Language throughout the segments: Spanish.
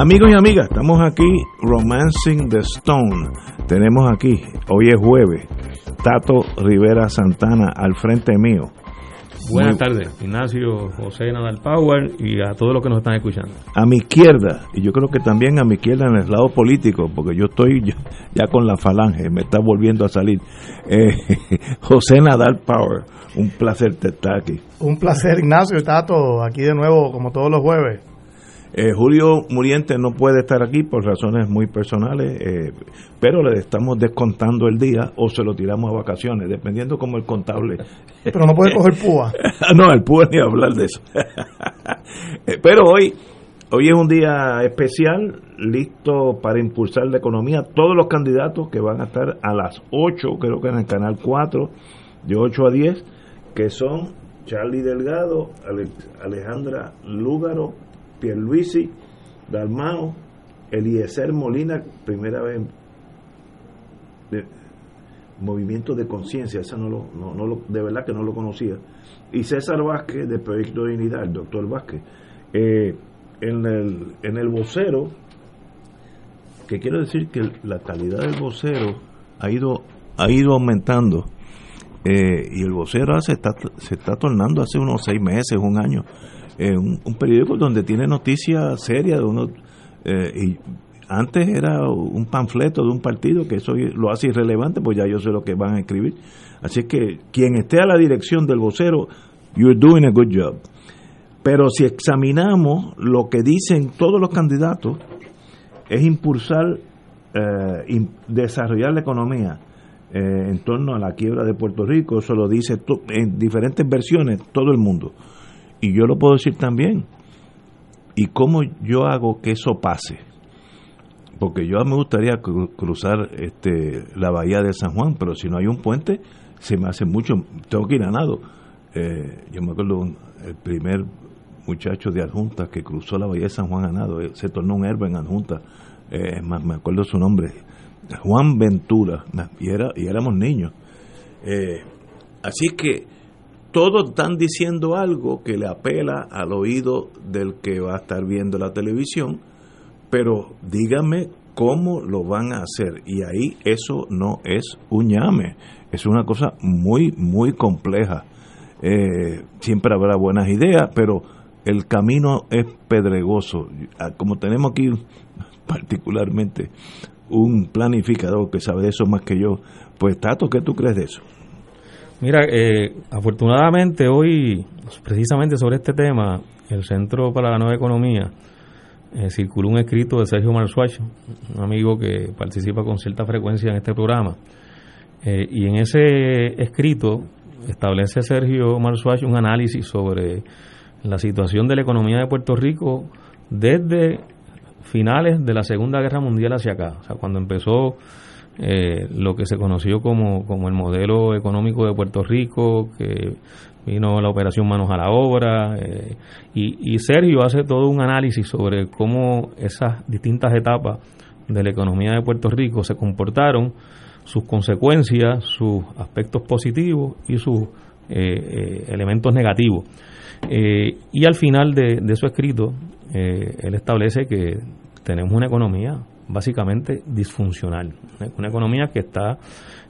Amigos y amigas, estamos aquí Romancing the Stone. Tenemos aquí, hoy es jueves, Tato Rivera Santana al frente mío. Buenas tardes, Ignacio José Nadal Power y a todos los que nos están escuchando. A mi izquierda, y yo creo que también a mi izquierda en el lado político, porque yo estoy ya, con la falange, me está volviendo a salir. Eh, José Nadal Power, un placer estar aquí. Un placer, Ignacio, Tato, aquí de nuevo, como todos los jueves. Eh, Julio Muriente no puede estar aquí por razones muy personales, eh, pero le estamos descontando el día o se lo tiramos a vacaciones, dependiendo como el contable. Pero no puede coger púa. no, el púa ni hablar de eso. Eh, pero hoy, hoy es un día especial, listo para impulsar la economía. Todos los candidatos que van a estar a las 8, creo que en el canal 4, de 8 a 10, que son Charlie Delgado, Alejandra Lúgaro, Pierluisi, Dalmao, Eliezer Molina, primera vez de Movimiento de Conciencia, esa no lo, no, lo, de verdad que no lo conocía, y César Vázquez de Proyecto de Unidad, el doctor Vázquez. Eh, en, el, en el vocero, que quiero decir que la calidad del vocero ha ido, ha ido aumentando. Eh, y el vocero se está, se está tornando hace unos seis meses, un año, eh, un, periódico donde tiene noticias serias de uno eh, y antes era un panfleto de un partido que eso lo hace irrelevante pues ya yo sé lo que van a escribir. Así que quien esté a la dirección del vocero you're doing a good job. Pero si examinamos lo que dicen todos los candidatos es impulsar eh, desarrollar la economía en torno a la quiebra de Puerto Rico. Eso lo dice en diferentes versiones todo el mundo y yo lo puedo decir también. ¿Y cómo yo hago que eso pase? Porque yo me gustaría cruzar este, la bahía de San Juan, pero si no hay un puente, se me hace mucho. Tengo que ir a nado. Eh, yo me acuerdo el primer muchacho de adjunta que cruzó la bahía de San Juan a nado, eh, se tornó un herbo en adjunta. Eh, más, me acuerdo su nombre, Juan Ventura, y, era, y éramos niños. Eh, así que todos están diciendo algo que le apela al oído del que va a estar viendo la televisión, pero dígame cómo lo van a hacer. Y ahí eso no es un llame, es una cosa muy, muy compleja. Eh, siempre habrá buenas ideas, pero el camino es pedregoso. Ah, como tenemos aquí particularmente un planificador que sabe de eso más que yo, pues Tato, ¿qué tú crees de eso? Mira, eh, afortunadamente hoy, precisamente sobre este tema, el Centro para la Nueva Economía eh, circuló un escrito de Sergio Marsuach, un amigo que participa con cierta frecuencia en este programa. Eh, y en ese escrito establece Sergio Marsuach un análisis sobre la situación de la economía de Puerto Rico desde finales de la Segunda Guerra Mundial hacia acá. O sea, cuando empezó eh, lo que se conoció como, como el modelo económico de Puerto Rico, que vino la operación Manos a la Obra, eh, y, Sergio hace todo un análisis sobre cómo esas distintas etapas de la economía de Puerto Rico se comportaron, sus consecuencias, sus aspectos positivos y sus eh, elementos negativos. y al final de su escrito, él establece que tenemos una economía básicamente disfuncional. Una economía que está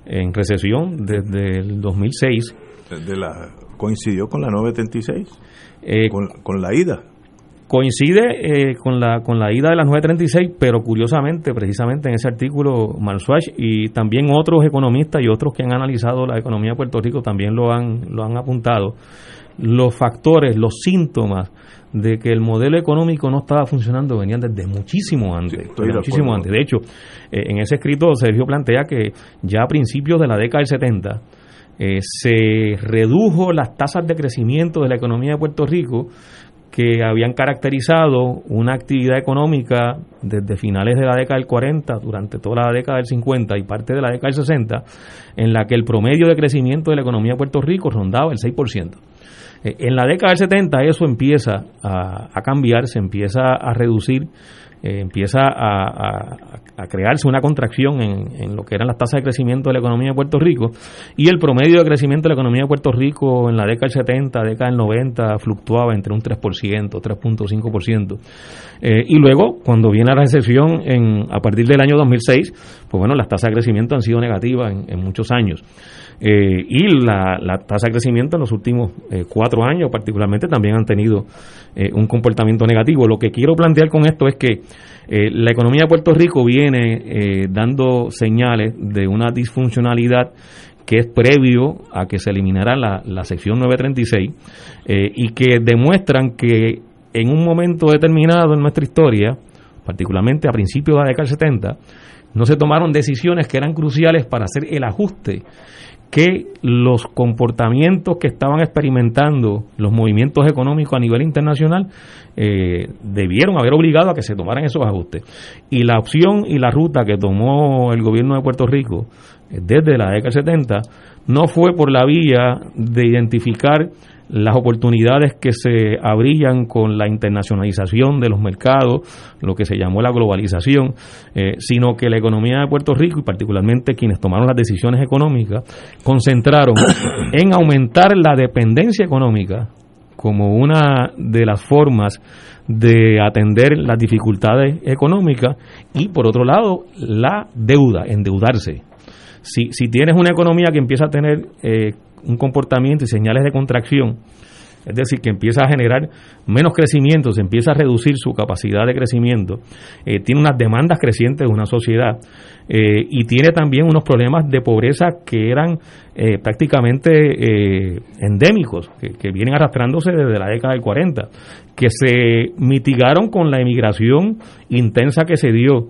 en recesión desde el 2006. Desde la, ¿Coincidió con la 936? Eh, con, con, la ida. Coincide eh, con, la, con la ida de la 936, pero curiosamente, precisamente en ese artículo, Malsuach y también otros economistas y otros que han analizado la economía de Puerto Rico también lo han, lo han apuntado, los factores, los síntomas de que el modelo económico no estaba funcionando venían desde muchísimo antes. muchísimo antes. De hecho, eh, en ese escrito Sergio plantea que ya a principios de la década del 70 eh, se redujo las tasas de crecimiento de la economía de Puerto Rico que habían caracterizado una actividad económica desde finales de la década del 40, durante toda la década del 50 y parte de la década del 60, en la que el promedio de crecimiento de la economía de Puerto Rico rondaba el 6%. Eh, en la década del 70 eso empieza a, a cambiar, se empieza a reducir eh, empieza a, crearse una contracción en, lo que eran las tasas de crecimiento de la economía de Puerto Rico y el promedio de crecimiento de la economía de Puerto Rico en la década del 70, década del 90 fluctuaba entre un 3%, 3.5%. Eh, y luego, cuando viene la recesión en, a partir del año 2006, pues bueno, las tasas de crecimiento han sido negativas en, muchos años. Eh, y la, tasa de crecimiento en los últimos cuatro años particularmente también han tenido un comportamiento negativo. Lo que quiero plantear con esto es que la economía de Puerto Rico viene dando señales de una disfuncionalidad que es previo a que se eliminara la, la sección 936 y que demuestran que en un momento determinado en nuestra historia, particularmente a principios de la década del 70, no se tomaron decisiones que eran cruciales para hacer el ajuste que los comportamientos que estaban experimentando los movimientos económicos a nivel internacional eh, debieron haber obligado a que se tomaran esos ajustes. Y la opción y la ruta que tomó el gobierno de Puerto Rico eh, desde la década del 70 no fue por la vía de identificar las oportunidades que se abrían con la internacionalización de los mercados, lo que se llamó la globalización, eh, sino que la economía de Puerto Rico y particularmente quienes tomaron las decisiones económicas concentraron en aumentar la dependencia económica como una de las formas de atender las dificultades económicas y por otro lado la deuda, endeudarse. Si, si tienes una economía que empieza a tener eh, un comportamiento y señales de contracción, es decir, que empieza a generar menos crecimiento, se empieza a reducir su capacidad de crecimiento, eh, tiene unas demandas crecientes de una sociedad eh, y tiene también unos problemas de pobreza que eran eh, prácticamente endémicos, que, que, vienen arrastrándose desde la década del 40, que se mitigaron con la emigración intensa que se dio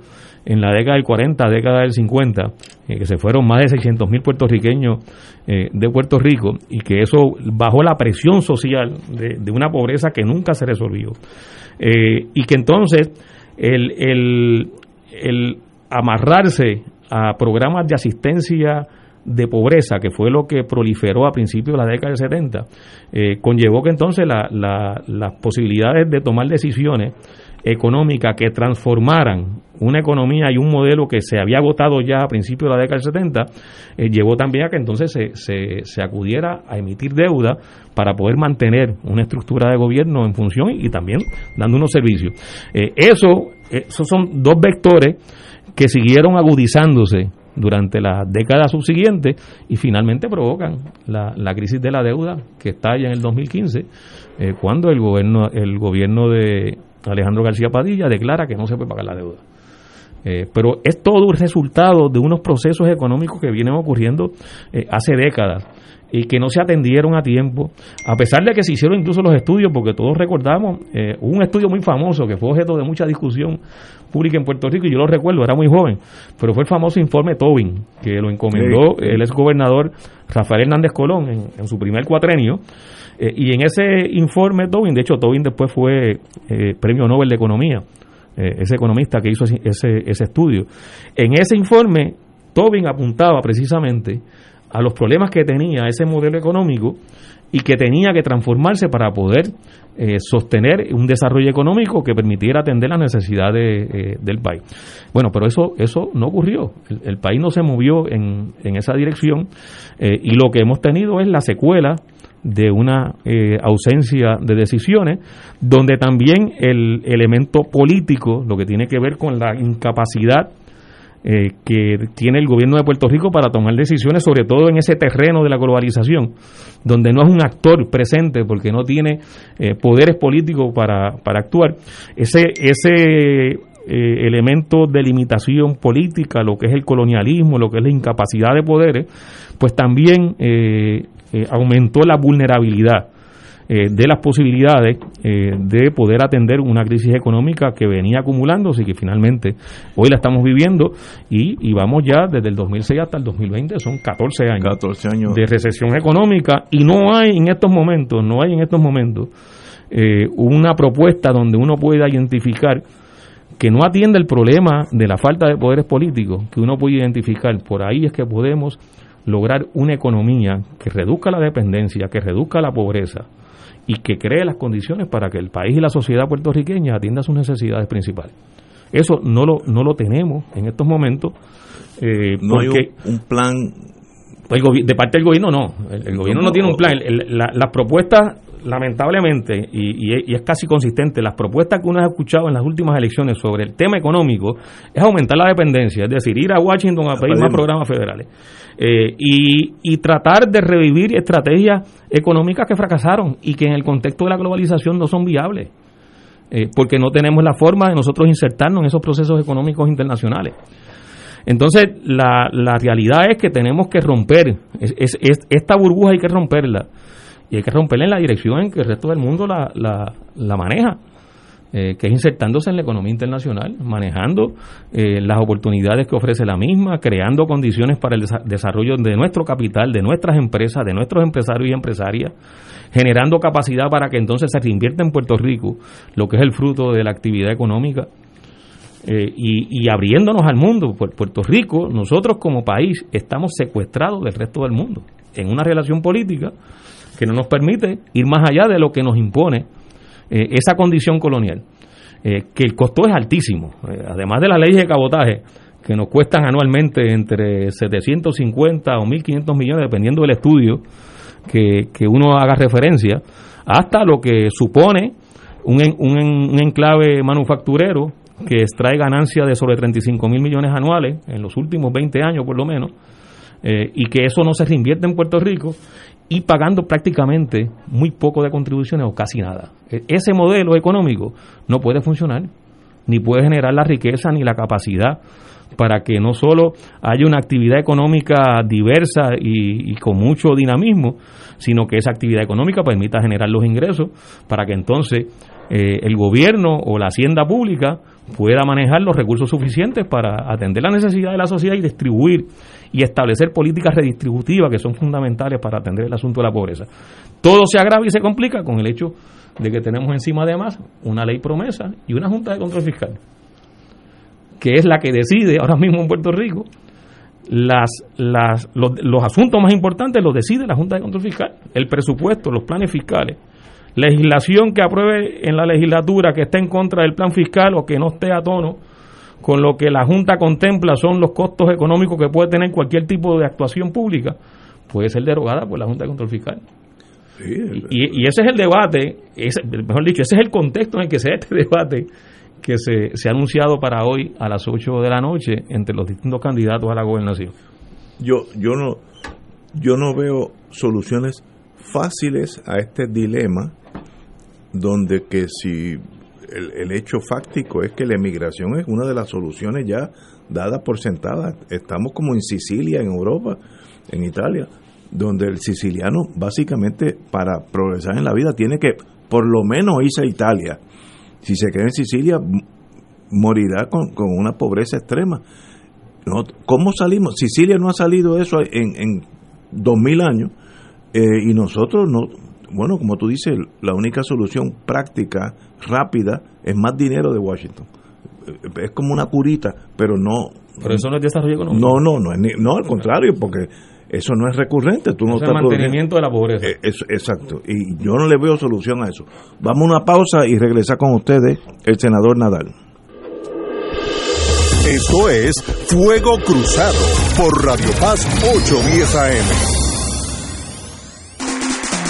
en la década del 40, década del 50, eh, que se fueron más de 600 mil puertorriqueños eh, de Puerto Rico y que eso bajó la presión social de, una pobreza que nunca se resolvió. Eh, y que entonces el, el, el amarrarse a programas de asistencia de pobreza, que fue lo que proliferó a principios de la década del 70, conllevó que entonces la, las posibilidades de tomar decisiones económica que transformaran una economía y un modelo que se había agotado ya a principios de la década del 70, eh, llevó también a que entonces se, se, acudiera a emitir deuda para poder mantener una estructura de gobierno en función y, también dando unos servicios. Eh, eso, esos son dos vectores que siguieron agudizándose durante las décadas subsiguientes y finalmente provocan la, la crisis de la deuda que estalla en el 2015 eh, cuando el gobierno el gobierno de Alejandro García Padilla declara que no se puede pagar la deuda. Eh, pero es todo un resultado de unos procesos económicos que vienen ocurriendo eh, hace décadas y que no se atendieron a tiempo, a pesar de que se hicieron incluso los estudios, porque todos recordamos eh, un estudio muy famoso que fue objeto de mucha discusión pública en Puerto Rico, y yo lo recuerdo, era muy joven, pero fue el famoso informe Tobin, que lo encomendó el ex gobernador Rafael Hernández Colón en, su primer cuatrenio, y en ese informe Tobin, de hecho Tobin después fue premio Nobel de Economía, eh, ese economista que hizo ese, ese estudio. En ese informe, Tobin apuntaba precisamente a los problemas que tenía ese modelo económico y que tenía que transformarse para poder eh, sostener un desarrollo económico que permitiera atender las necesidades eh, del país. Bueno, pero eso eso no ocurrió. El, país no se movió en, en esa dirección y lo que hemos tenido es la secuela de una eh, ausencia de decisiones, donde también el elemento político, lo que tiene que ver con la incapacidad eh, que tiene el gobierno de Puerto Rico para tomar decisiones, sobre todo en ese terreno de la globalización, donde no es un actor presente porque no tiene eh, poderes políticos para, para actuar, ese, ese elemento de limitación política, lo que es el colonialismo, lo que es la incapacidad de poderes, pues también eh, eh, aumentó la vulnerabilidad eh, de las posibilidades eh, de poder atender una crisis económica que venía acumulándose y que finalmente hoy la estamos viviendo. Y, vamos ya desde el 2006 hasta el 2020, son 14 años, 14 años. de recesión económica. Y no hay en estos momentos, no hay en estos momentos una propuesta donde uno pueda identificar que no atiende el problema de la falta de poderes políticos, que uno puede identificar, por ahí es que podemos lograr una economía que reduzca la dependencia, que reduzca la pobreza y que cree las condiciones para que el país y la sociedad puertorriqueña atienda sus necesidades principales. Eso no lo, no lo tenemos en estos momentos. Eh, no hay un, plan. de parte del gobierno, no. El, gobierno no, tiene un plan. las propuestas lamentablemente, y, es casi consistente, las propuestas que uno ha escuchado en las últimas elecciones sobre el tema económico es aumentar la dependencia, es decir, ir a Washington a pedir más programas federales eh, y, tratar de revivir estrategias económicas que fracasaron y que en el contexto de la globalización no son viables. Eh, porque no tenemos la forma de nosotros insertarnos en esos procesos económicos internacionales. Entonces, la, la realidad es que tenemos que romper, es, esta burbuja hay que romperla y hay que romperla en la dirección en que el resto del mundo la, la, maneja, eh, que es insertándose en la economía internacional, manejando eh, las oportunidades que ofrece la misma, creando condiciones para el desarrollo de nuestro capital, de nuestras empresas, de nuestros empresarios y empresarias, generando capacidad para que entonces se reinvierta en Puerto Rico lo que es el fruto de la actividad económica. Eh, y, y abriéndonos al mundo, Puerto Rico, nosotros como país estamos secuestrados del resto del mundo en una relación política que no nos permite ir más allá de lo que nos impone eh, esa condición colonial, eh, que el costo es altísimo, eh, además de las leyes de cabotaje, que nos cuestan anualmente entre 750 o 1.500 millones, dependiendo del estudio que, que, uno haga referencia, hasta lo que supone un, un, un enclave manufacturero que extrae ganancias de sobre 35 mil millones anuales en los últimos 20 años por lo menos, y que eso no se reinvierte en Puerto Rico y pagando prácticamente muy poco de contribuciones o casi nada. E, ese modelo económico no puede funcionar, ni puede generar la riqueza ni la capacidad para que no solo haya una actividad económica diversa y, con mucho dinamismo, sino que esa actividad económica permita generar los ingresos para que entonces eh, el gobierno o la hacienda pública pueda manejar los recursos suficientes para atender la necesidad de la sociedad y distribuir y establecer políticas redistributivas que son fundamentales para atender el asunto de la pobreza. Todo se agrava y se complica con el hecho de que tenemos encima además una ley promesa y una Junta de Control Fiscal, que es la que decide ahora mismo en Puerto Rico los, los asuntos más importantes los decide la Junta de Control Fiscal, el presupuesto, los planes fiscales, legislación que apruebe en la legislatura que esté en contra del plan fiscal o que no esté a tono con lo que la Junta contempla son los costos económicos que puede tener cualquier tipo de actuación pública, puede ser derogada por la Junta de Control Fiscal. y, ese es el debate, mejor dicho, ese es el contexto en el que se da este debate que se, se ha anunciado para hoy a las 8 de la noche entre los distintos candidatos a la gobernación. Yo, yo, no, yo no veo soluciones fáciles a este dilema donde que si el, hecho fáctico es que la emigración es una de las soluciones ya dadas por sentadas. Estamos como en Sicilia, en Europa, en Italia, donde el siciliano básicamente para progresar en la vida tiene que por lo menos irse a Italia. Si se queda en Sicilia, morirá con, con una pobreza extrema. No, ¿Cómo salimos? Sicilia no ha salido eso en, en 2000 años eh, y nosotros no, bueno, como tú dices, la única solución práctica, rápida, es más dinero de Washington. Es como una curita, pero no... Pero eso no es desarrollo económico. No, no, no, no al contrario, porque eso no es recurrente. Tú no es el mantenimiento de la pobreza. Eh, exacto, y yo no le veo solución a eso. Vamos a una pausa y regresa con ustedes el senador Nadal. Esto es Fuego Cruzado por Radio Paz 810 AM.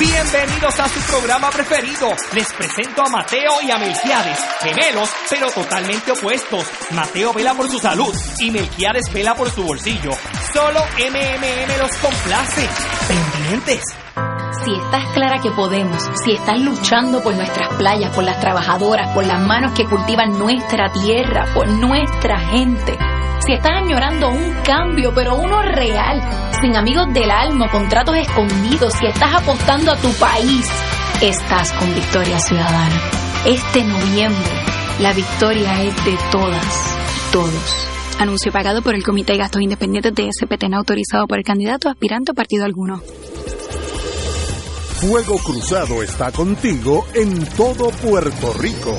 Bienvenidos a su programa preferido. Les presento a Mateo y a Melquiades, gemelos pero totalmente opuestos. Mateo vela por su salud y Melquiades vela por su bolsillo. Solo MMM los complace. Pendientes. Si estás clara que podemos, si estás luchando por nuestras playas, por las trabajadoras, por las manos que cultivan nuestra tierra, por nuestra gente si estás añorando un cambio, pero uno real, sin amigos del alma, contratos escondidos, si estás apostando a tu país, estás con Victoria Ciudadana. Este noviembre, la victoria es de todas todos. Anuncio pagado por el Comité de Gastos Independientes de SPT, no autorizado por el candidato aspirante o partido alguno. Fuego Cruzado está contigo en todo Puerto Rico.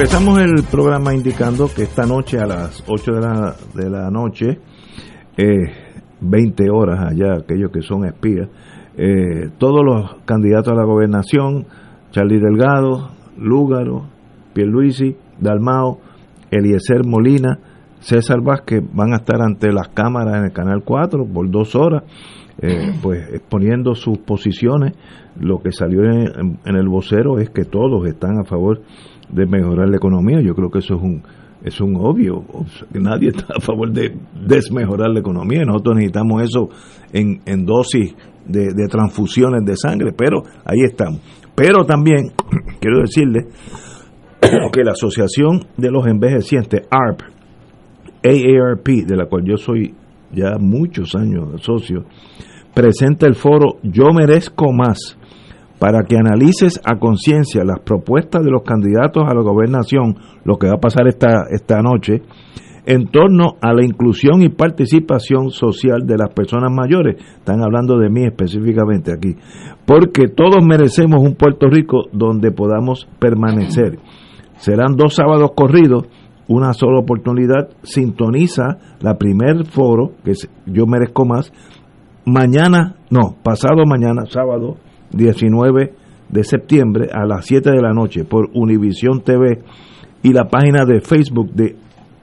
Empezamos el programa indicando que esta noche a las 8 de la, de la noche, eh, 20 horas allá, aquellos que son espías, eh, todos los candidatos a la gobernación, Charlie Delgado, Lúgaro, Pierluisi, Dalmao, Eliezer Molina, César Vázquez van a estar ante las cámaras en el Canal 4 por dos horas, eh, pues exponiendo sus posiciones. Lo que salió en, en el vocero es que todos están a favor de mejorar la economía. Yo creo que eso es un es un obvio. Nadie está a favor de desmejorar la economía. Nosotros necesitamos eso en, en dosis de, de transfusiones de sangre, pero ahí estamos. Pero también quiero decirle que la Asociación de los Envejecientes, ARP, AARP, de la cual yo soy ya muchos años socio, presenta el foro Yo Merezco Más, para que analices a conciencia las propuestas de los candidatos a la gobernación, lo que va a pasar esta, esta noche, en torno a la inclusión y participación social de las personas mayores. Están hablando de mí específicamente aquí. Porque todos merecemos un Puerto Rico donde podamos permanecer. Serán dos sábados corridos, una sola oportunidad. Sintoniza la primer foro, que Yo Merezco Más, mañana, no, pasado mañana, sábado 19 de septiembre a las 7 de la noche por Univisión TV y la página de Facebook de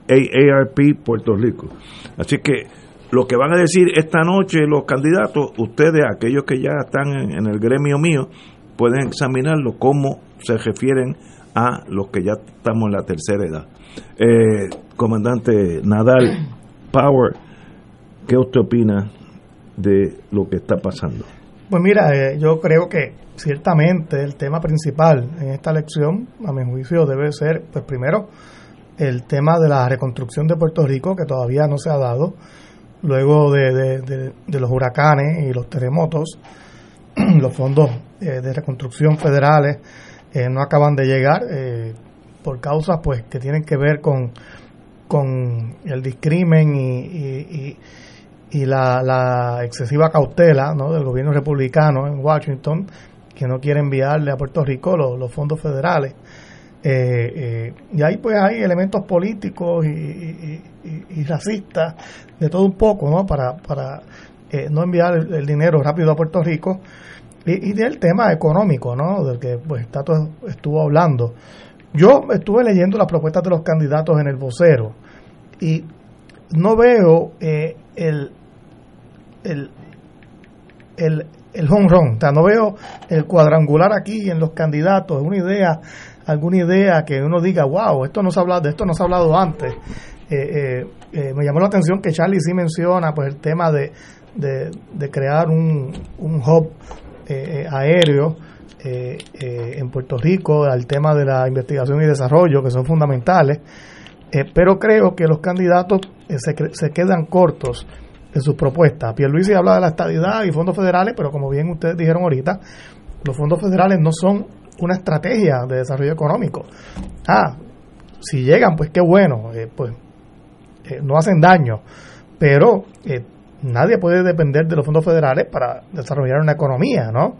AARP Puerto Rico. Así que lo que van a decir esta noche los candidatos, ustedes, aquellos que ya están en, el gremio mío, pueden examinarlo cómo se refieren a los que ya estamos en la tercera edad. Eh, comandante Nadal Power, ¿qué usted opina de lo que está pasando? Pues mira, eh, yo creo que ciertamente el tema principal en esta elección, a mi juicio, debe ser, pues primero, el tema de la reconstrucción de Puerto Rico, que todavía no se ha dado, luego de, de, los huracanes y los terremotos, los fondos eh, de reconstrucción federales eh, no acaban de llegar por causas pues que tienen que ver con, con el discrimen y la, la excesiva cautela ¿no? del gobierno republicano en Washington, que no quiere enviarle a Puerto Rico los, fondos federales. Eh, eh, y ahí pues hay elementos políticos y, racistas de todo un poco, ¿no? Para, para eh, no enviar el, dinero rápido a Puerto Rico. Y, del tema económico, ¿no? Del que pues Tato estuvo hablando. Yo estuve leyendo las propuestas de los candidatos en el vocero y no veo eh, el, el, el, el home run. O sea, no veo el cuadrangular aquí en los candidatos, una idea, alguna idea que uno diga, wow, esto no se ha hablado, de esto no se ha hablado antes. Eh, eh, me llamó la atención que Charlie sí menciona pues el tema de, de, crear un, un hub aéreo en Puerto Rico, al tema de la investigación y desarrollo, que son fundamentales. pero creo que los candidatos se, se quedan cortos en sus propuestas. Pierluisi habla de la estabilidad y fondos federales, pero como bien ustedes dijeron ahorita, los fondos federales no son una estrategia de desarrollo económico. Ah, si llegan, pues qué bueno, eh, pues eh, no hacen daño, pero eh, nadie puede depender de los fondos federales para desarrollar una economía, ¿no?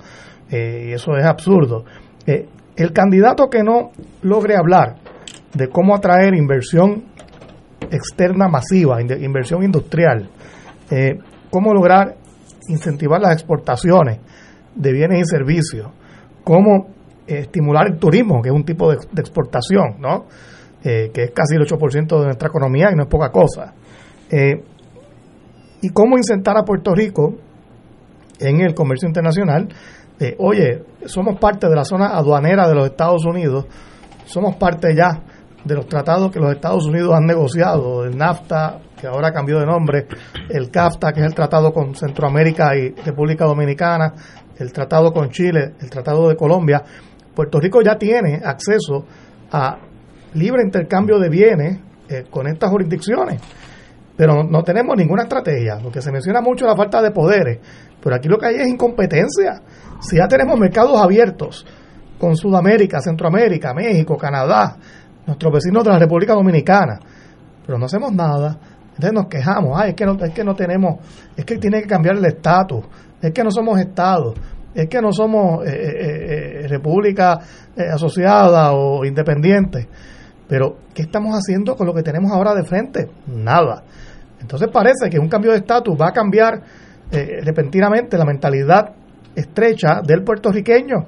y eso es absurdo. el candidato que no logre hablar de cómo atraer inversión externa masiva, inversión industrial, cómo lograr incentivar las exportaciones de bienes y servicios, cómo estimular el turismo, que es un tipo de, exportación, ¿no? Eh, que es casi el 8% de nuestra economía y no es poca cosa. Eh, y cómo incentar a Puerto Rico en el comercio internacional. Eh, oye, somos parte de la zona aduanera de los Estados Unidos, somos parte ya de los tratados que los Estados Unidos han negociado, el NAFTA, que ahora cambió de nombre, el CAFTA, que es el tratado con Centroamérica y República Dominicana, el tratado con Chile, el tratado de Colombia, Puerto Rico ya tiene acceso a libre intercambio de bienes eh, con estas jurisdicciones, pero no, tenemos ninguna estrategia, porque se menciona mucho la falta de poderes, pero aquí lo que hay es incompetencia. Si ya tenemos mercados abiertos con Sudamérica, Centroamérica, México, Canadá, nuestros vecinos de la República Dominicana, pero no hacemos nada, entonces nos quejamos, es que no, es que no tenemos, es que tiene que cambiar el estatus, es que no somos estados, es que no somos eh, eh, eh, república asociada o independiente. Pero, ¿qué estamos haciendo con lo que tenemos ahora de frente? Nada. Entonces parece que un cambio de estatus va a cambiar repentinamente la mentalidad estrecha del puertorriqueño.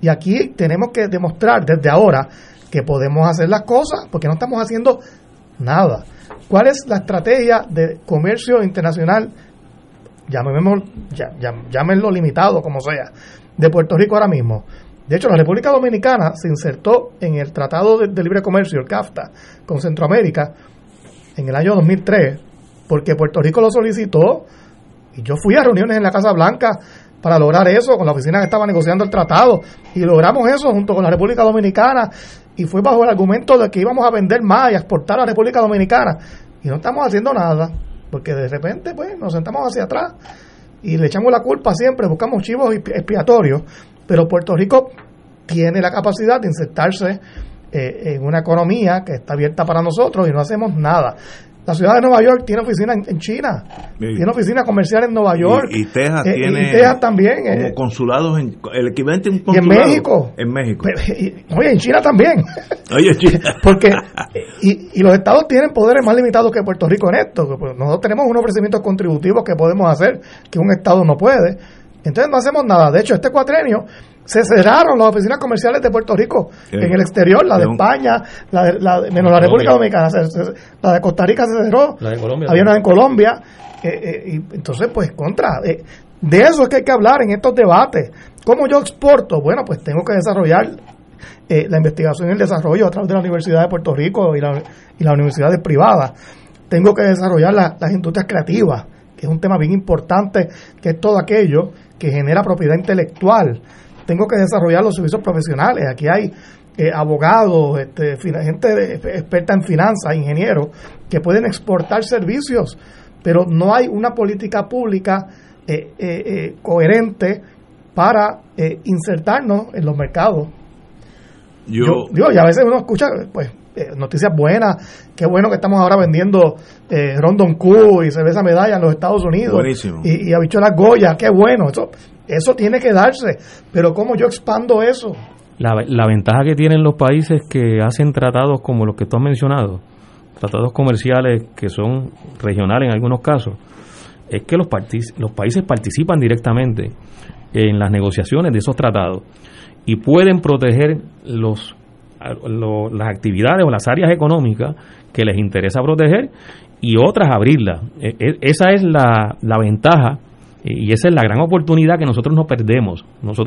Y aquí tenemos que demostrar desde ahora que podemos hacer las cosas, porque no estamos haciendo nada. ¿Cuál es la estrategia de comercio internacional llámenlo limitado como sea, de Puerto Rico ahora mismo. De hecho, la República Dominicana se insertó en el Tratado de, Libre Comercio, el CAFTA, con Centroamérica en el año 2003, porque Puerto Rico lo solicitó y yo fui a reuniones en la Casa Blanca para lograr eso, con la oficina que estaba negociando el tratado, y logramos eso junto con la República Dominicana, y fue bajo el argumento de que íbamos a vender más y a exportar a la República Dominicana, y no estamos haciendo nada porque de repente pues nos sentamos hacia atrás y le echamos la culpa siempre, buscamos chivos expiatorios, pero Puerto Rico tiene la capacidad de insertarse eh, en una economía que está abierta para nosotros y no hacemos nada. La ciudad de Nueva York tiene oficina en, China, tiene oficina comercial en Nueva York. Y, Texas eh, tiene. Texas también. Como eh. consulados, en, el equivalente a un consulado. Y en México. En México. oye, en China también. Oye, China. Porque. Y, y, los estados tienen poderes más limitados que Puerto Rico en esto. Pues, nosotros tenemos unos ofrecimientos contributivos que podemos hacer que un estado no puede. Entonces no hacemos nada. De hecho, este cuatrenio se cerraron las oficinas comerciales de Puerto Rico en el exterior, la de España, la de, la menos la, República Dominicana, la de Costa Rica se cerró, había una en Colombia, eh, eh, y entonces pues contra, eh, de eso es que hay que hablar en estos debates. ¿Cómo yo exporto? Bueno, pues tengo que desarrollar la investigación y el desarrollo a través de la Universidad de Puerto Rico y, la, y las universidades privadas. Tengo que desarrollar las industrias creativas, que es un tema bien importante, que es todo aquello que genera propiedad intelectual tengo que desarrollar los servicios profesionales. Aquí hay eh, abogados, este, gente experta en finanzas, ingenieros, que pueden exportar servicios, pero no hay una política pública eh, eh, coherente para insertarnos en los mercados. Yo, yo, y a veces uno escucha, pues, noticias buenas, qué bueno que estamos ahora vendiendo eh, Rondon Q y cerveza medalla en los Estados Unidos. Y, y habichuelas Goya, qué bueno. Eso, eso tiene que darse, pero ¿cómo yo expando eso? La, ventaja que tienen los países que hacen tratados como los que tú has mencionado, tratados comerciales que son regionales en algunos casos, es que los, los países participan directamente en las negociaciones de esos tratados y pueden proteger los, las actividades o las áreas económicas que les interesa proteger y otras abrirlas. E, e, esa es la, la ventaja y esa es la gran oportunidad que nosotros no perdemos,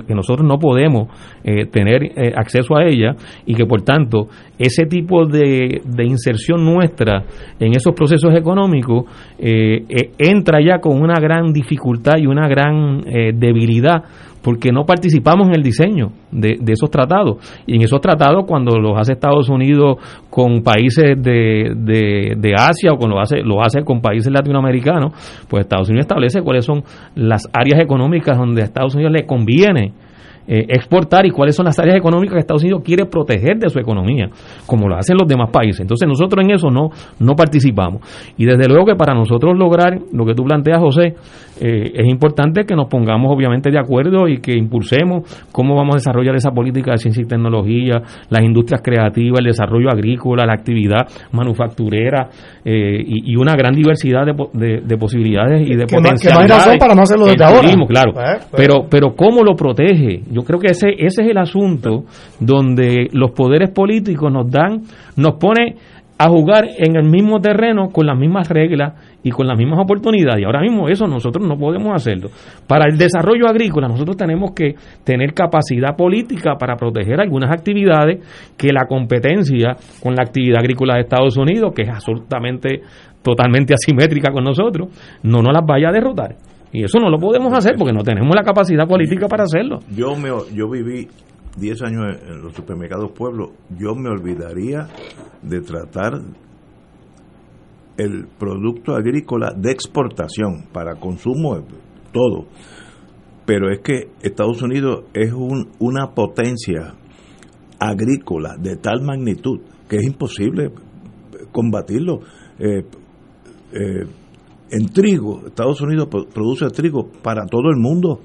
que nosotros no podemos eh, tener eh, acceso a ella y que por tanto ese tipo de, de inserción nuestra en esos procesos económicos eh, entra ya con una gran dificultad y una gran debilidad porque no participamos en el diseño de, esos tratados. Y en esos tratados, cuando los hace Estados Unidos con países de, de, Asia o cuando lo hace, lo hace con países latinoamericanos, pues Estados Unidos establece cuáles son las áreas económicas donde a Estados Unidos le conviene eh, exportar y cuáles son las áreas económicas que Estados Unidos quiere proteger de su economía, como lo hacen los demás países. Entonces nosotros en eso no, no participamos. Y desde luego que para nosotros lograr lo que tú planteas, José, eh, es importante que nos pongamos obviamente de acuerdo y que impulsemos cómo vamos a desarrollar esa política de ciencia y tecnología, las industrias creativas, el desarrollo agrícola, la actividad manufacturera eh, y, una gran diversidad de, posibilidades y de que que no hay razón para no hacerlo desde ahora. claro. Pues, pues. Pero, pero ¿cómo lo protege? Yo creo que ese, ese es el asunto donde los poderes políticos nos dan, nos pone a jugar en el mismo terreno con las mismas reglas y con las mismas oportunidades. Y ahora mismo eso nosotros no podemos hacerlo. Para el desarrollo agrícola nosotros tenemos que tener capacidad política para proteger algunas actividades que la competencia con la actividad agrícola de Estados Unidos, que es absolutamente totalmente asimétrica con nosotros, no nos las vaya a derrotar. Y eso no lo podemos hacer porque no tenemos la capacidad política para hacerlo. Yo me yo viví 10 años en los supermercados Pueblo, yo me olvidaría de tratar el producto agrícola de exportación para consumo, todo. Pero es que Estados Unidos es un, una potencia agrícola de tal magnitud que es imposible combatirlo. Eh, eh, en trigo, Estados Unidos produce trigo para todo el mundo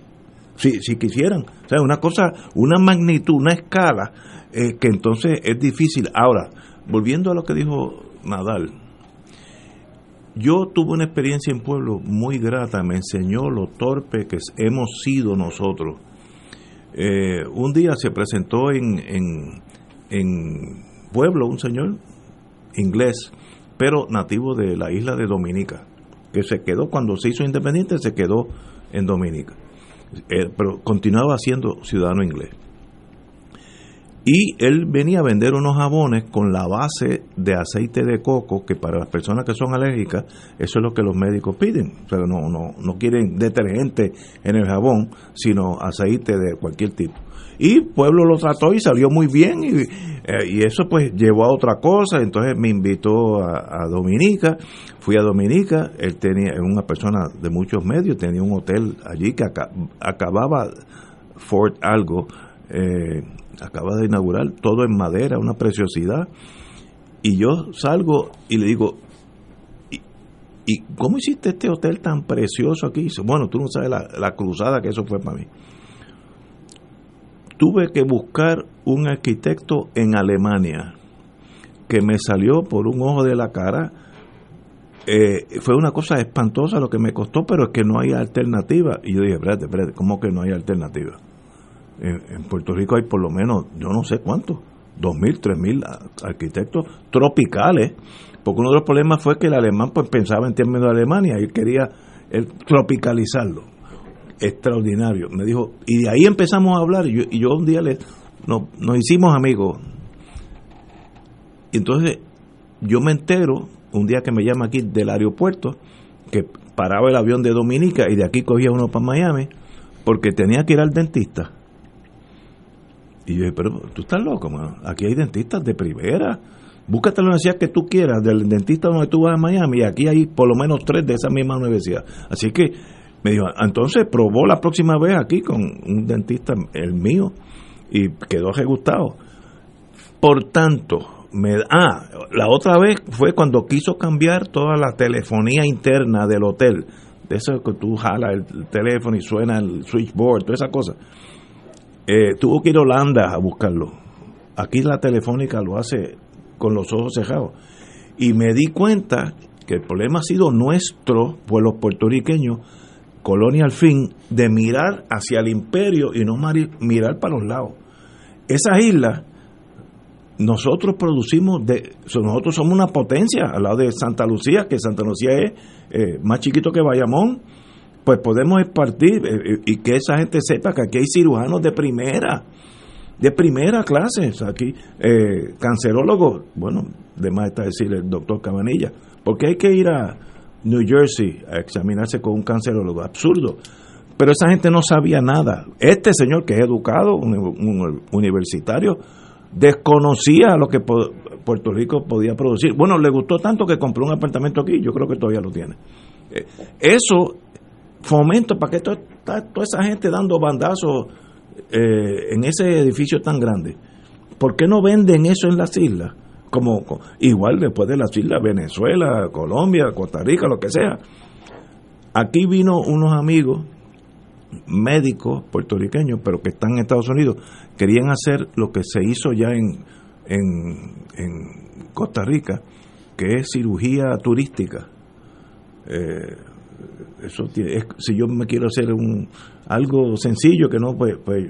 si, si quisieran. O sea, una cosa, una magnitud, una escala eh, que entonces es difícil. Ahora, volviendo a lo que dijo Nadal, yo tuve una experiencia en pueblo muy grata, me enseñó lo torpe que hemos sido nosotros. Eh, un día se presentó en, en, en pueblo un señor inglés, pero nativo de la isla de Dominica, que se quedó cuando se hizo independiente, se quedó en Dominica. Eh, pero continuaba siendo ciudadano inglés. Y él venía a vender unos jabones con la base de aceite de coco, que para las personas que son alérgicas, eso es lo que los médicos piden. O sea, no, no, no quieren detergente en el jabón, sino aceite de cualquier tipo. Y Pueblo lo trató y salió muy bien, y, eh, eso pues llevó a otra cosa. Entonces me invitó a, Dominica, fui a Dominica, él tenía, una persona de muchos medios, tenía un hotel allí que acababa Fort algo. Eh, acaba de inaugurar, todo en madera, una preciosidad. Y yo salgo y le digo, ¿y, cómo hiciste este hotel tan precioso aquí? Bueno, tú no sabes la, cruzada que eso fue para mí. Tuve que buscar un arquitecto en Alemania que me salió por un ojo de la cara. Eh, fue una cosa espantosa lo que me costó, pero es que no hay alternativa. Y yo dije, espérate, espérate, ¿cómo que no hay alternativa? en, Puerto Rico hay por lo menos, yo no sé cuántos, dos mil, tres mil arquitectos tropicales, porque uno de los problemas fue que el alemán pues pensaba en términos de Alemania y quería el, tropicalizarlo. Extraordinario. Me dijo, y de ahí empezamos a hablar, y yo, y yo un día le, nos, nos hicimos amigos. Y entonces yo me entero, un día que me llama aquí del aeropuerto, que paraba el avión de Dominica y de aquí cogía uno para Miami, porque tenía que ir al dentista y yo dije, pero tú estás loco, Aquí hay dentistas de primera. Búscate la universidad que tú quieras, del dentista donde tú vas a Miami, y aquí hay por lo menos tres de esa misma universidad. Así que me dijo, entonces probó la próxima vez aquí con un dentista, el mío, y quedó gustado. Por tanto, me, ah, la otra vez fue cuando quiso cambiar toda la telefonía interna del hotel. De eso que tú jalas el teléfono y suena el switchboard, toda esa cosa eh, tuvo que ir a Holanda a buscarlo. Aquí la telefónica lo hace con los ojos cerrados. Y me di cuenta que el problema ha sido nuestro, pues los puertorriqueños, colonia al fin, de mirar hacia el imperio y no mirar para los lados. Esas islas, nosotros producimos, de, nosotros somos una potencia al lado de Santa Lucía, que Santa Lucía es eh, más chiquito que Bayamón, pues podemos partir eh, eh, y que esa gente sepa que aquí hay cirujanos de primera, de primera clase. aquí, eh, cancerólogos, bueno, de más está decir el doctor Cabanilla, porque hay que ir a New Jersey a examinarse con un cancerólogo, absurdo. Pero esa gente no sabía nada. Este señor que es educado, un, universitario, desconocía lo que Puerto Rico podía producir. Bueno, le gustó tanto que compró un apartamento aquí, yo creo que todavía lo tiene. Eso fomento para que toda, esa gente dando bandazos eh, en ese edificio tan grande, ¿por qué no venden eso en las islas? Como, igual después de las islas, Venezuela, Colombia, Costa Rica, lo que sea. Aquí vino unos amigos médicos puertorriqueños, pero que están en Estados Unidos, querían hacer lo que se hizo ya en, en, Costa Rica, que es cirugía turística. Eh, eso si yo me quiero hacer un algo sencillo que no pues, pues,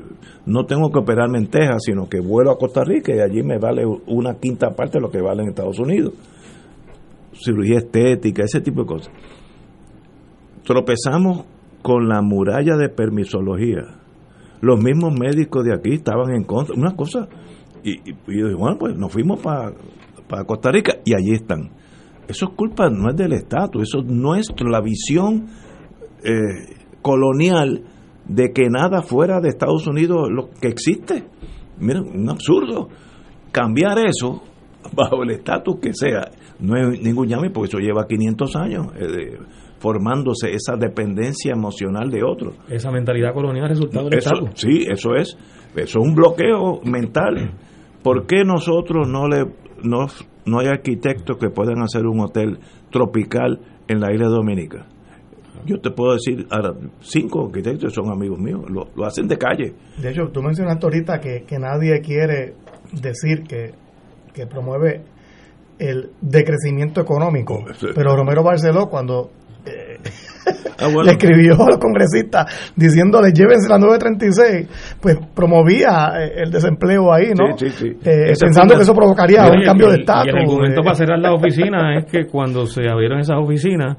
no tengo que operarme en Texas sino que vuelo a Costa Rica y allí me vale una quinta parte de lo que vale en Estados Unidos. Cirugía estética ese tipo de cosas. Tropezamos con la muralla de permisología. Los mismos médicos de aquí estaban en contra una cosa y, yo digo bueno pues nos fuimos para para Costa Rica y allí están eso es culpa no es del estatus eso es nuestro la visión eh, colonial de que nada fuera de Estados Unidos lo que existe. Miren, un absurdo. Cambiar eso bajo el estatus que sea, no es ningún llame porque eso lleva 500 años eh, formándose esa dependencia emocional de otros. Esa mentalidad colonial resultado del estatus. Sí, eso es. Eso es un bloqueo mental. ¿Por qué nosotros no le no, no hay arquitectos que puedan hacer un hotel tropical en la isla dominica? Yo te puedo decir, ahora, cinco arquitectos son amigos míos, lo, hacen de calle. De hecho, tú mencionaste ahorita que, que nadie quiere decir que, promueve el decrecimiento económico, pero Romero Barceló cuando eh, ah, le escribió a los congresistas diciéndoles llévense la 936, pues promovía eh, el desempleo ahí, ¿no? Eh, pensando que eso provocaría un cambio de estatus. Y el argumento para cerrar la oficina es que cuando se abrieron esas oficinas,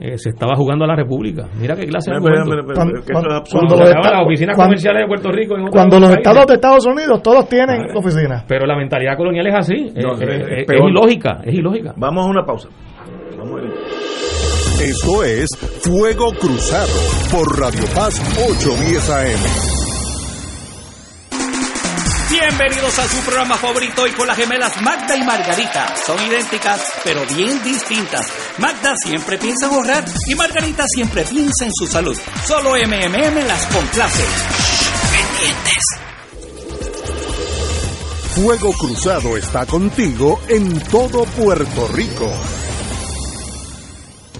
eh, se estaba jugando a la República. Mira qué clase de argumento. Cuando, las oficinas comerciales de Puerto Rico. cuando los estados de Estados Unidos todos tienen oficinas. Pero la mentalidad colonial es así. es, ilógica, es ilógica. Vamos a una pausa. Esto es Fuego Cruzado por Radio Paz 810 AM. Bienvenidos a su programa favorito y con las gemelas Magda y Margarita. Son idénticas, pero bien distintas. Magda siempre piensa en ahorrar y Margarita siempre piensa en su salud. Solo MMM las complace. pendientes. Fuego Cruzado está contigo en todo Puerto Rico.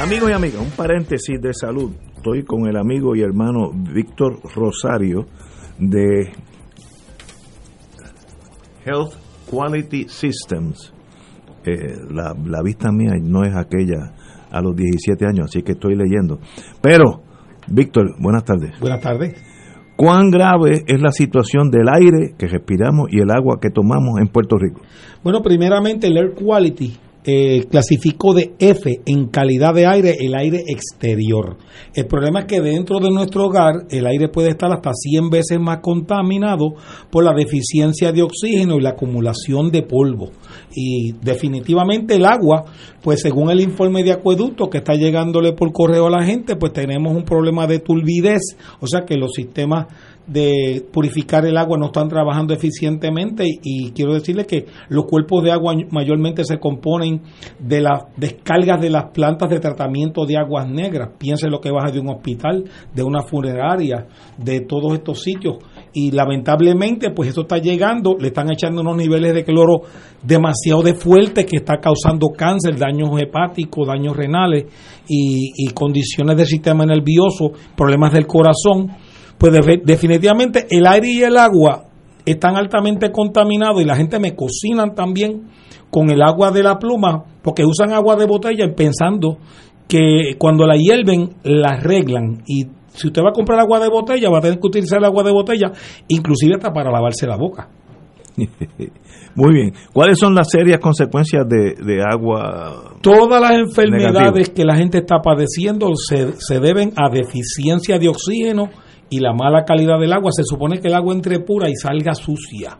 Amigos y amigas, un paréntesis de salud. Estoy con el amigo y hermano Víctor Rosario de Health Quality Systems. Eh, la, la, vista mía no es aquella a los 17 años, así que estoy leyendo. Pero, Víctor, buenas tardes. Buenas tardes. ¿Cuán grave es la situación del aire que respiramos y el agua que tomamos en Puerto Rico? Bueno, primeramente el air quality eh, clasificó de F en calidad de aire el aire exterior. El problema es que dentro de nuestro hogar el aire puede estar hasta 100 veces más contaminado por la deficiencia de oxígeno y la acumulación de polvo. Y definitivamente el agua, pues según el informe de acueducto que está llegándole por correo a la gente, pues tenemos un problema de turbidez, o sea que los sistemas de purificar el agua no están trabajando eficientemente y, quiero decirle que los cuerpos de agua mayormente se componen de las descargas de las plantas de tratamiento de aguas negras. Piense lo que baja de un hospital, de una funeraria, de todos estos sitios y lamentablemente pues esto está llegando, le están echando unos niveles de cloro demasiado de fuertes que está causando cáncer, daños hepáticos, daños renales y, y condiciones del sistema nervioso, problemas del corazón pues definitivamente el aire y el agua están altamente contaminados y la gente me cocinan también con el agua de la pluma porque usan agua de botella pensando que cuando la hierven la arreglan y si usted va a comprar agua de botella va a tener que utilizar el agua de botella inclusive hasta para lavarse la boca. Muy bien. ¿Cuáles son las serias consecuencias de, agua? Todas las enfermedades que la gente está padeciendo se, se deben a deficiencia de oxígeno y la mala calidad del agua, se supone que el agua entre pura y salga sucia.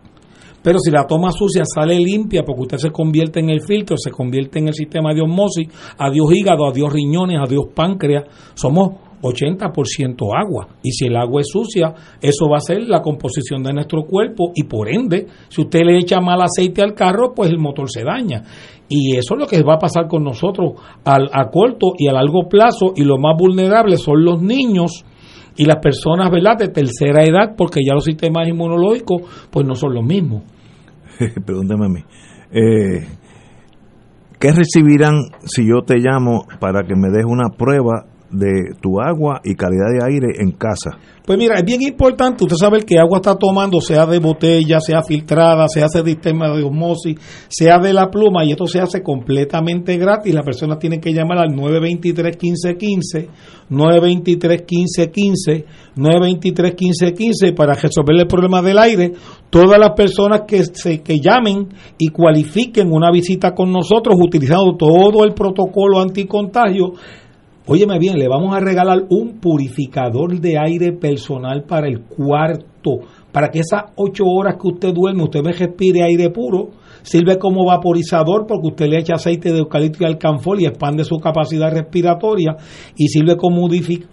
Pero si la toma sucia sale limpia porque usted se convierte en el filtro, se convierte en el sistema de osmosis, adiós hígado, adiós riñones, adiós páncreas, somos 80% agua. Y si el agua es sucia, eso va a ser la composición de nuestro cuerpo y por ende, si usted le echa mal aceite al carro, pues el motor se daña. Y eso es lo que va a pasar con nosotros al, a corto y a largo plazo y lo más vulnerable son los niños y las personas, ¿verdad?, de tercera edad, porque ya los sistemas inmunológicos, pues no son los mismos. Pregúntame a mí. Eh, ¿Qué recibirán si yo te llamo para que me des una prueba de tu agua y calidad de aire en casa? Pues mira, es bien importante usted sabe que agua está tomando, sea de botella, sea filtrada, sea de sistema de osmosis, sea de la pluma, y esto se hace completamente gratis. La persona tiene que llamar al 923-1515, 923-1515, 923-1515 para resolver el problema del aire. Todas las personas que, se, que llamen y cualifiquen una visita con nosotros utilizando todo el protocolo anticontagio, Óyeme bien, le vamos a regalar un purificador de aire personal para el cuarto, para que esas ocho horas que usted duerme, usted respire aire puro. Sirve como vaporizador porque usted le echa aceite de eucalipto y alcanfol y expande su capacidad respiratoria. Y sirve como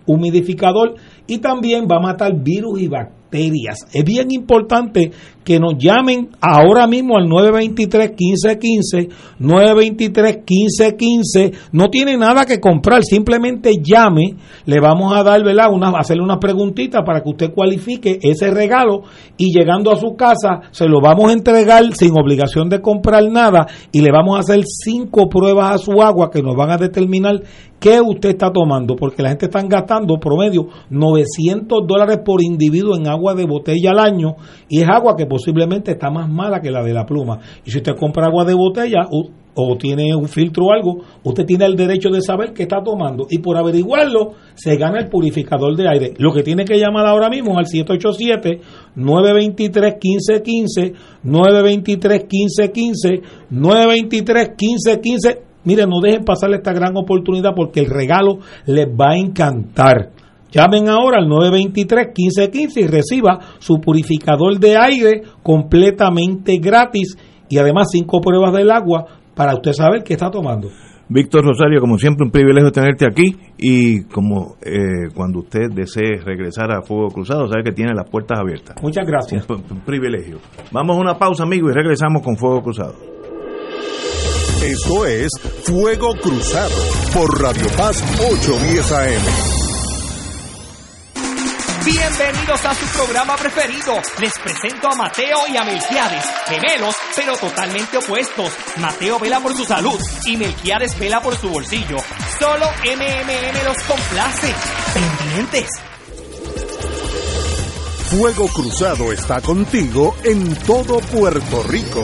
humidificador y también va a matar virus y bacterias es bien importante que nos llamen ahora mismo al 923-1515, 923-1515. No tiene nada que comprar, simplemente llame. Le vamos a dar, ¿verdad? Una, hacerle una preguntita para que usted cualifique ese regalo y llegando a su casa se lo vamos a entregar sin obligación de comprar nada y le vamos a hacer cinco pruebas a su agua que nos van a determinar qué usted está tomando, porque la gente está gastando promedio 900 dólares por individuo en agua de botella al año y es agua que posiblemente está más mala que la de la pluma. Y si usted compra agua de botella o, tiene un filtro o algo, usted tiene el derecho de saber qué está tomando y por averiguarlo se gana el purificador de aire. Lo que tiene que llamar ahora mismo al 787 923 1515 923 1515 923 1515 Mire, no dejen pasar esta gran oportunidad porque el regalo les va a encantar. Llamen ahora al 923-1515 y reciba su purificador de aire completamente gratis y además cinco pruebas del agua para usted saber qué está tomando. Víctor Rosario, como siempre, un privilegio tenerte aquí y como eh, cuando usted desee regresar a Fuego Cruzado, sabe que tiene las puertas abiertas. Muchas gracias. un privilegio. Vamos a una pausa, amigos, y regresamos con Fuego Cruzado. Esto es Fuego Cruzado por Radio Paz 810 AM. Bienvenidos a su programa preferido. Les presento a Mateo y a Melquiades, gemelos, pero totalmente opuestos. Mateo vela por su salud y Melquiades vela por su bolsillo. Solo MMM los complace. Pendientes. Fuego Cruzado está contigo en todo Puerto Rico.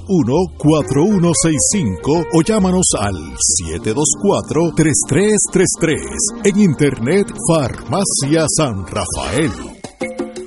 721-4165 o llámanos al 724-3333. En Internet, Farmacia San Rafael.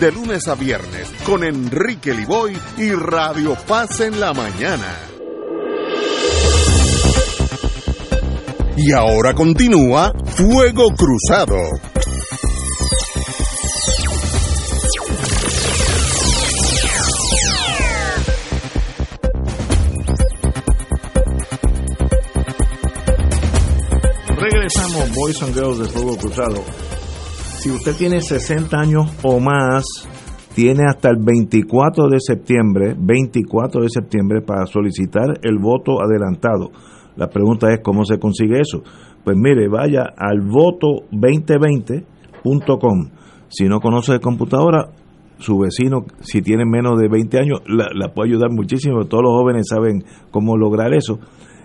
de lunes a viernes con Enrique Liboy y Radio Paz en la mañana. Y ahora continúa Fuego Cruzado. Regresamos, Boys and Girls de Fuego Cruzado. Si usted tiene 60 años o más, tiene hasta el 24 de septiembre, 24 de septiembre para solicitar el voto adelantado. La pregunta es cómo se consigue eso. Pues mire, vaya al voto2020.com. Si no conoce de computadora, su vecino, si tiene menos de 20 años, la, la puede ayudar muchísimo. Todos los jóvenes saben cómo lograr eso.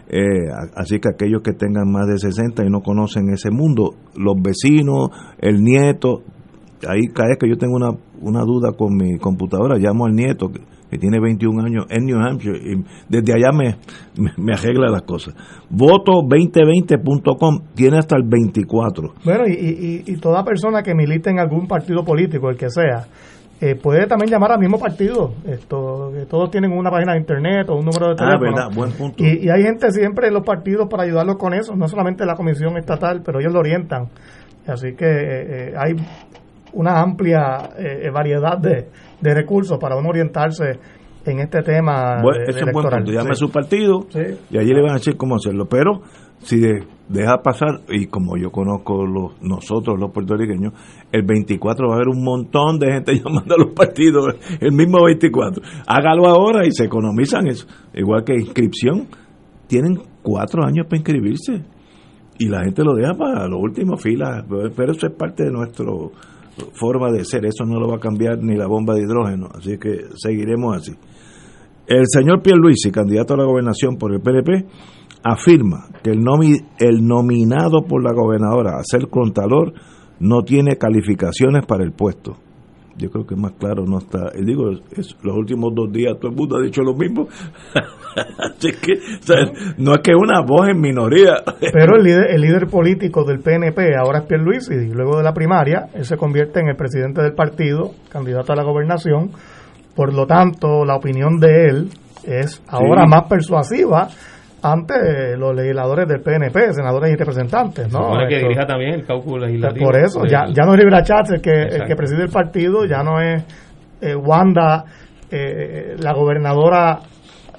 Eh, así que aquellos que tengan más de 60 y no conocen ese mundo, los vecinos, el nieto, ahí cada vez que yo tengo una, una duda con mi computadora, llamo al nieto que, tiene 21 años en New Hampshire y desde allá me, me, me arregla las cosas. Voto2020.com tiene hasta el 24. Bueno, y, y, y toda persona que milite en algún partido político, el que sea, eh, puede también llamar al mismo partido. Esto, que todos tienen una página de internet o un número de Ah, teléfono. verdad, buen punto. Y, y hay gente siempre en los partidos para ayudarlos con eso, no solamente la comisión estatal, pero ellos lo orientan. Así que eh, eh, hay una amplia eh, variedad de, de recursos para uno orientarse en este tema Bueno, de- ese es un buen punto. Llame a su partido Sí. y allí le van a decir cómo hacerlo. Pero si de- deja pasar, y como yo conozco los, nosotros los puertorriqueños, el 24 va a haber un montón de gente llamando a los partidos el mismo 24. Hágalo ahora y se economizan eso. Igual que inscripción, tienen cuatro años para inscribirse y la gente lo deja para los últimos filas. Pero eso es parte de nuestra forma de ser. Eso no lo va a cambiar ni la bomba de hidrógeno. Así que seguiremos así. El señor Pierluisi, candidato a la gobernación por el PNP, afirma que el, nomi- el nominado por la gobernadora a ser contralor no tiene calificaciones para el puesto. Yo creo que más claro no está. Digo, es- los últimos dos días todo el mundo ha dicho lo mismo. Así que, o sea, no es que una voz en minoría. Pero el líder, el líder político del PNP ahora es Pierluisi y luego de la primaria él se convierte en el presidente del partido, candidato a la gobernación. Por lo tanto, la opinión de él es ahora Sí. más persuasiva ante los legisladores del PNP, senadores y representantes, Se ¿no? supone que Esto- dirija también el cálculo legislativo. por eso, del- ya, ya no es Rivera Chats el que, el que preside el partido, ya no es eh, Wanda, eh, la gobernadora,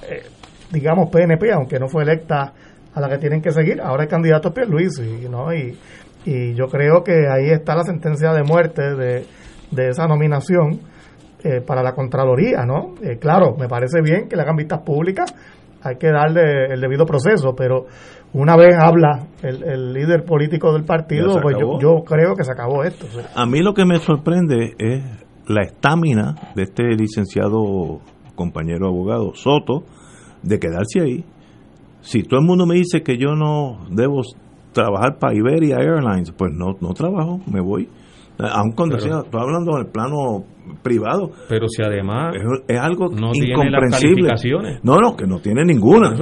eh, digamos PNP, aunque no fue electa a la que tienen que seguir, ahora el candidato es Pierluisi, ¿no? Y, y yo creo que ahí está la sentencia de muerte de, de esa nominación eh, para la Contraloría, ¿no? Eh, claro, me parece bien que le hagan vistas públicas, hay que darle el debido proceso, pero una vez habla el, el líder político del partido, pues yo, yo creo que se acabó esto. sí. A mí lo que me sorprende es la estamina de este licenciado compañero abogado Soto de quedarse ahí. Si todo el mundo me dice que yo no debo trabajar para Iberia Airlines, pues no, no trabajo, me voy. Aun cuando sea, estoy hablando del plano privado. Pero si además es, algo no incomprensible. no, no, que no tiene ninguna.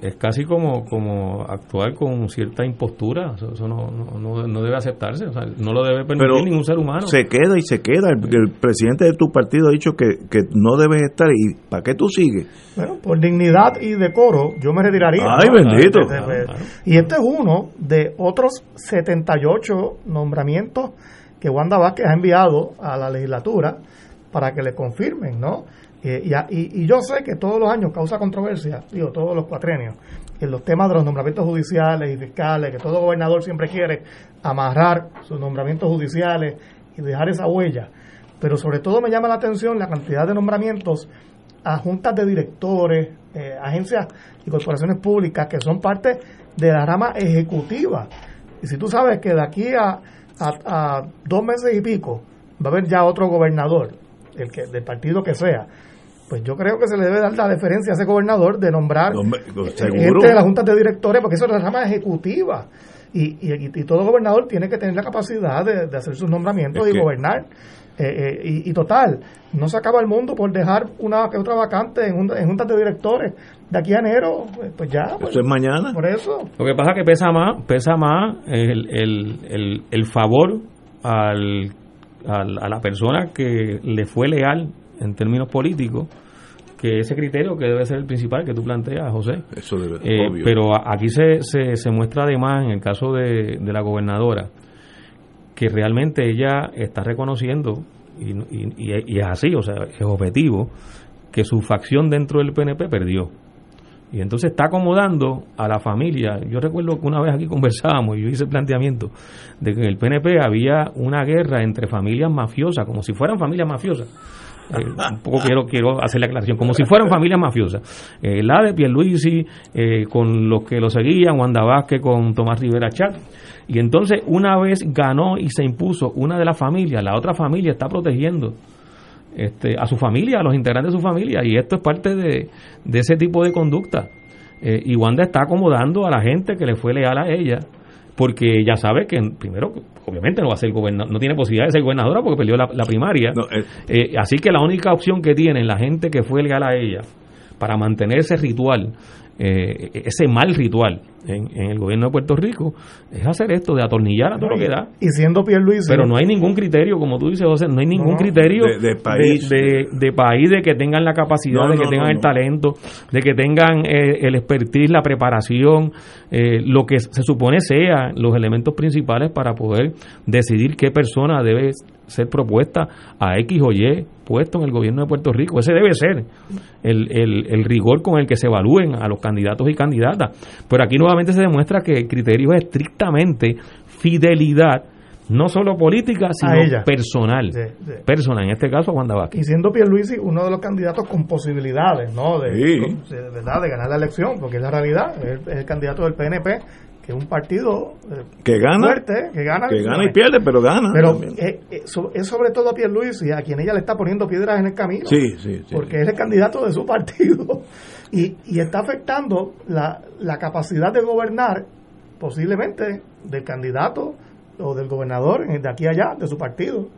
Es, casi como, como actuar con cierta impostura. Eso, no, no, no, debe aceptarse. no lo debe permitir ningún ser humano. Se queda y se queda. El, presidente de tu partido ha dicho que, que no debes estar. ¿Y para qué tú sigues? Bueno, por dignidad y decoro, yo me retiraría. Ay, bendito. Y este es uno de otros 78 nombramientos que Wanda Vázquez ha enviado a la legislatura para que le confirmen, ¿no? Eh, y, yo sé que todos los años causa controversia, digo, todos los cuatrenios, en los temas de los nombramientos judiciales y fiscales, que todo gobernador siempre quiere amarrar sus nombramientos judiciales y dejar esa huella. Pero sobre todo me llama la atención la cantidad de nombramientos a juntas de directores, eh, agencias y corporaciones públicas que son parte de la rama ejecutiva. Y si tú sabes que de aquí a a, dos meses y pico va a haber ya otro gobernador, el que del partido que sea, pues yo creo que se le debe dar la deferencia a ese gobernador de nombrar gente de la junta de directores, porque eso es la rama ejecutiva. Y, y, todo gobernador tiene que tener la capacidad de, hacer sus nombramientos y gobernar. Eh, eh, y, total, no se acaba el mundo por dejar una que otra vacante en, en juntas de directores de aquí a enero, pues, pues ya. Pues, eso es mañana. Por eso. Lo que pasa es que pesa más, pesa más el, el, el, el favor al, a la persona que le fue leal en términos políticos que ese criterio que debe ser el principal que tú planteas, José. Eso debe, eh, Pero aquí se, se, se, muestra además en el caso de, de la gobernadora que realmente ella está reconociendo, y, es así, o sea, es objetivo, que su facción dentro del PNP perdió. Y entonces está acomodando a la familia. Yo recuerdo que una vez aquí conversábamos y yo hice el planteamiento de que en el PNP había una guerra entre familias mafiosas, como si fueran familias mafiosas. Eh, un poco quiero quiero hacer la aclaración, como si fueran familias mafiosas. Eh, la de Pierluisi eh, con los que lo seguían, Wanda Vázquez con Tomás Rivera Chat y entonces una vez ganó y se impuso una de las familias, la otra familia está protegiendo este, a su familia, a los integrantes de su familia, y esto es parte de, ese tipo de conducta. Eh, y Wanda está acomodando a la gente que le fue leal a ella, porque ya sabe que, primero, obviamente no va a ser gobernador, no tiene posibilidad de ser gobernadora porque perdió la, primaria. Eh, eh, así que la única opción que tiene la gente que fue leal a ella para mantener ese ritual eh, ese mal ritual en, el gobierno de Puerto Rico es hacer esto de atornillar a todo lo que da. Y siendo Pierluisi. Pero no hay ningún criterio, como tú dices, José, no hay ningún criterio de, país. De, país, de que tengan la capacidad, de que tengan el talento, de que tengan eh, el expertise, la preparación, eh, lo que se supone sean los elementos principales para poder decidir qué persona debe ser propuesta a X o Y puesto en el gobierno de Puerto Rico. Ese debe ser el, el, rigor con el que se evalúen a los candidatos y candidatas. Pero aquí nuevamente se demuestra que el criterio es estrictamente fidelidad no solo política, sino personal. Personal, en este caso, Wanda Vázquez. Y siendo Pierluisi uno de los candidatos con posibilidades, ¿no? De, ¿verdad? de ganar la elección, porque es la realidad, es el candidato del PNP que es un partido eh, que gana, fuerte, que gana, que gana y pierde, pero gana. Pero eh, eh, es sobre todo a y a quien ella le está poniendo piedras en el camino. Sí, sí, porque es el candidato de su partido y, y está afectando la, la capacidad de gobernar posiblemente del candidato o del gobernador de aquí a allá, de su partido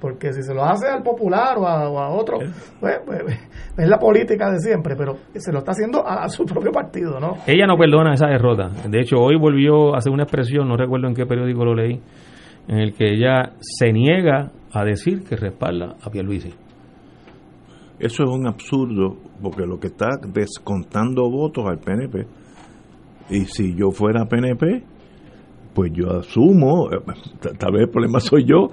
porque si se lo hace al popular o a, otro, pues, pues, es la política de siempre, pero se lo está haciendo a, su propio partido, ¿no? Ella no perdona esa derrota. De hecho, hoy volvió a hacer una expresión, no recuerdo en qué periódico lo leí, en el que ella se niega a decir que respalda a Pierluisi. Eso es un absurdo, porque lo que está descontando votos al PNP, y si yo fuera PNP, pues yo asumo, eh, tal vez el problema soy yo,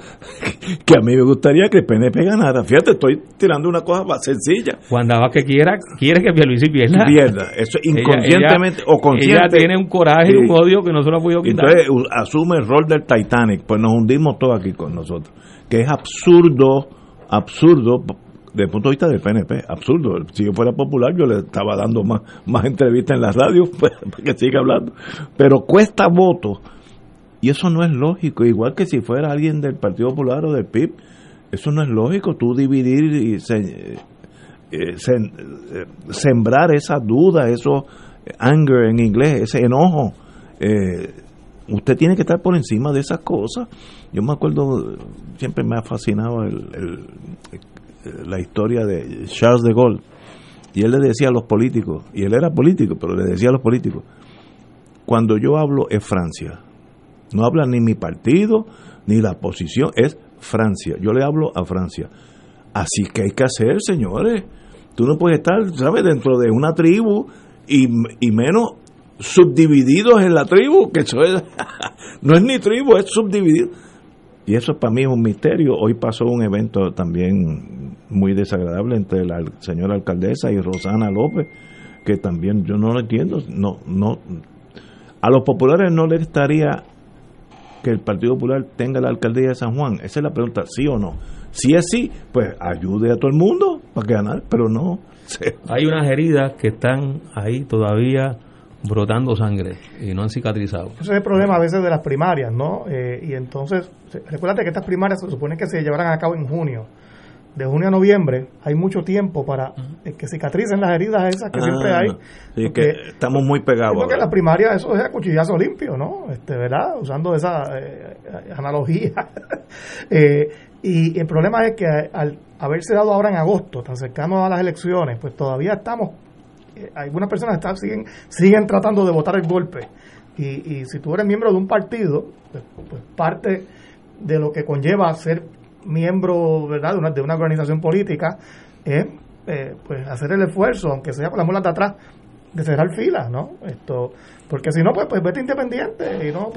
que a mí me gustaría que el PNP ganara. Fíjate, estoy tirando una cosa más sencilla. Cuando que quiera, quiere que Pierluisi pierda. Pierda, eso inconscientemente o consciente. Ella tiene un coraje y un odio que no se lo ha podido quitar. Entonces asume el rol del Titanic, pues nos hundimos todos aquí con nosotros. Que es absurdo, absurdo, desde el punto de vista del PNP, absurdo. Si yo fuera popular, yo le estaba dando más, más entrevistas en las radios pues, para que siga hablando. Pero cuesta votos y eso no es lógico, igual que si fuera alguien del Partido Popular o del PIB, Eso no es lógico, tú dividir y eh, sem- eh, sembrar esa duda, eso anger en inglés, ese enojo. Eh, usted tiene que estar por encima de esas cosas. Yo me acuerdo, siempre me ha fascinado el- la historia de Charles de Gaulle. Y él le decía a los políticos, y él era político, pero le decía a los políticos, cuando yo hablo es Francia. No habla ni mi partido, ni la posición, es Francia. Yo le hablo a Francia. Así que hay que hacer, señores. Tú no puedes estar, ¿sabes?, dentro de una tribu y, y menos subdivididos en la tribu, que eso es, no es ni tribu, es subdividido. Y eso para mí es un misterio. Hoy pasó un evento también muy desagradable entre la señora alcaldesa y Rosana López, que también yo no lo entiendo. No, no, a los populares no les estaría que el Partido Popular tenga la alcaldía de San Juan. Esa es la pregunta, sí o no. Si es sí, pues ayude a todo el mundo para ganar, pero no. Hay unas heridas que están ahí todavía brotando sangre y no han cicatrizado. Ese es el problema a veces de las primarias, ¿no? Eh, y entonces, recuérdate que estas primarias se supone que se llevarán a cabo en junio. De junio a noviembre hay mucho tiempo para eh, que cicatricen las heridas esas que siempre Ah, hay. sí, porque- que estamos muy pegados. Creo que ahora. la primaria eso es a cuchillazo limpio, ¿no? Este, ¿verdad? Usando esa eh, analogía. Eh, y el problema es que al haberse dado ahora en agosto, tan cercano a las elecciones, pues todavía estamos, eh, algunas personas están, siguen, siguen tratando de votar el golpe. Y, y si tú eres miembro de un partido, pues, pues parte de lo que conlleva ser miembro, ¿verdad?, de una, de una organización política, es eh, pues hacer el esfuerzo, aunque sea con las mulas de atrás, de cerrar filas, ¿no? Esto, porque si no, pues, pues vete independiente y no,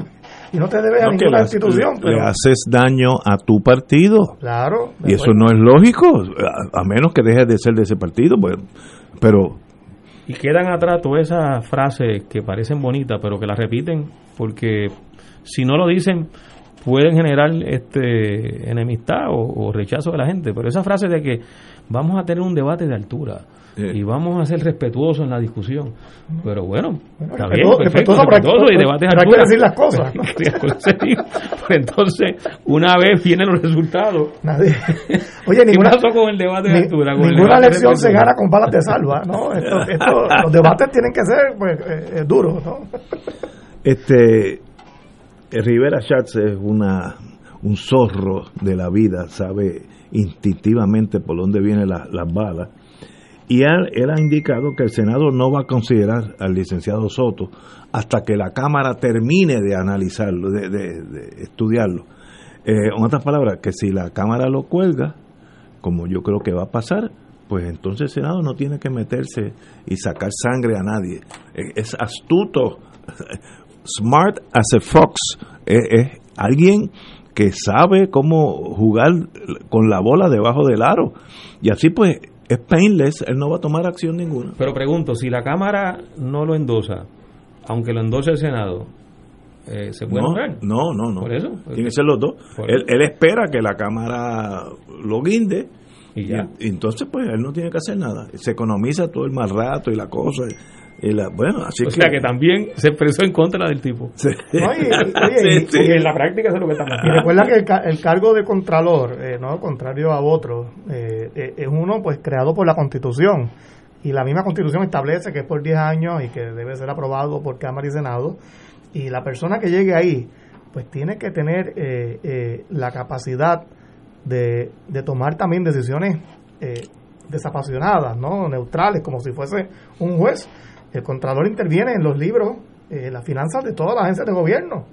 y no te debes a No, ninguna le- institución. le Pero, haces daño a tu partido. claro. Y eso no es lógico, a, a menos que dejes de ser de ese partido. Pues, pero Y quedan atrás todas esas frases que parecen bonitas, pero que las repiten porque si no lo dicen pueden generar este enemistad o, o rechazo de la gente. Pero esa frase de que vamos a tener un debate de altura y vamos a ser respetuosos en la discusión. Pero bueno, está bien, respetuoso- perfecto, respetuoso, y debate de pero hay que altura. decir las cosas. Pero entonces, una vez vienen los resultados. Nadie. Oye, ¿Qué ninguna, pasó con el debate de ni- altura? Con el ninguna debate de elección se gana con balas de salva, ¿no? Esto, esto- los debates tienen que ser pues, eh, eh, duros, ¿no? este Rivera Schatz es una un zorro de la vida, sabe instintivamente por dónde vienen la- las balas. Y él, él ha indicado que el Senado no va a considerar al licenciado Soto hasta que la Cámara termine de analizarlo, de estudiarlo. Eh, en otras palabras, que si la Cámara lo cuelga, como yo creo que va a pasar, pues entonces el Senado no tiene que meterse y sacar sangre a nadie. Eh, Es astuto, smart as a fox, es, es alguien que sabe cómo jugar con la bola debajo del aro. Y así pues es painless, él no va a tomar acción ninguna. Pero pregunto, si la Cámara no lo endosa, aunque lo endose el Senado, eh, ¿se puede No, no, no, no. Por eso. Tiene que ser los dos. Él espera que la Cámara lo guinde Y ya. y entonces pues él no tiene que hacer nada. Se economiza todo el mal rato y la cosa. Y la, bueno, así o que... sea que también se expresó en contra del tipo. Sí. No, y- y- y- Sí, y- en la práctica eso es lo que está Y pasando. recuerda que el, ca- el cargo de contralor, eh, no contrario a otros, eh, eh, es uno pues creado por la Constitución. Y la misma Constitución establece que es por 10 años y que debe ser aprobado por Cámara y Senado. Y la persona que llegue ahí, pues tiene que tener eh, eh, la capacidad de, de tomar también decisiones eh, desapasionadas, ¿no? neutrales, como si fuese un juez. El Contralor interviene en los libros, eh, las finanzas de todas las agencias de gobierno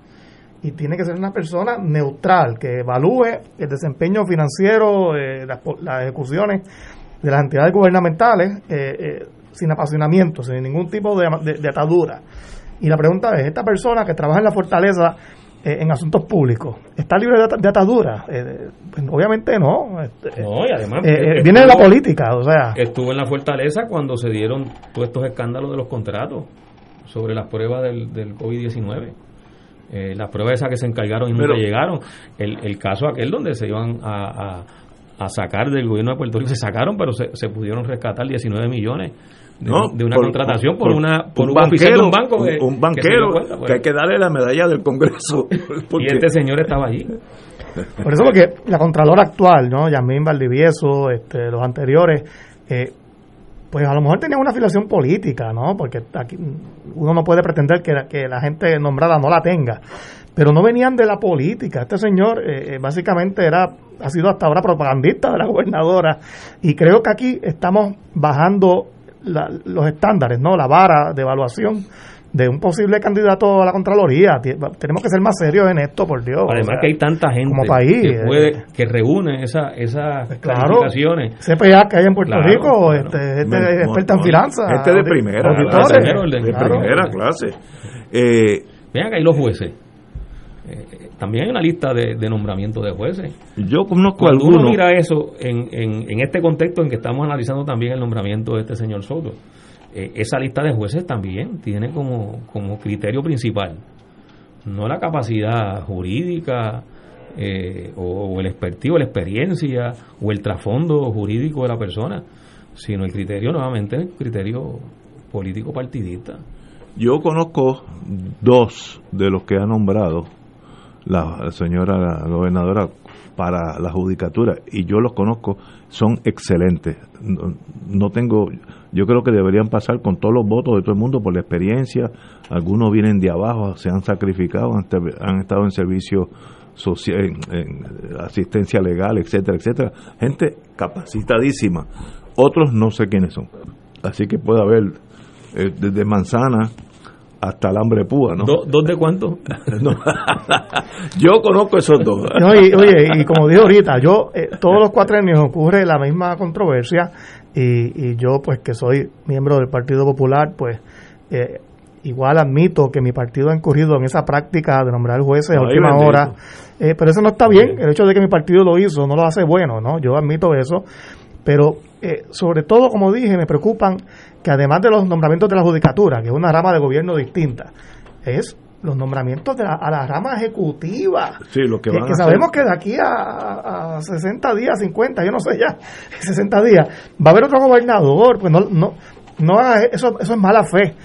y tiene que ser una persona neutral que evalúe el desempeño financiero, eh, las, ejecuciones de las entidades gubernamentales eh, eh, sin apasionamiento, sin ningún tipo de atadura. Y la pregunta es, ¿esta persona que trabaja en la fortaleza eh, en asuntos públicos está libre de, de atadura? Eh, pues, obviamente no. Este, No, y además eh, eh, estuvo- viene de la política, o sea. Estuvo en la fortaleza cuando se dieron todos estos escándalos de los contratos sobre las pruebas del, del COVID-19. Eh, las pruebas esas que se encargaron y nunca Pero- llegaron. El, el caso aquel donde se iban a, a- a sacar del gobierno de Puerto Rico, se sacaron, pero se, se pudieron rescatar 19 millones de, No, de una por- contratación por, por- una por un, banquero, oficial de un banco que, un, que banquero cuenta, pues. que hay que darle la medalla del Congreso. porque- y este señor estaba allí Por eso porque la Contralora actual, ¿no? Yasmín Valdivieso, este, los anteriores, eh, pues a lo mejor tenían una afiliación política, ¿no? Porque aquí uno no puede pretender que la, que la gente nombrada no la tenga. Pero no venían de la política. Este señor eh, eh, básicamente era ha sido hasta ahora propagandista de la gobernadora. Y creo que aquí estamos bajando la- los estándares, ¿no? La vara de evaluación de un posible candidato a la Contraloría. Tenemos que ser más serios en esto, por Dios. además O sea, que hay tanta gente como país, que eh, puede que reúne esa, esas Claro, calificaciones CPA que hay en Puerto Claro, Rico, claro. este, Men- experta en finanzas. Gente de primera, clase, de claro. primera clase. Eh, vean que hay los jueces Eh, también hay una lista de, de nombramientos de jueces yo conozco Cuando uno algunos. mira eso en, en, en este contexto en que estamos analizando también el nombramiento de este señor Soto, eh, esa lista de jueces también tiene como, como criterio principal no la capacidad jurídica eh, o, o el expertivo, la experiencia o el trasfondo jurídico de la persona, sino el criterio nuevamente, el criterio político partidista. Yo conozco dos de los que ha nombrado la señora gobernadora para la judicatura y yo los conozco, son excelentes. No, no tengo, yo creo que deberían pasar con todos los votos de todo el mundo por la experiencia. Algunos vienen de abajo, se han sacrificado, han, estado en servicio social, en, en asistencia legal, etcétera, etcétera. Gente capacitadísima. Otros no sé quiénes son. Así que puede haber eh, desde manzana hasta alambre púa, ¿no? ¿Do- ¿Dos de cuánto? No. Yo conozco esos dos. No, y, oye, y como digo ahorita, yo eh, todos los cuatrenios ocurre la misma controversia y, y yo pues que soy miembro del Partido Popular, pues eh, igual admito que mi partido ha incurrido en esa práctica de nombrar jueces a última bendito. hora, Eh, pero eso no está bien, el hecho de que mi partido lo hizo no lo hace bueno, ¿no? Yo admito eso, pero eh, sobre todo, como dije, me preocupan que además de los nombramientos de la judicatura, que es una rama de gobierno distinta, es los nombramientos de la- a la rama ejecutiva Sí, lo que que, van que a sabemos hacer. que de aquí a, a 60 días, 50, yo no sé ya, 60 días, va a haber otro gobernador, pues no, no, no eso, eso es mala fe.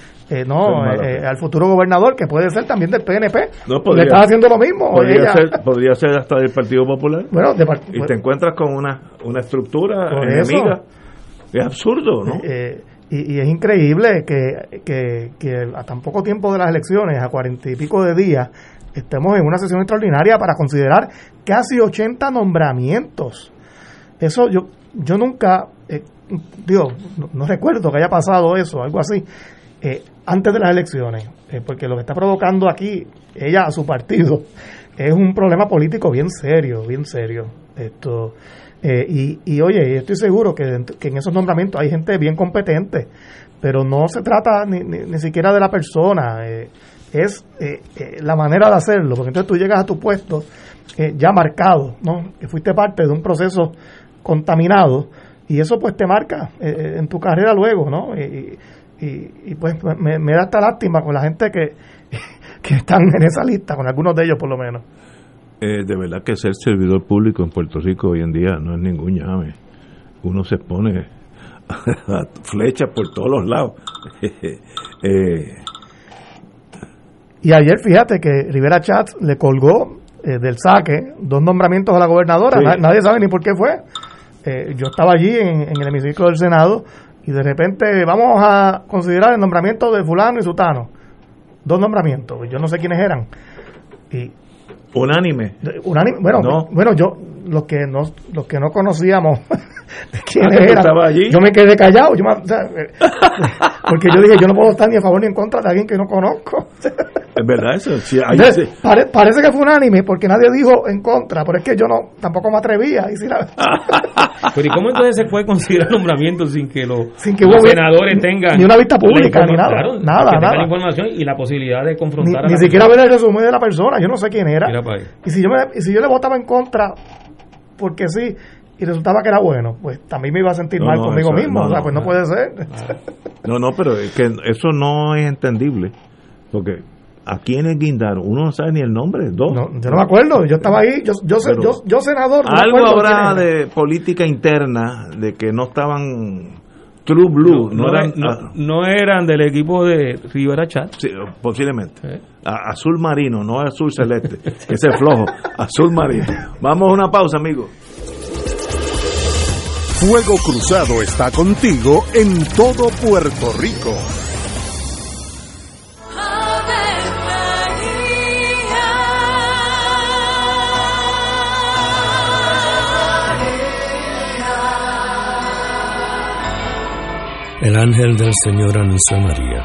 Eh, no, eh, fe. al futuro gobernador, que puede ser también del PNP, No, le podría- está haciendo lo mismo. Podría ella. ser, podría ser hasta del Partido Popular. Bueno, de y te encuentras con una, una estructura enemiga. Es absurdo, ¿no? Eh, y, y es increíble que, que, que a tan poco tiempo de las elecciones, a cuarenta y pico de días, estemos en una sesión extraordinaria para considerar casi 80 nombramientos. Eso yo yo nunca, eh, digo, no, no recuerdo que haya pasado eso, algo así, eh, antes de las elecciones, eh, porque lo que está provocando aquí, ella a su partido, es un problema político bien serio, bien serio. Esto eh, y, y oye, estoy seguro que, en esos nombramientos hay gente bien competente, pero no se trata ni, ni, ni siquiera de la persona, eh, es eh, la manera de hacerlo, porque entonces tú llegas a tu puesto ya marcado, ¿no? Que fuiste parte de un proceso contaminado y eso pues te marca en tu carrera luego, ¿no? Y, y, y, pues me, me da esta lástima con la gente que, que están en esa lista, con algunos de ellos por lo menos. Eh, de verdad que ser servidor público en Puerto Rico hoy en día no es ningún llame. Uno se expone a flechas por todos los lados. Eh, Y ayer fíjate que Rivera Chats le colgó eh, del saque dos nombramientos a la gobernadora, Sí. Nadie sabe ni por qué fue. Eh, yo estaba allí en, en el hemiciclo del Senado y de repente vamos a considerar el nombramiento de fulano y sutano. Dos nombramientos, yo no sé quiénes eran. Y unánime. unánime- bueno, No. bueno, yo los que no los que no conocíamos de quiénes Ah, eran, allí. yo me quedé callado, yo me- o sea, porque yo dije yo no puedo estar ni a favor ni en contra de alguien que no conozco. Es verdad eso. Sí, hay- Entonces, pare- parece que fue unánime porque nadie dijo en contra, pero es que yo no tampoco me atrevía. Y si la- Pero ¿y cómo entonces se puede considerar nombramiento sin que, los, Sin que los hubo- senadores ni- tengan ni una vista pública, ni nada, claro, nada, nada. la información y la posibilidad de ni, confrontar a ni la siquiera persona. ver el resumen de la persona, yo no sé quién era. Mira para ahí. Y si yo me, y si yo le votaba en contra porque sí y resultaba que era bueno, pues también me iba a sentir No, mal no, conmigo eso- mismo, no, o sea, pues no, no. puede ser. No, no, pero es que eso no es entendible. Porque ¿a quiénes guindaron? Uno no sabe ni el nombre. Dos. No, yo no me acuerdo, yo estaba ahí, yo, yo, yo, yo senador. Algo habrá de política interna de que no estaban True Blue. No, No, eran, no- ah, no eran del equipo de Rivera Chat. sí, posiblemente. A- azul marino, no azul celeste. Ese es flojo. Azul marino. Vamos a una pausa, amigos. Fuego Cruzado está contigo en todo Puerto Rico. El ángel del Señor anunció a María.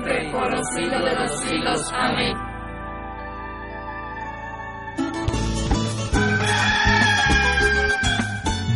siempre, por los siglos de los siglos. Amén.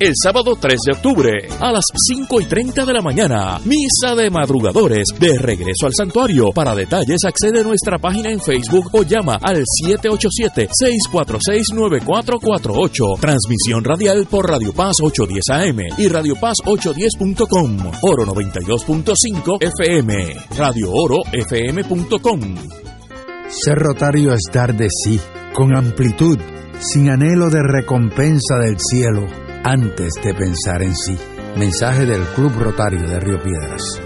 el sábado 3 de octubre a las 5 y 30 de la mañana. Misa de madrugadores de regreso al santuario. Para detalles accede a nuestra página en Facebook o llama al 787-646-9448. Transmisión radial por Radio Paz 810 AM y Radio Paz 810.com. Oro 92.5 FM. Radio Oro FM.com. Ser rotario es dar de sí, con amplitud, sin anhelo de recompensa del cielo, antes de pensar en sí. Mensaje del Club Rotario de Río Piedras.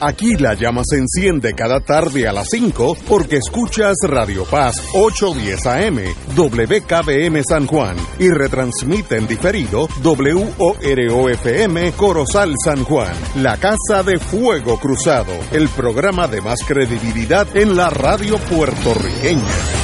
Aquí la llama se enciende cada tarde a las 5 porque escuchas Radio Paz 810 AM, WKBM San Juan y retransmite en diferido WOROFM Corozal San Juan, la Casa de Fuego Cruzado, el programa de más credibilidad en la radio puertorriqueña.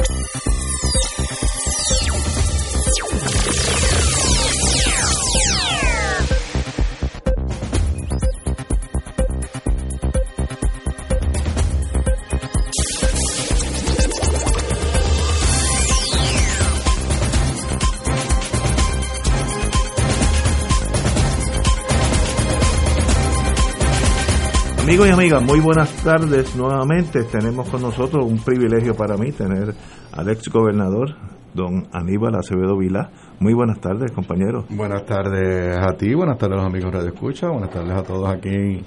Amigos y amigas, muy buenas tardes nuevamente. Tenemos con nosotros un privilegio para mí tener al ex gobernador, don Aníbal Acevedo Vilá. Muy buenas tardes, compañero. Buenas tardes a ti, buenas tardes a los amigos de Radio Escucha, buenas tardes a todos aquí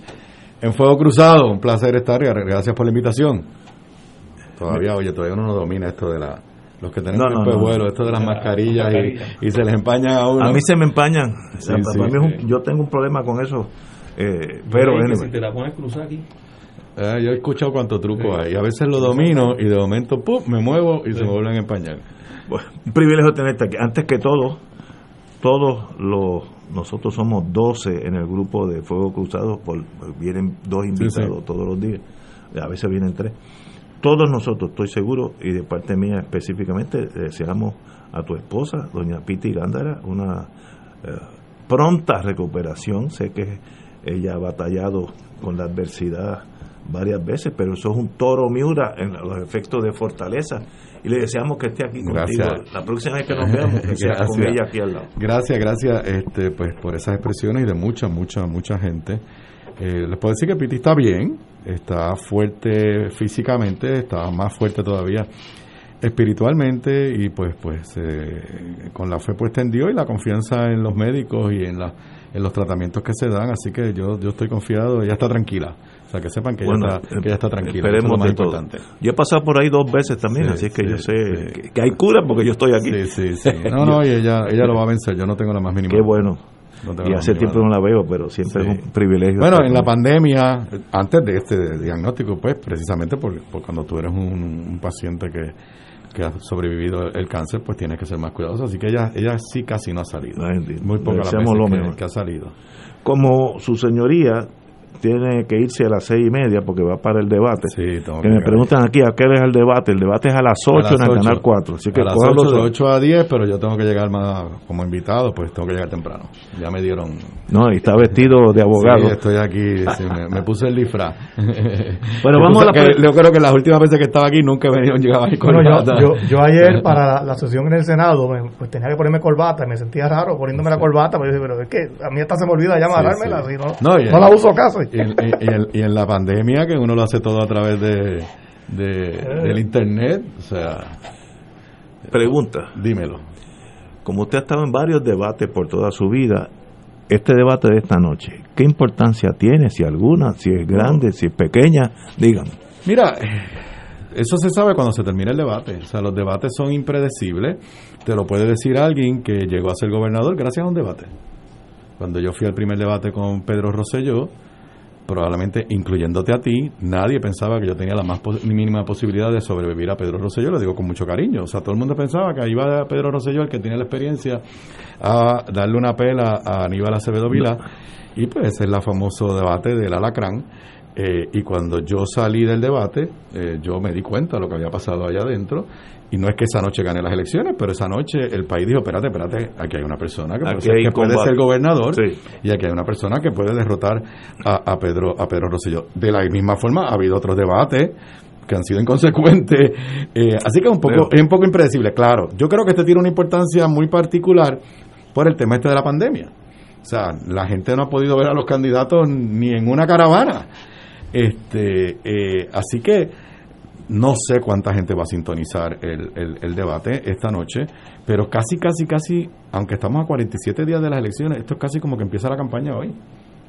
en Fuego Cruzado. Un placer estar y gracias por la invitación. Todavía, oye, todavía uno no domina esto de la. Los que tenemos No, no, vuelo, esto de las mascarillas y, y se les empañan a uno. A mí se me empañan. O sea, Sí, para sí. mí es un- yo tengo un problema con eso. Eh, pero, anyway. si te la pones cruzada aquí. Eh, yo he escuchado cuántos trucos hay. A veces lo domino y de momento ¡pum! me muevo y se me vuelven a empañar. Bueno, un privilegio tenerte aquí. Antes que todo, todos los nosotros somos 12 en el grupo de Fuego Cruzado, por, vienen dos invitados sí. todos los días, a veces vienen tres. todos nosotros, estoy seguro, y de parte mía específicamente, deseamos a tu esposa, doña Piti Gándara, una eh, pronta recuperación. Sé que ella ha batallado con la adversidad varias veces, pero eso es un toro miura en los efectos de fortaleza. Y le deseamos que esté aquí Gracias. contigo. La próxima vez que nos veamos, que sea con ella aquí al lado. Gracias, gracias este, pues, por esas expresiones y de mucha, mucha, mucha gente. Eh, les puedo decir que Piti está bien, está fuerte físicamente, está más fuerte todavía espiritualmente y pues pues eh, con la fe puesta en Dios y la confianza en los médicos y en, la, en los tratamientos que se dan, así que yo, yo estoy confiado, ella está tranquila. O sea, que sepan que, Bueno, ella, está, que ella está tranquila. eso es Esperemos lo más de todo. importante. Yo he pasado por ahí dos veces también, Sí, así es que sí, yo sé sí. que, hay cura porque yo estoy aquí. Sí, sí, sí. No, no, y ella, ella lo va a vencer, yo no tengo la más mínima. Qué bueno. No y hace tiempo no la veo, pero siempre Sí. es un privilegio. Bueno, en la pandemia, antes de este diagnóstico, pues precisamente por, por cuando tú eres un, un paciente que, que ha sobrevivido el cáncer, pues tienes que ser más cuidadoso. Así que ella, ella sí casi no ha salido. Muy pocas veces lo que, que ha salido. Como su señoría tiene que irse a las seis y media porque va para el debate. tengo que me preguntan aquí a qué es el debate. El debate es a las A 8 las en el ocho. canal 4. Así que a las cójalo 8, de suave. 8 a 10, pero yo tengo que llegar más como invitado, pues tengo que llegar temprano. Ya me dieron. No, y está vestido de abogado. Sí, estoy aquí, sí, me, me puse el disfraz. Bueno, Me vamos a la que Yo creo que las últimas veces que estaba aquí nunca he venido llegaba ahí con Bueno, yo, yo, yo ayer para la, la sesión en el Senado me- pues tenía que ponerme corbata y me sentía raro poniéndome la corbata, pero yo dije, pero es que a mí hasta se me olvida ya amarrármela, Sí, sí. si no, No, no la uso casi. Y en, y- y en- y en la pandemia, que uno lo hace todo a través de, de- del internet, o sea. Pregunta. Dímelo. Como usted ha estado en varios debates por toda su vida, este debate de esta noche, ¿qué importancia tiene? Si alguna, si es grande, si es pequeña, dígame. Mira, eso se sabe cuando se termina el debate. O sea, los debates son impredecibles. Te lo puede decir alguien que llegó a ser gobernador gracias a un debate. Cuando yo fui al primer debate con Pedro Rosselló, probablemente incluyéndote a ti, nadie pensaba que yo tenía la más pos- mínima posibilidad de sobrevivir a Pedro Rosselló, lo digo con mucho cariño. O sea, todo el mundo pensaba que iba a Pedro Rosselló, el que tiene la experiencia, a darle una pela a Aníbal Acevedo Vila. Y pues es el famoso debate del alacrán. Eh, y cuando yo salí del debate, eh, yo me di cuenta de lo que había pasado allá adentro. Y no es que esa noche gané las elecciones, pero esa noche el país dijo, espérate, espérate, aquí hay una persona que, puede ser, que puede combate". ser gobernador Sí. y aquí hay una persona que puede derrotar a, a Pedro a Pedro Rosselló. De la misma forma, ha habido otros debates que han sido inconsecuentes. Eh, así que es un poco, es un poco impredecible. Claro, yo creo que este tiene una importancia muy particular por el tema este de la pandemia. O sea, la gente no ha podido ver a los candidatos ni en una caravana. Este, eh, así que no sé cuánta gente va a sintonizar el, el- debate esta noche, pero casi, casi, casi, aunque estamos a 47 días de las elecciones, esto es casi como que empieza la campaña hoy.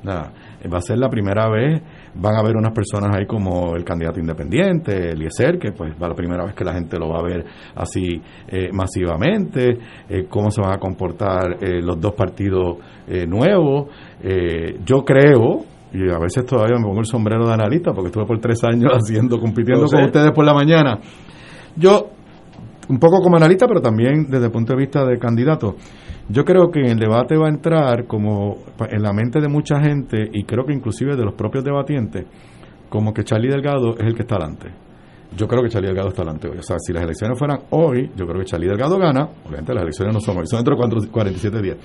Va a ser la primera vez, van a haber unas personas ahí como el candidato independiente, Eliezer, que pues va la primera vez que la gente lo va a ver así eh, masivamente, eh, cómo se van a comportar eh, los dos partidos eh, nuevos. Eh, yo creo, y a veces todavía me pongo el sombrero de analista, porque estuve por tres años haciendo, compitiendo sé. con ustedes por la mañana. Yo, un poco como analista, pero también desde el punto de vista de candidato, yo creo que en el debate va a entrar como en la mente de mucha gente, y creo que inclusive de los propios debatientes, como que Charlie Delgado es el que está adelante. Yo creo que Charlie Delgado está adelante hoy. O sea, si las elecciones fueran hoy, yo creo que Charlie Delgado gana. Obviamente las elecciones no son hoy, son dentro de cuatro- 47 días.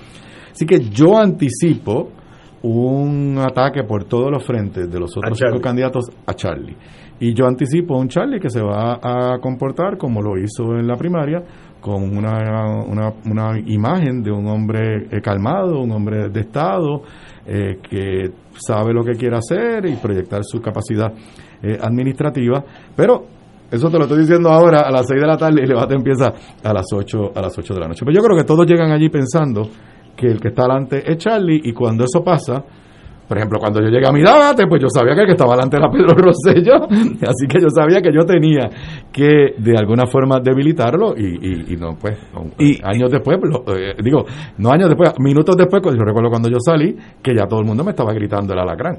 Así que yo anticipo un ataque por todos los frentes de los otros cinco candidatos a Charlie. Y yo anticipo un Charlie que se va a comportar como lo hizo en la primaria, con una, una, una imagen de un hombre eh, calmado, un hombre de Estado, eh, que sabe lo que quiere hacer y proyectar su capacidad eh, administrativa. Pero eso te lo estoy diciendo ahora a las 6 de la tarde y el debate empieza a las 8, a las 8 de la noche. Pero yo creo que todos llegan allí pensando que el que está adelante es Charlie y cuando eso pasa, por ejemplo, cuando yo llegué a mi debate, pues yo sabía que el que estaba adelante era Pedro Rosselló, así que yo sabía que yo tenía que de alguna forma debilitarlo y, y, y no, pues, y, años después, lo- eh, digo, no años después, minutos después, pues, yo recuerdo cuando yo salí, que ya todo el mundo me estaba gritando el alacrán.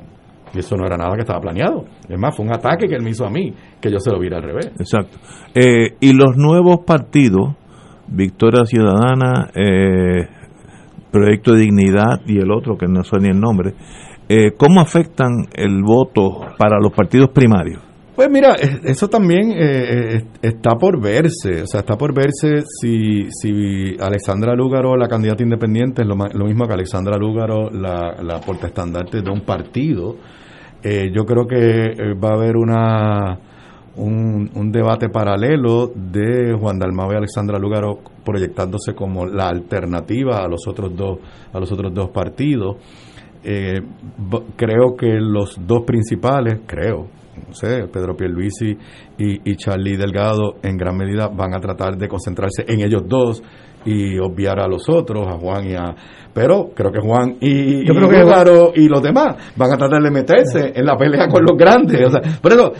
Y eso no era nada que estaba planeado. Es más, fue un ataque que él me hizo a mí, que yo se lo viera al revés. Exacto. Eh, y los nuevos partidos, Victoria Ciudadana, eh, Proyecto de Dignidad y el otro que no sé ni el nombre, eh, ¿cómo afectan el voto para los partidos primarios? Pues mira, eso también eh, eh, está por verse, o sea, está por verse si, si Alexandra Lúgaro, la candidata independiente, es lo, lo mismo que Alexandra Lúgaro, la, la portaestandarte de un partido. Eh, yo creo que va a haber una un, un, debate paralelo de Juan Dalmau y Alexandra Lúgaro proyectándose como la alternativa a los otros dos a los otros dos partidos. creo que los dos principales, creo, no sé, Pedro Pierluisi y, y Charlie Delgado en gran medida van a tratar de concentrarse en ellos dos y obviar a los otros, a Juan y a... Pero creo que Juan y, Yo creo y, los demás van a tratar de meterse en la pelea con los grandes. O sea, por eso,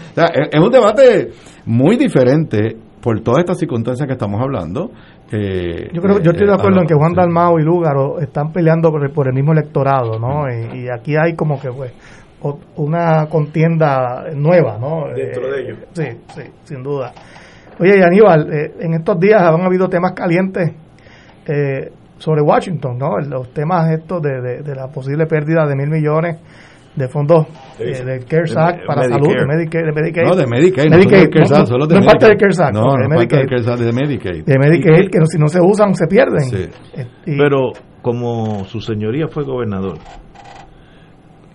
es, un debate muy diferente por todas estas circunstancias que estamos hablando. Eh, yo creo yo estoy de eh, acuerdo en que Juan Dalmao y Lúgaro están peleando por el, por el mismo electorado, ¿no? Y, y, aquí hay como que, pues, una contienda nueva, ¿no? Dentro de ellos. Sí, sí, sin duda. Oye, Aníbal, eh, en estos días han habido temas calientes eh, sobre Washington, ¿no? Los temas estos de, de, la posible pérdida de mil millones de fondos eh, del CARES Act para salud, de Medicaid, de Medicaid. No, de Medicaid, no, Medicaid, no, no, solo de no parte del CARES Act. No, de no parte del CARES Act, de Medicaid. De Medicaid, que si no se usan, se pierden. Sí. Pero como su señoría fue gobernador,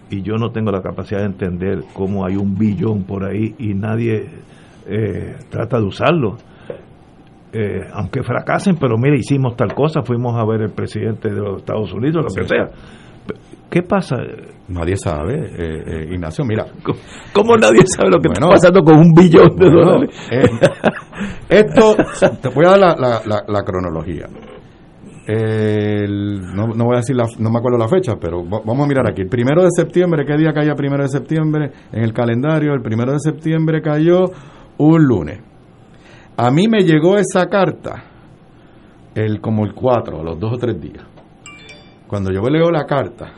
y yo no tengo la capacidad de entender cómo hay un billón por ahí y nadie eh, trata de usarlo. Eh, aunque fracasen, pero mire, hicimos tal cosa, fuimos a ver el presidente de los Estados Unidos, lo que sea. ¿Qué pasa? Nadie sabe, eh, eh Ignacio, mira. ¿Cómo, nadie sabe lo que está pasando con un billón de dólares? esto, te voy a dar la, la, la cronología no, no, voy a decir, la, no me acuerdo la fecha, pero vamos a mirar aquí. El primero de septiembre, ¿qué día caía primero de septiembre en el calendario? El primero de septiembre cayó un lunes. A mí me llegó esa carta el, como el 4, los dos o tres días. Cuando yo leo la carta,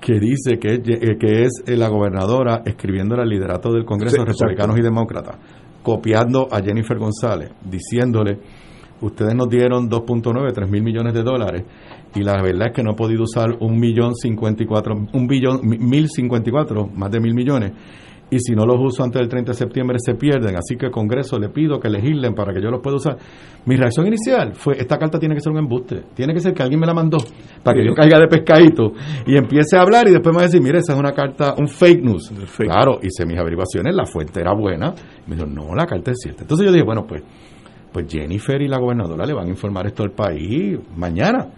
que dice que, eh, que es la gobernadora escribiendo el liderato del Congreso de Republicanos y Demócratas, copiando a Jennifer González, diciéndole ustedes nos dieron 2.9, 3 mil millones de dólares y la verdad es que no he podido usar un millón 54, un billón, mil 54, más de mil millones y si no los uso antes del 30 de septiembre se pierden, así que Congreso le pido que legislen para que yo los pueda usar. Mi reacción inicial fue, esta carta tiene que ser un embuste, tiene que ser que alguien me la mandó para que yo caiga de pescadito y empiece a hablar y después me va a decir, mire, esa es una carta, un fake news. Claro, hice mis averiguaciones, la fuente era buena, me dijo, no, la carta es cierta. Entonces yo dije, bueno, pues pues Jennifer y la gobernadora le van a informar esto al país mañana.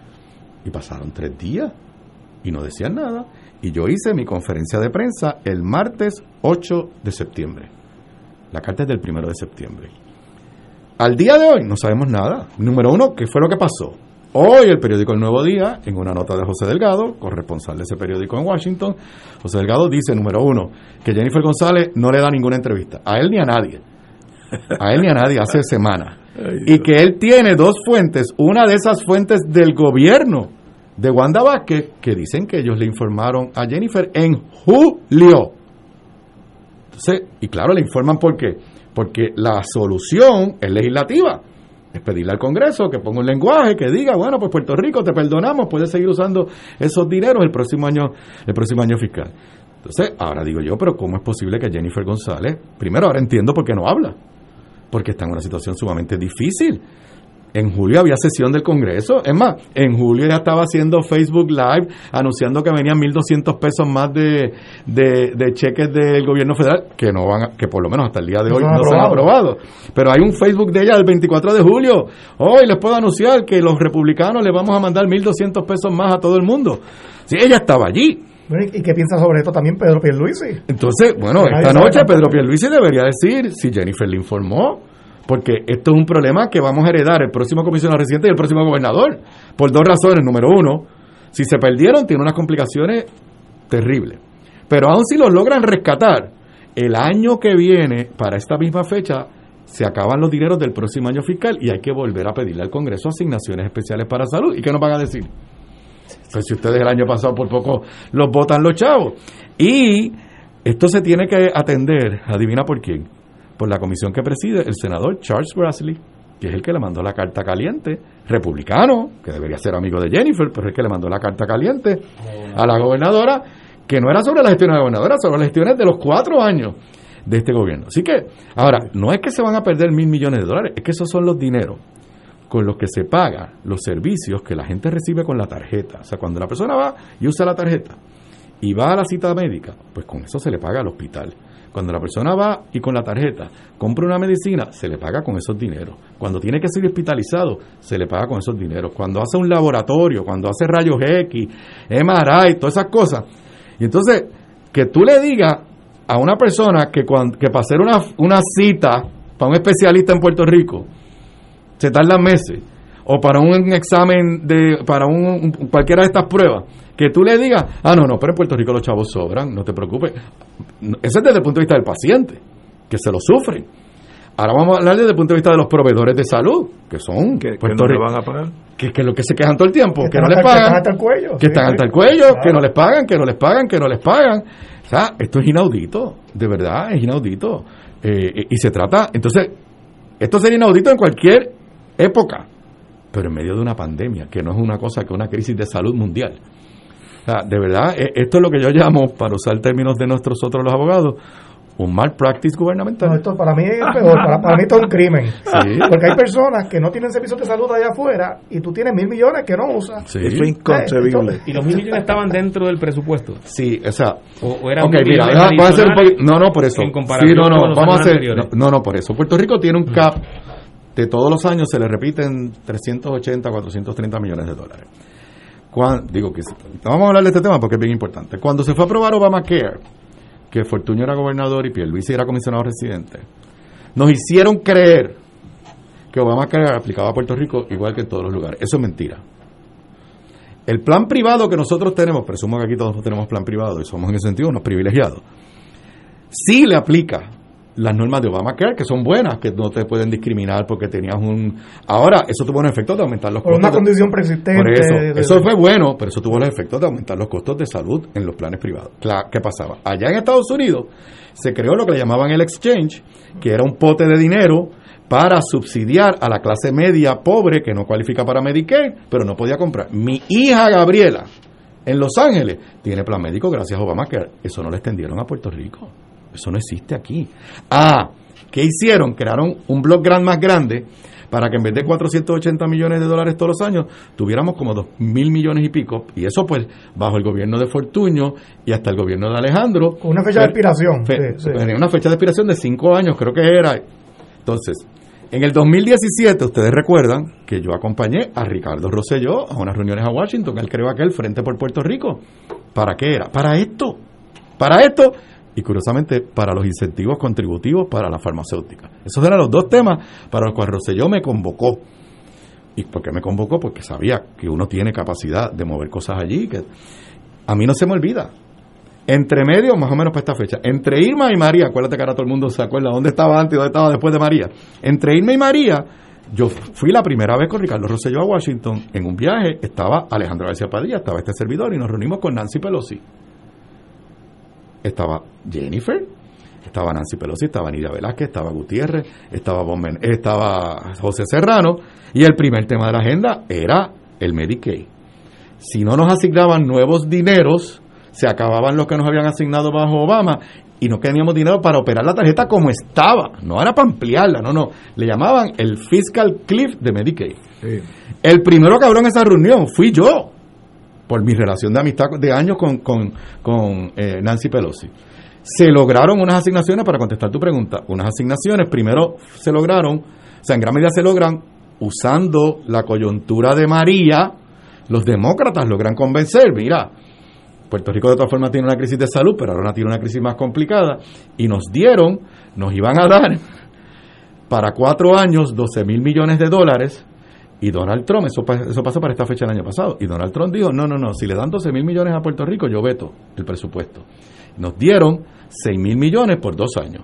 Y pasaron tres días y no decían nada. Y yo hice mi conferencia de prensa el martes 8 de septiembre. La carta es del 1 de septiembre. Al día de hoy no sabemos nada. Número uno, ¿qué fue lo que pasó? Hoy el periódico El Nuevo Día, en una nota de José Delgado, corresponsal de ese periódico en Washington, José Delgado dice, número uno, que Jennifer González no le da ninguna entrevista, a él ni a nadie. A él ni a nadie, hace semanas y que él tiene dos fuentes, una de esas fuentes del gobierno de Wanda Vázquez, que dicen que ellos le informaron a Jennifer en julio. Entonces, y claro, le informan por qué. Porque la solución es legislativa. Es pedirle al Congreso que ponga un lenguaje que diga, bueno, pues Puerto Rico te perdonamos, puedes seguir usando esos dineros el próximo año, el próximo año fiscal. Entonces, ahora digo yo, pero ¿cómo es posible que Jennifer González, primero ahora entiendo por qué no habla? porque está en una situación sumamente difícil. En julio había sesión del Congreso. Es más, en julio ya estaba haciendo Facebook Live anunciando que venían 1.200 pesos más de, de, cheques del gobierno federal que no van que por lo menos hasta el día de hoy no, se han aprobado. Pero hay un Facebook de ella del 24 de julio. Hoy les puedo anunciar que los republicanos le vamos a mandar 1.200 pesos más a todo el mundo. Si ella estaba allí, ¿Y qué piensa sobre esto también Pedro Pierluisi? Entonces, bueno, esta noche Pedro Pierluisi debería decir si Jennifer le informó, porque esto es un problema que vamos a heredar el próximo comisionado residente y el próximo gobernador, por dos razones. Número uno, si se perdieron, tiene unas complicaciones terribles. Pero aún si los logran rescatar, el año que viene, para esta misma fecha, se acaban los dineros del próximo año fiscal y hay que volver a pedirle al Congreso asignaciones especiales para salud. ¿Y qué nos van a decir? Pues si ustedes el año pasado por poco los votan los chavos. Y esto se tiene que atender, adivina por quién, por la comisión que preside el senador Charles Grassley, que es el que le mandó la carta caliente, republicano, que debería ser amigo de Jennifer, pero es el que le mandó la carta caliente a la gobernadora, que no era sobre la gestión de la gobernadora, sobre las gestiones de los cuatro años de este gobierno. Así que, ahora, no es que se van a perder mil millones de dólares, es que esos son los dineros con los que se pagan los servicios que la gente recibe con la tarjeta. O sea, cuando la persona va y usa la tarjeta y va a la cita médica, pues con eso se le paga al hospital. Cuando la persona va y con la tarjeta compra una medicina, se le paga con esos dineros. Cuando tiene que ser hospitalizado, se le paga con esos dineros. Cuando hace un laboratorio, cuando hace rayos X, MRI, todas esas cosas. Y entonces, que tú le digas a una persona que, cuando, que para hacer una, una cita para un especialista en Puerto Rico se tardan meses, o para un examen de, para un, cualquiera de estas pruebas, que tú le digas, ah, no, no, pero en Puerto Rico los chavos sobran, no te preocupes. Ese es desde el punto de vista del paciente, que se lo sufren. Ahora vamos a hablar desde el punto de vista de los proveedores de salud, que son que, no le van a pagar. Que, que lo que se quejan todo el tiempo, que, no les pagan. Que están hasta el cuello. Que están hasta el cuello, que no les pagan, que no les pagan, que no les pagan. O sea, esto es inaudito, de verdad, es inaudito. Eh, y se trata, entonces, esto sería inaudito en cualquier época, pero en medio de una pandemia, que no es una cosa que una crisis de salud mundial. O sea, de verdad, e, esto es lo que yo llamo, para usar términos de nosotros otros los abogados, un mal practice gubernamental. esto para mí es peor, para, mí esto es un crimen. Porque hay personas que no tienen servicios de salud allá afuera y tú tienes mil millones que no usas. Sí. es inconcebible. ¿Y los mil millones estaban dentro del presupuesto? Sí, o sea. O, eran okay, mira, a hacer un No, no, por eso. En comparación sí, no, no, vamos a hacer. No, no, por eso. Puerto Rico tiene un cap de todos los años se le repiten 380, 430 millones de dólares. digo que vamos a hablar de este tema porque es bien importante. Cuando se fue a aprobar Obamacare, que Fortuño era gobernador y Pierluisi era comisionado residente, nos hicieron creer que Obamacare aplicaba a Puerto Rico igual que en todos los lugares. Eso es mentira. El plan privado que nosotros tenemos, presumo que aquí todos tenemos plan privado y somos en ese sentido unos privilegiados, sí le aplica las normas de Obamacare, que son buenas, que no te pueden discriminar porque tenías un... Ahora, eso tuvo un efecto de aumentar los costos. Por una condición persistente. Por eso, eso fue bueno, pero eso tuvo el efecto de aumentar los costos de salud en los planes privados. ¿Qué pasaba? Allá en Estados Unidos se creó lo que le llamaban el exchange, que era un pote de dinero para subsidiar a la clase media pobre que no cualifica para Medicare, pero no podía comprar. Mi hija Gabriela, en Los Ángeles, tiene plan médico gracias a Obamacare. Eso no le extendieron a Puerto Rico. Eso no existe aquí. Ah, ¿qué hicieron? Crearon un blog gran más grande para que en vez de 480 millones de dólares todos los años, tuviéramos como 2 mil millones y pico. Y eso pues bajo el gobierno de Fortuño y hasta el gobierno de Alejandro. Con una fecha de expiración. Tenía una fecha de expiración de 5 años, creo que era. Entonces, en el 2017, ustedes recuerdan que yo acompañé a Ricardo Rosselló a unas reuniones a Washington. Él creó aquel Frente por Puerto Rico. ¿Para qué era? Para esto. Para esto y curiosamente para los incentivos contributivos para la farmacéutica. Esos eran los dos temas para los cuales Rosselló me convocó. ¿Y por qué me convocó? Porque sabía que uno tiene capacidad de mover cosas allí. que A mí no se me olvida. Entre medio, más o menos para esta fecha, entre Irma y María, acuérdate que ahora todo el mundo se acuerda dónde estaba antes y dónde estaba después de María. Entre Irma y María, yo fui la primera vez con Ricardo Rosselló a Washington en un viaje, estaba Alejandro García Padilla, estaba este servidor y nos reunimos con Nancy Pelosi estaba Jennifer, estaba Nancy Pelosi, estaba Nidia Velázquez, estaba Gutiérrez, estaba, estaba José Serrano, y el primer tema de la agenda era el Medicaid. Si no nos asignaban nuevos dineros, se acababan los que nos habían asignado bajo Obama y no teníamos dinero para operar la tarjeta como estaba, no era para ampliarla, no, no, le llamaban el fiscal cliff de Medicaid. El primero que habló en esa reunión fui yo, por mi relación de amistad de años con, con, eh, Nancy Pelosi. Se lograron unas asignaciones, para contestar tu pregunta, unas asignaciones, primero se lograron, o sea, en gran medida se logran usando la coyuntura de María, los demócratas logran convencer, mira, Puerto Rico de todas formas tiene una crisis de salud, pero ahora tiene una crisis más complicada, y nos dieron, nos iban a dar para cuatro años 12 mil millones de dólares y Donald Trump, eso, eso pasó para esta fecha del año pasado, y Donald Trump dijo, no, no, no, si le dan 12 mil millones a Puerto Rico, yo veto el presupuesto. Nos dieron 6 mil millones por dos años.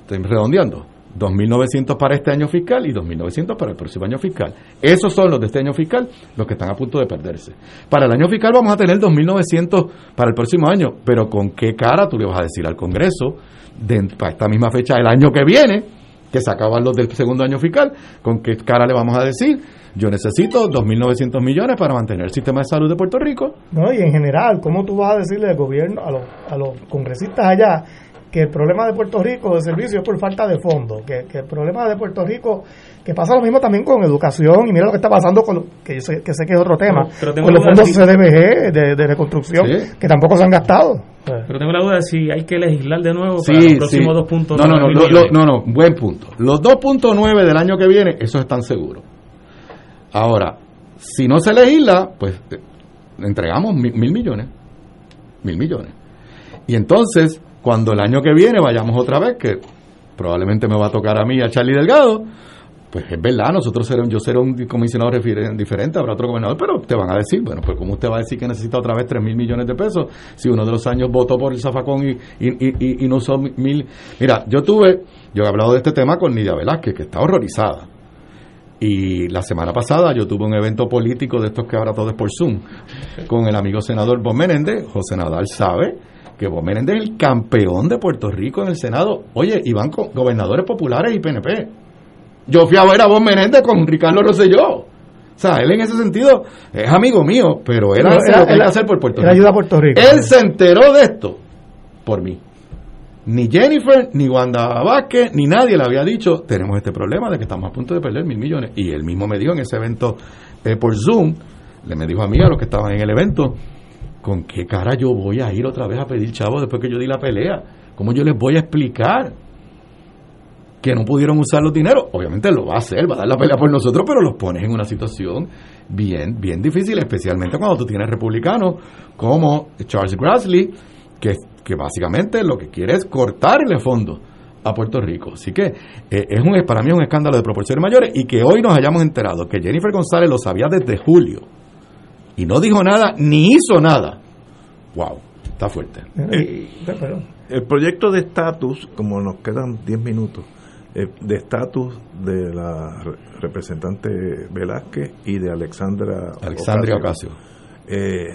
Estoy redondeando. 2.900 para este año fiscal y 2.900 para el próximo año fiscal. Esos son los de este año fiscal, los que están a punto de perderse. Para el año fiscal vamos a tener 2.900 para el próximo año, pero ¿con qué cara tú le vas a decir al Congreso de, para esta misma fecha del año que viene que se acaban los del segundo año fiscal, ¿con qué cara le vamos a decir? Yo necesito 2.900 millones para mantener el sistema de salud de Puerto Rico. No, y en general, ¿cómo tú vas a decirle al gobierno, a los, a los congresistas allá, que el problema de Puerto Rico de servicio es por falta de fondos, que, que, el problema de Puerto Rico, que pasa lo mismo también con educación, y mira lo que está pasando con, que, yo sé, que sé que es otro tema, con los fondos CDBG de, reconstrucción, que tampoco se han gastado. Pero tengo la duda de si hay que legislar de nuevo para los próximos dos puntos. No, no, no, no, no, buen punto. Los 2.9 del año que viene, esos están seguros. Ahora, si no se legisla, pues eh, entregamos mil, mil millones. Mil millones. Y entonces, cuando el año que viene vayamos otra vez, que probablemente me va a tocar a mí, a Charlie Delgado, pues es verdad, nosotros seremos, yo seré un comisionado diferente, habrá otro gobernador, pero te van a decir, bueno, pues ¿cómo usted va a decir que necesita otra vez 3 mil millones de pesos si uno de los años votó por el zafacón y, y, y, no usó mil? Mira, yo tuve, yo he hablado de este tema con Nidia Velázquez, que está horrorizada. Y la semana pasada yo tuve un evento político de estos que ahora todo es por Zoom, con el amigo senador Bob Menéndez. José Nadal sabe que Bob Menéndez es el campeón de Puerto Rico en el Senado. Oye, y van con gobernadores populares y PNP. Yo fui a ver a Bob Menéndez con Ricardo Rosselló. O sea, él en ese sentido es amigo mío, pero él hace lo que él, hacer por Puerto Rico. ayuda a Puerto Rico. Él se enteró de esto por mí. Ni Jennifer, ni Wanda Vázquez, ni nadie le había dicho, tenemos este problema de que estamos a punto de perder mil millones. Y él mismo me dijo en ese evento eh, por Zoom, le me dijo a mí, a los que estaban en el evento, ¿con qué cara yo voy a ir otra vez a pedir chavos después que yo di la pelea? ¿Cómo yo les voy a explicar que no pudieron usar los dineros? Obviamente lo va a hacer, va a dar la pelea por nosotros, pero los pones en una situación bien, bien difícil, especialmente cuando tú tienes republicanos como Charles Grassley, que que básicamente lo que quiere es cortarle fondo a Puerto Rico. Así que eh, es un, para mí es un escándalo de proporciones mayores y que hoy nos hayamos enterado que Jennifer González lo sabía desde julio y no dijo nada ni hizo nada. ¡Wow! Está fuerte. Eh, el proyecto de estatus, como nos quedan 10 minutos, eh, de estatus de la representante Velázquez y de Alexandra Alexandria Ocasio. Eh,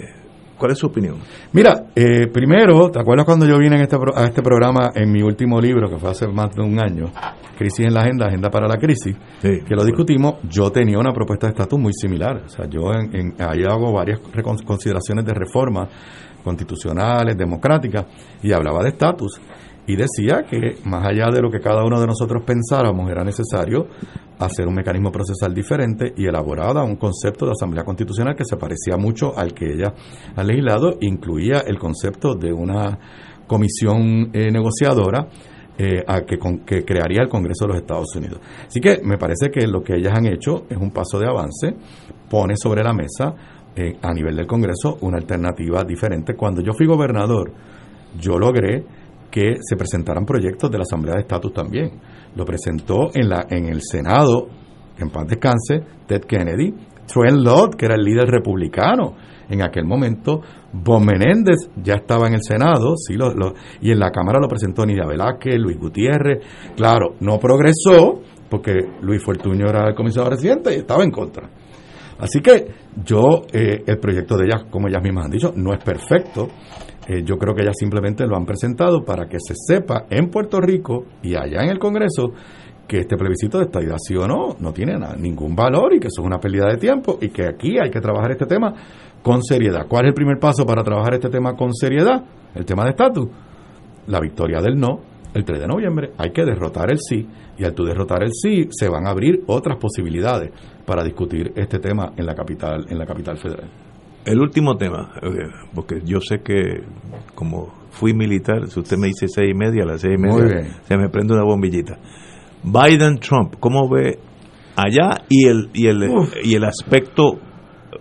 ¿Cuál es su opinión? Mira, eh, primero, ¿te acuerdas cuando yo vine en este, a este programa en mi último libro, que fue hace más de un año, Crisis en la Agenda, Agenda para la Crisis, que lo discutimos? Yo tenía una propuesta de estatus muy similar. O sea, yo en, ahí hago varias consideraciones de reformas constitucionales, democráticas, y hablaba de estatus y decía que más allá de lo que cada uno de nosotros pensáramos era necesario hacer un mecanismo procesal diferente y elaborada un concepto de asamblea constitucional que se parecía mucho al que ella ha legislado, incluía el concepto de una comisión eh, negociadora eh, a que, que crearía el Congreso de los Estados Unidos. Así que me parece que lo que ellas han hecho es un paso de avance, pone sobre la mesa eh, a nivel del Congreso una alternativa diferente. Cuando yo fui gobernador, yo logré que se presentaran proyectos de la Asamblea de Estatus también. Lo presentó en, la, en el Senado, en paz descanse, Ted Kennedy, Trent Lott, que era el líder republicano en aquel momento, Bon Menéndez ya estaba en el Senado, sí, lo, y en la Cámara lo presentó Nidia Velázquez, Luis Gutiérrez. Claro, no progresó porque Luis Fortuño era el comisionado residente y estaba en contra. Así que yo, eh, el proyecto de ellas, como ellas mismas han dicho, no es perfecto, eh, yo creo que ellas simplemente lo han presentado para que se sepa en Puerto Rico y allá en el Congreso que este plebiscito de estadidad sí o no no tiene ningún valor y que eso es una pérdida de tiempo y que aquí hay que trabajar este tema con seriedad. ¿Cuál es el primer paso para trabajar este tema con seriedad? El tema de estatus. La victoria del no el 3 de noviembre. Hay que derrotar el sí y al tú derrotar el sí se van a abrir otras posibilidades para discutir este tema en la capital en la capital federal. El último tema, porque yo sé que como fui militar, si usted me dice seis y media, a las seis y media se me prende una bombillita. Biden-Trump, ¿cómo ve allá y el, y el, y el aspecto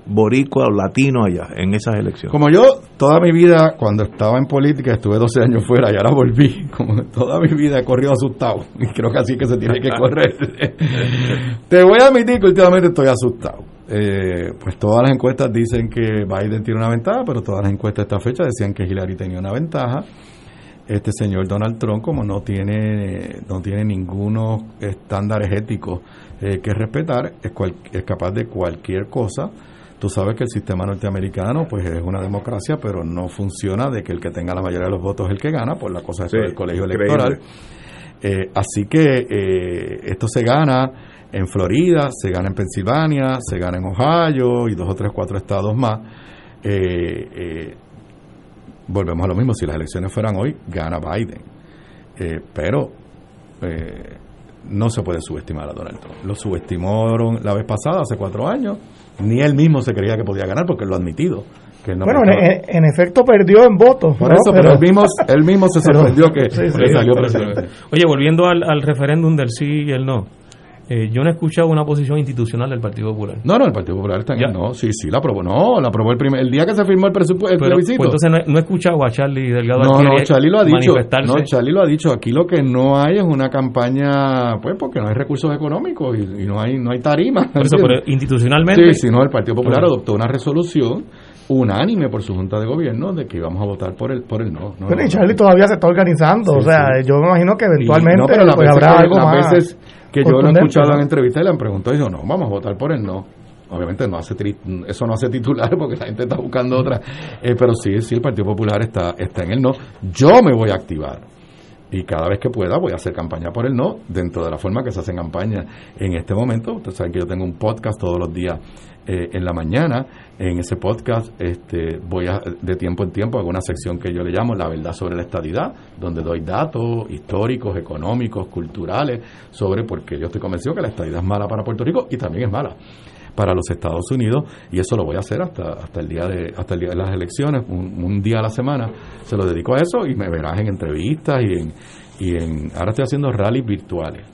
boricua o latino allá en esas elecciones? Como yo toda mi vida, cuando estaba en política, estuve 12 años fuera y ahora volví. Como toda mi vida he corrido asustado. Y creo que así que se tiene que correr. Te voy a admitir que últimamente estoy asustado. Eh, pues todas las encuestas dicen que Biden tiene una ventaja, pero todas las encuestas de esta fecha decían que Hillary tenía una ventaja. Este señor Donald Trump, como no tiene, no tiene ningunos estándares éticos eh, que respetar, es, es capaz de cualquier cosa Tú sabes que el sistema norteamericano pues es una democracia, pero no funciona de que el que tenga la mayoría de los votos es el que gana, por la cosa del colegio electoral. Eh, así que eh, esto se gana en Florida, se gana en Pensilvania, se gana en Ohio y dos o tres, cuatro estados más. Eh, volvemos a lo mismo, si las elecciones fueran hoy, gana Biden. Eh, pero eh, no se puede subestimar a Donald Trump. Lo subestimaron la vez pasada, hace cuatro años. Ni él mismo se creía que podía ganar porque lo ha admitido. Que no bueno, en, en efecto perdió en votos. Por ¿no? eso, pero, él, mismo, él mismo se pero- sorprendió que, sí, sí, salió pero- presidente. Oye, volviendo al, al referéndum del sí y el no, eh, yo no he escuchado una posición institucional del Partido Popular. No, no, el Partido Popular está en no. Sí, sí, la aprobó. No, la aprobó el, primer, el día que se firmó el presupuesto, Pero, pues entonces no he, no he escuchado a Charlie Delgado No, no, Charlie lo ha dicho. No, Charlie lo ha dicho. Aquí lo que no hay es una campaña, pues, porque no hay recursos económicos y, y no hay no hay tarima. Por eso, pero institucionalmente- Sí, sí, no, el Partido Popular Bueno. adoptó una resolución unánime por su junta de gobierno de que íbamos a votar por el por el no. no, Bueno, y Charlie todavía se está organizando. Sí, o sea, sí. yo me imagino que Y- eventualmente no, pero pues, veces habrá algo las más. veces que yo lo he escuchado en entrevistas y le han preguntado, digo, no, vamos a votar por el no. Obviamente no hace tri- eso no hace titular porque la gente está buscando otra. Eh, pero sí, sí, el Partido Popular está, está en el no. Yo me voy a activar. Y cada vez que pueda voy a hacer campaña por el no, dentro de la forma que se hacen campaña en este momento. Ustedes saben que yo tengo un podcast todos los días eh, en la mañana. En ese podcast este, voy a, de tiempo en tiempo, hago una sección que yo le llamo La verdad sobre la estadidad, donde doy datos históricos, económicos, culturales, sobre por qué yo estoy convencido que la estadidad es mala para Puerto Rico y también es mala para los Estados Unidos y eso lo voy a hacer hasta hasta el día de hasta el día de las elecciones un, un día a la semana se lo dedico a eso y me verás en entrevistas y en y en ahora estoy haciendo rallies virtuales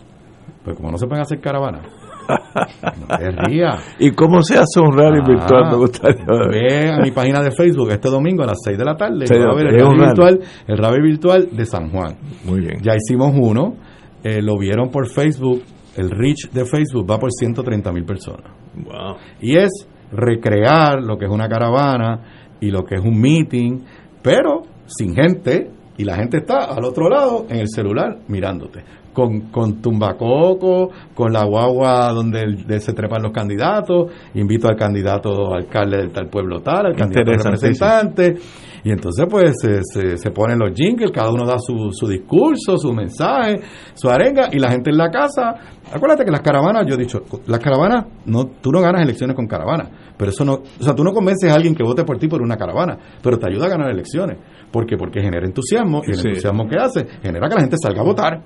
pues como no se pueden hacer caravanas no te rías ¿Y cómo se hace un rally Ah, virtual? Me gustaría ver. Ve a mi página de Facebook este domingo a las 6 de la tarde. Sí, va a ver el rally. virtual, el rally virtual de San Juan. Muy bien. Ya hicimos uno, eh, lo vieron por Facebook. El reach de Facebook va por 130 mil personas. Wow. Y es recrear lo que es una caravana y lo que es un meeting, pero sin gente. Y la gente está al otro lado en el celular mirándote. Con, con tumbacoco, con la guagua donde se trepan los candidatos. Invito al candidato alcalde del tal pueblo tal, al candidato representante. Y entonces pues se, se, se ponen los jingles, cada uno da su, su discurso, su mensaje, su arenga y la gente en la casa. Acuérdate que las caravanas, yo he dicho, las caravanas, no, tú no ganas elecciones con caravanas, pero eso no, o sea, tú no convences a alguien que vote por ti por una caravana, pero te ayuda a ganar elecciones. ¿Por qué? Porque genera entusiasmo y el Sí. entusiasmo que hace genera que la gente salga a votar,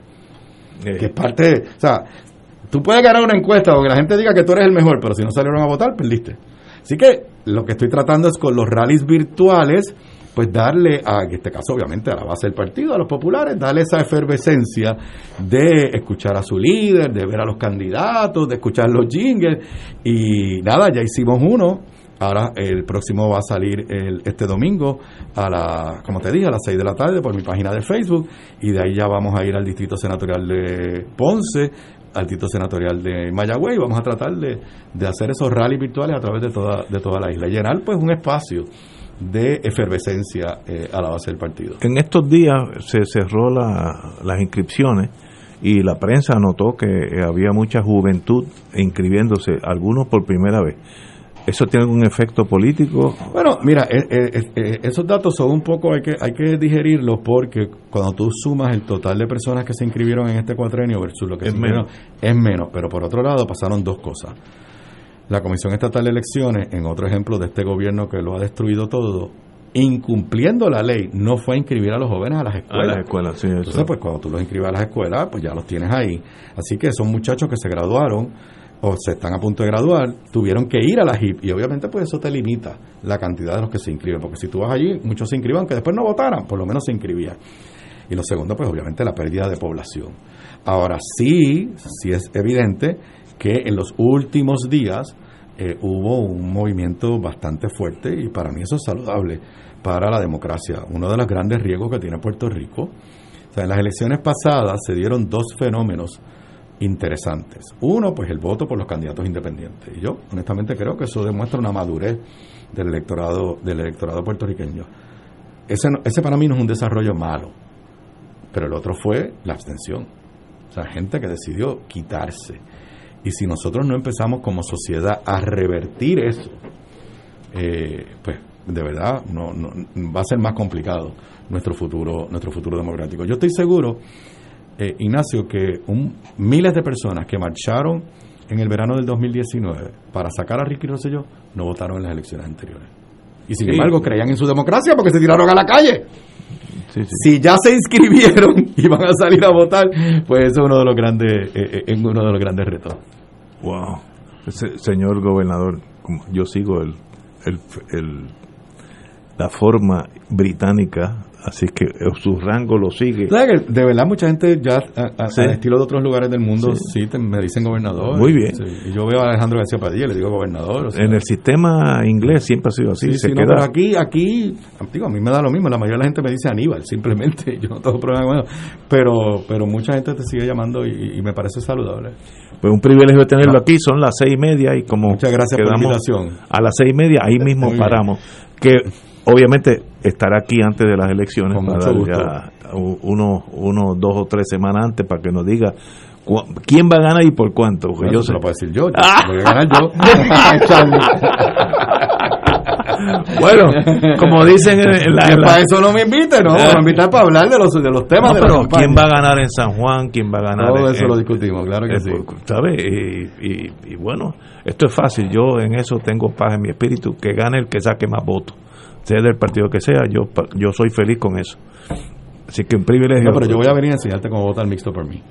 Eh, que es parte, o sea, tú puedes ganar una encuesta donde la gente diga que tú eres el mejor, pero si no salieron a votar, perdiste. Así que lo que estoy tratando es con los rallies virtuales, pues darle, a, en este caso obviamente a la base del partido, a los populares, darle esa efervescencia de escuchar a su líder, de ver a los candidatos, de escuchar los jingles. Y nada, ya hicimos uno. Ahora el próximo va a salir el, este domingo a la, como te dije, a las 6 de la tarde por mi página de Facebook y de ahí ya vamos a ir al distrito senatorial de Ponce, al distrito senatorial de Mayagüey vamos a tratar de, de hacer esos rallies virtuales a través de toda, de toda la isla. Llenar pues un espacio de efervescencia eh, a la base del partido. En estos días se cerró la- las inscripciones y la prensa notó que había mucha juventud inscribiéndose, algunos por primera vez. ¿Eso tiene algún efecto político? Bueno, mira, eh, eh, eh, esos datos son un poco, hay que, hay que digerirlos porque cuando tú sumas el total de personas que se inscribieron en este cuatrenio versus lo que Es inscribieron, es menos. Pero por otro lado pasaron dos cosas. La Comisión Estatal de Elecciones, en otro ejemplo de este gobierno que lo ha destruido todo, incumpliendo la ley, no fue a inscribir a los jóvenes a las A escuelas. las escuelas, sí, eso. Entonces, pues cuando tú los inscribes a las escuelas, pues ya los tienes ahí. Así que son muchachos que se graduaron o se están a punto de graduar, tuvieron que ir a la HIP y obviamente pues eso te limita la cantidad de los que se inscriben, porque si tú vas allí, muchos se inscriban que después no votaran, por lo menos se inscribían. Y lo segundo, pues obviamente la pérdida de población. Ahora sí, sí es evidente que en los últimos días eh, hubo un movimiento bastante fuerte y para mí eso es saludable para la democracia. Uno de los grandes riesgos que tiene Puerto Rico. O sea, en las elecciones pasadas se dieron dos fenómenos interesantes. Uno, pues el voto por los candidatos independientes. Y yo, honestamente, creo que eso demuestra una madurez del electorado, del electorado puertorriqueño. Ese, ese para mí no es un desarrollo malo, pero el otro fue la abstención. O sea, gente que decidió quitarse. Y si nosotros no empezamos como sociedad a revertir eso, eh, pues de verdad no- va a ser más complicado nuestro futuro, nuestro futuro democrático. Yo estoy seguro, eh, Ignacio, que un, miles de personas que marcharon en el verano del 2019 para sacar a Ricky Rosselló no votaron en las elecciones anteriores. Y sin Sí. embargo creían en su democracia porque se tiraron a la calle. Sí, sí. Si ya se inscribieron y van a salir a votar, pues eso es uno de los grandes, eh, eh, uno de los grandes retos. Wow. señor gobernador, yo sigo el, el, el la forma británica así que su rango lo sigue. De verdad, mucha gente ya, al estilo de otros lugares del mundo, sí, me dicen gobernador. Muy bien. Y yo veo a Alejandro García Padilla, le digo gobernador. en el sistema inglés siempre ha sido así. se queda... aquí, aquí, digo, a mí me da lo mismo. La mayoría de la gente me dice Aníbal, simplemente. Yo no tengo problema con eso. Pero, pero mucha gente te sigue llamando y, me parece saludable. Pues un privilegio tenerlo aquí. Son las seis y media y como. Muchas gracias por la invitación. A las seis y media, ahí mismo paramos. Que obviamente estará aquí antes de las elecciones para dar ya uno, uno, dos o tres semanas antes para que nos diga quién va a ganar y por cuánto. yo se lo puedo decir yo, yo voy a ganar yo. bueno, como dicen en la, para eso no me invite, ¿no? Me invitar para hablar de los, de los temas de pero ¿quién va a ganar en San Juan? ¿Quién va a ganar? Todo eso lo discutimos, claro que sí. ¿Sabes? Y, y, bueno, esto es fácil. Yo en eso tengo paz en mi espíritu. Que gane el que saque más votos sea del partido que sea, yo, yo soy feliz con eso. Así que un privilegio. No, pero yo voy a venir a enseñarte cómo votar mixto por mí.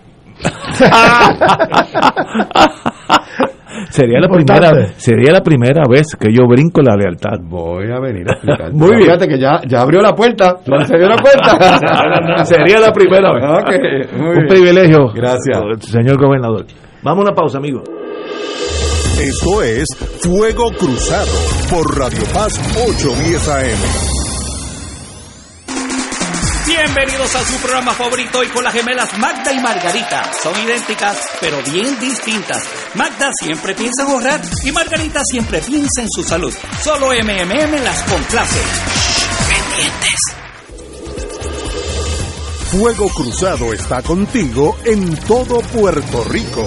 sería la primera sería la primera vez que yo brinco la lealtad. Voy a venir a explicar muy bien. Fíjate que ya, ya abrió la puerta. Se dio la puerta. Sería la primera vez. Un privilegio. Gracias. Señor gobernador. Vamos a una pausa amigos esto es Fuego Cruzado por Radio Paz 810 AM. Bienvenidos a su programa favorito y con las gemelas Magda y Margarita. Son idénticas, pero bien distintas. Magda siempre piensa en ahorrar y Margarita siempre piensa en su salud. Solo MMM las complace. Pendientes. Fuego Cruzado está contigo en todo Puerto Rico.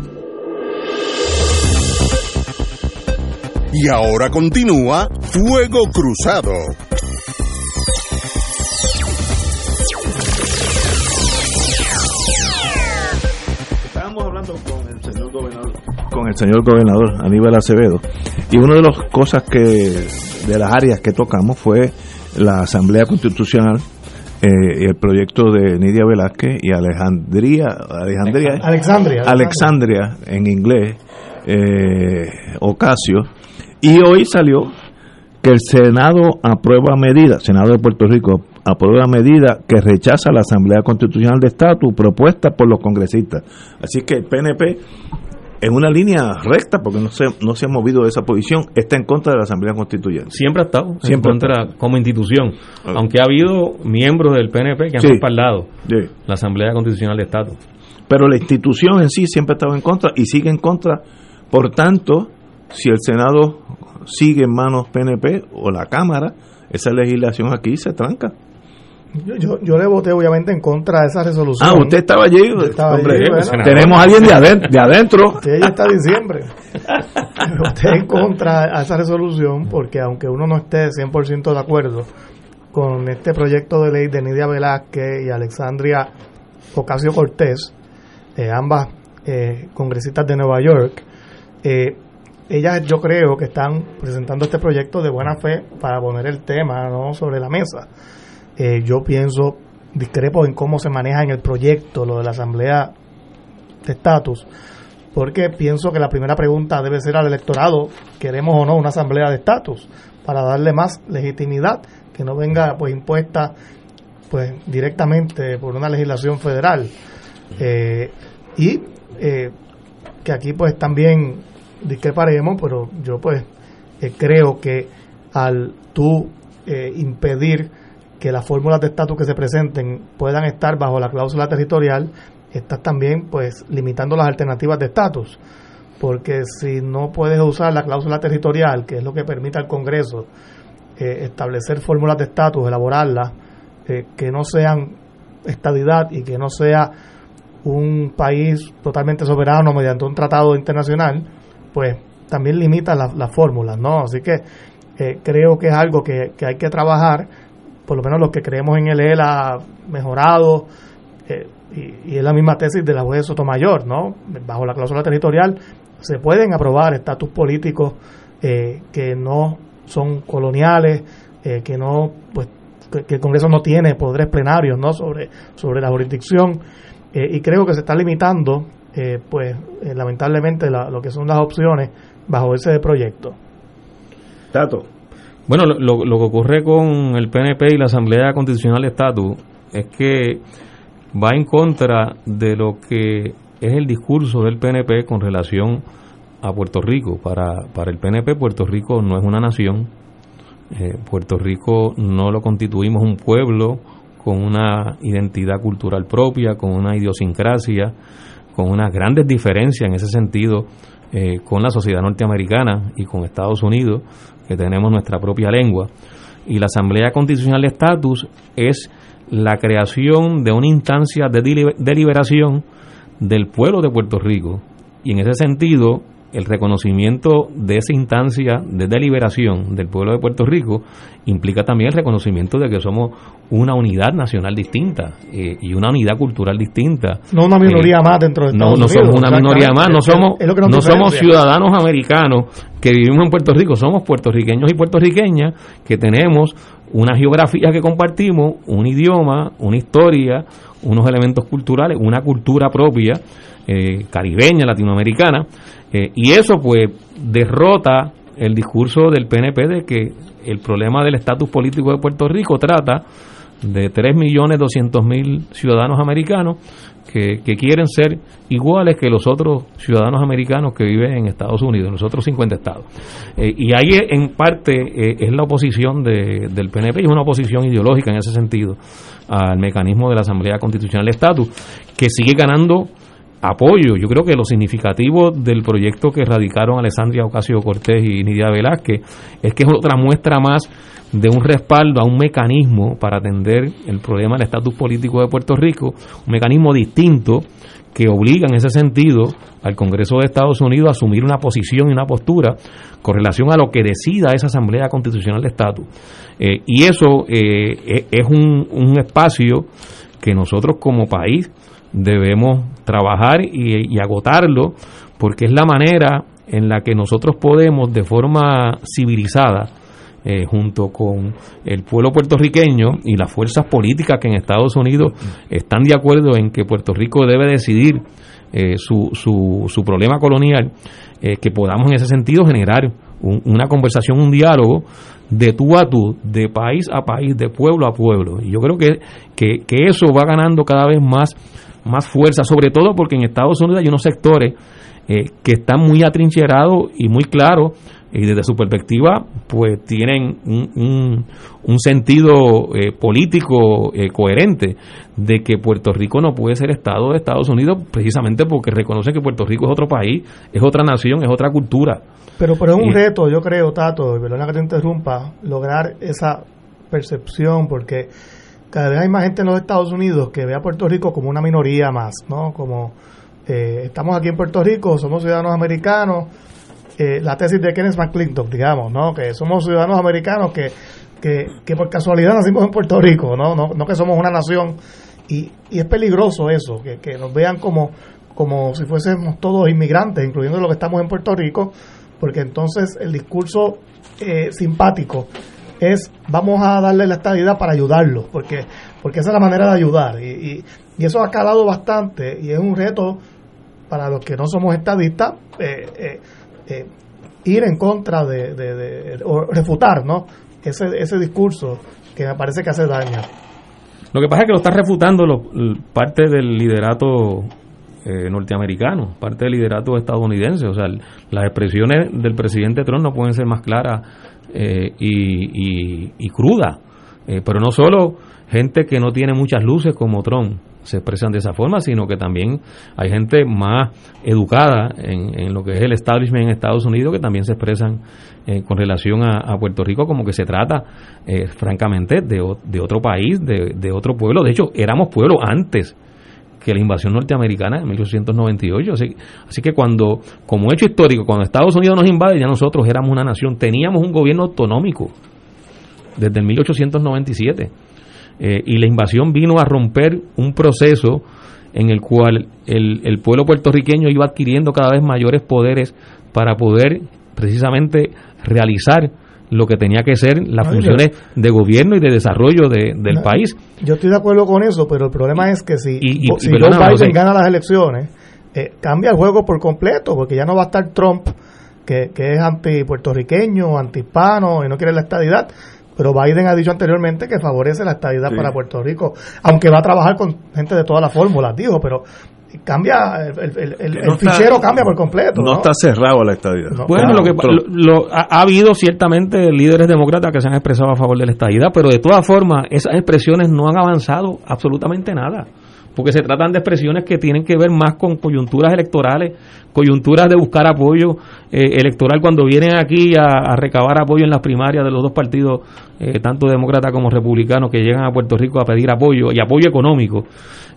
Y ahora continúa Fuego Cruzado. Estábamos hablando con el señor gobernador, con el señor gobernador Aníbal Acevedo, y una de las cosas que, de las áreas que tocamos fue la Asamblea Constitucional eh, el proyecto de Nidia Velázquez y Alejandría, Alejandría, Alexandria, Alexandria en inglés, eh, Ocasio, y hoy salió que el Senado aprueba medida, Senado de Puerto Rico aprueba medida que rechaza la Asamblea Constitucional de Estatus propuesta por los congresistas. Así que el PNP, en una línea recta, porque no se, no se ha movido de esa posición, está en contra de la Asamblea Constituyente. Siempre ha estado Siempre en contra como institución, aunque ha habido miembros del PNP que han respaldado la Asamblea Constitucional de Estatus. Pero la institución en sí siempre ha estado en contra y sigue en contra. Por tanto, si el Senado sigue en manos PNP o la Cámara, esa legislación aquí se tranca. Yo, yo, le voté obviamente en contra de esa resolución. Ah, usted estaba allí. Hombre, tenemos a alguien de adentro. De adentro. Sí, ella está diciembre. voté en contra de esa resolución porque aunque uno no esté 100% de acuerdo con este proyecto de ley de Nidia Velázquez y Alexandria Ocasio Cortés, eh, ambas eh, congresistas de Nueva York, eh, ellas yo creo que están presentando este proyecto de buena fe para poner el tema ¿no? sobre la mesa. Eh, yo pienso, discrepo en cómo se maneja en el proyecto lo de la asamblea de estatus, porque pienso que la primera pregunta debe ser al electorado, ¿queremos o no una asamblea de estatus? Para darle más legitimidad, que no venga pues impuesta pues directamente por una legislación federal. Eh, y eh, que aquí pues también discreparemos, pero yo pues eh, creo que al tú impedir que las fórmulas de estatus que se presenten puedan estar bajo la cláusula territorial, estás también pues limitando las alternativas de estatus, porque si no puedes usar la cláusula territorial, que es lo que permite al Congreso eh, establecer fórmulas de estatus, elaborarlas, eh, que no sean estadidad y que no sea un país totalmente soberano mediante un tratado internacional, pues también limita las fórmulas, ¿no? Así que eh, creo que es algo que, que, hay que trabajar, por lo menos los que creemos en el ELA mejorado, eh, y, es la misma tesis de la juez Sotomayor, ¿no? Bajo la cláusula territorial se pueden aprobar estatus políticos eh, que no son coloniales, eh, que no, pues, que, el Congreso no tiene poderes plenarios, ¿no? Sobre, sobre la jurisdicción y creo que se está limitando, pues, lamentablemente lo que son las opciones bajo ese proyecto. Tato. Bueno, lo, lo que ocurre con el PNP y la Asamblea Constitucional de Estatus es que va en contra de lo que es el discurso del PNP con relación a Puerto Rico. Para, para el PNP Puerto Rico no es una nación, eh, Puerto Rico no lo constituimos un pueblo con una identidad cultural propia, con una idiosincrasia, con unas grandes diferencias en ese sentido eh, con la sociedad norteamericana y con Estados Unidos, que tenemos nuestra propia lengua. Y la Asamblea Constitucional de Estatus es la creación de una instancia de deliberación del pueblo de Puerto Rico. Y en ese sentido, el reconocimiento de esa instancia de deliberación del pueblo de Puerto Rico implica también el reconocimiento de que somos una unidad nacional distinta eh, y una unidad cultural distinta. No una minoría eh, más dentro de Estados No, no somos una minoría más, no somos, no somos ciudadanos americanos que vivimos en Puerto Rico, somos puertorriqueños y puertorriqueñas que tenemos una geografía que compartimos, un idioma, una historia, unos elementos culturales, una cultura propia, eh, caribeña, latinoamericana, eh, y eso pues derrota el discurso del PNP de que el problema del estatus político de Puerto Rico trata de 3.200.000 ciudadanos americanos que, quieren ser iguales que los otros ciudadanos americanos que viven en Estados Unidos, en los otros 50 estados. Eh, y ahí en parte eh, es la oposición del PNP y es una oposición ideológica en ese sentido al mecanismo de la Asamblea Constitucional de Estatus, que sigue ganando apoyo. Yo creo que lo significativo del proyecto que radicaron Alessandria Ocasio Cortés y Nidia Velázquez es que es otra muestra más de un respaldo a un mecanismo para atender el problema del estatus político de Puerto Rico, un mecanismo distinto que obliga en ese sentido al Congreso de Estados Unidos a asumir una posición y una postura con relación a lo que decida esa Asamblea Constitucional de Estatus. Eh, y eso eh, e, es un, un espacio que nosotros como país debemos trabajar y, agotarlo porque es la manera en la que nosotros podemos de forma civilizada eh, junto con el pueblo puertorriqueño y las fuerzas políticas que en Estados Unidos están de acuerdo en que Puerto Rico debe decidir eh, su, su, su, problema colonial, eh, que podamos en ese sentido generar una conversación, un diálogo de tú a tú, de país a país, de pueblo a pueblo. Y yo creo que, que eso va ganando cada vez más más fuerza, sobre todo porque en Estados Unidos hay unos sectores eh, que están muy atrincherados y muy claros y desde su perspectiva pues tienen un, un, sentido eh, político eh, coherente de que Puerto Rico no puede ser Estado de Estados Unidos precisamente porque reconoce que Puerto Rico es otro país, es otra nación, es otra cultura. Pero, pero es un reto, yo creo, Tato, y perdona que te interrumpa, lograr esa percepción porque cada vez hay más gente en los Estados Unidos que ve a Puerto Rico como una minoría más, ¿no? Como eh, estamos aquí en Puerto Rico, somos ciudadanos americanos, eh, la tesis de Kenneth McClintock, digamos, ¿no? Que somos ciudadanos americanos que, que, por casualidad nacimos en Puerto Rico, ¿no? No, no que somos una nación. Y, y es peligroso eso, que, nos vean como, como si fuésemos todos inmigrantes, incluyendo los que estamos en Puerto Rico, porque entonces el discurso eh, simpático es vamos a darle la estadidad para ayudarlo, porque, porque esa es la manera de ayudar. Y, y, eso ha calado bastante y es un reto para los que no somos estadistas eh, eh, ir en contra de, de, o refutar ¿no? ese, ese discurso que me parece que hace daño. Lo que pasa es que lo está refutando lo, parte del liderato eh, norteamericano, parte del liderato estadounidense. O sea, las expresiones del presidente Trump no pueden ser más claras eh, y, y, crudas. Eh, pero no solo gente que no tiene muchas luces como Trump se expresan de esa forma, sino que también hay gente más educada en, lo que es el establishment en Estados Unidos que también se expresan con relación a, Puerto Rico como que se trata, francamente, de, de, otro país, de, de otro pueblo. De hecho, éramos pueblo antes que la invasión norteamericana en 1898. Así, que cuando, como hecho histórico, cuando Estados Unidos nos invade, ya nosotros éramos una nación, teníamos un gobierno autonómico desde el 1897. Eh, y la invasión vino a romper un proceso en el cual el, el pueblo puertorriqueño iba adquiriendo cada vez mayores poderes para poder precisamente realizar lo que tenía que ser las funciones de gobierno y de desarrollo del país. Yo estoy de acuerdo con eso, pero el problema es que si, y, si Joe Biden gana las elecciones, eh, cambia el juego por completo, porque ya no va a estar Trump, que, que es anti-puertorriqueño, anti-hispano y no quiere la estadidad, pero Biden ha dicho anteriormente que favorece la estadidad para Puerto Rico, aunque va a trabajar con gente de todas las fórmulas, dijo, pero cambia el, el, fichero cambia por completo no, está cerrado la estadidad bueno lo que ha, habido ciertamente líderes demócratas que se han expresado a favor de la estadidad pero de todas formas esas expresiones no han avanzado absolutamente nada porque se tratan de expresiones que tienen que ver más con coyunturas electorales, coyunturas de buscar apoyo eh, electoral cuando vienen aquí a, recabar apoyo en las primarias de los dos partidos, eh, tanto demócratas como republicanos, que llegan a Puerto Rico a pedir apoyo y apoyo económico.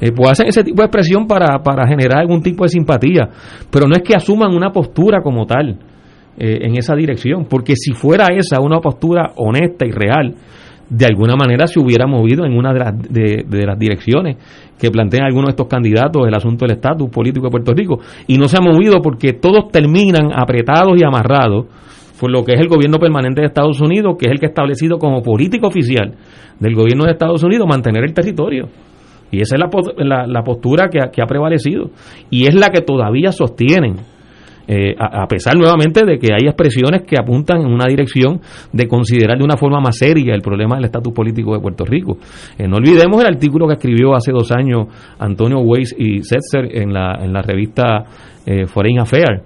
Eh, pues hacen ese tipo de expresión para, para generar algún tipo de simpatía, pero no es que asuman una postura como tal en esa dirección, porque si fuera esa una postura honesta y real, de alguna manera se hubiera movido en una de las, de, las direcciones que plantean algunos de estos candidatos el asunto del estatus político de Puerto Rico y no se ha movido porque todos terminan apretados y amarrados por lo que es el gobierno permanente de Estados Unidos, que es el que ha establecido como política oficial del gobierno de Estados Unidos mantener el territorio. Y esa es la, la, postura que que ha prevalecido. Y es la que todavía sostienen eh, a, pesar nuevamente de que hay expresiones que apuntan en una dirección de considerar de una forma más seria el problema del estatus político de Puerto Rico. Eh, no olvidemos el artículo que escribió hace dos años Antonio Weiss y Setzer en la, en la revista eh, Foreign Affairs.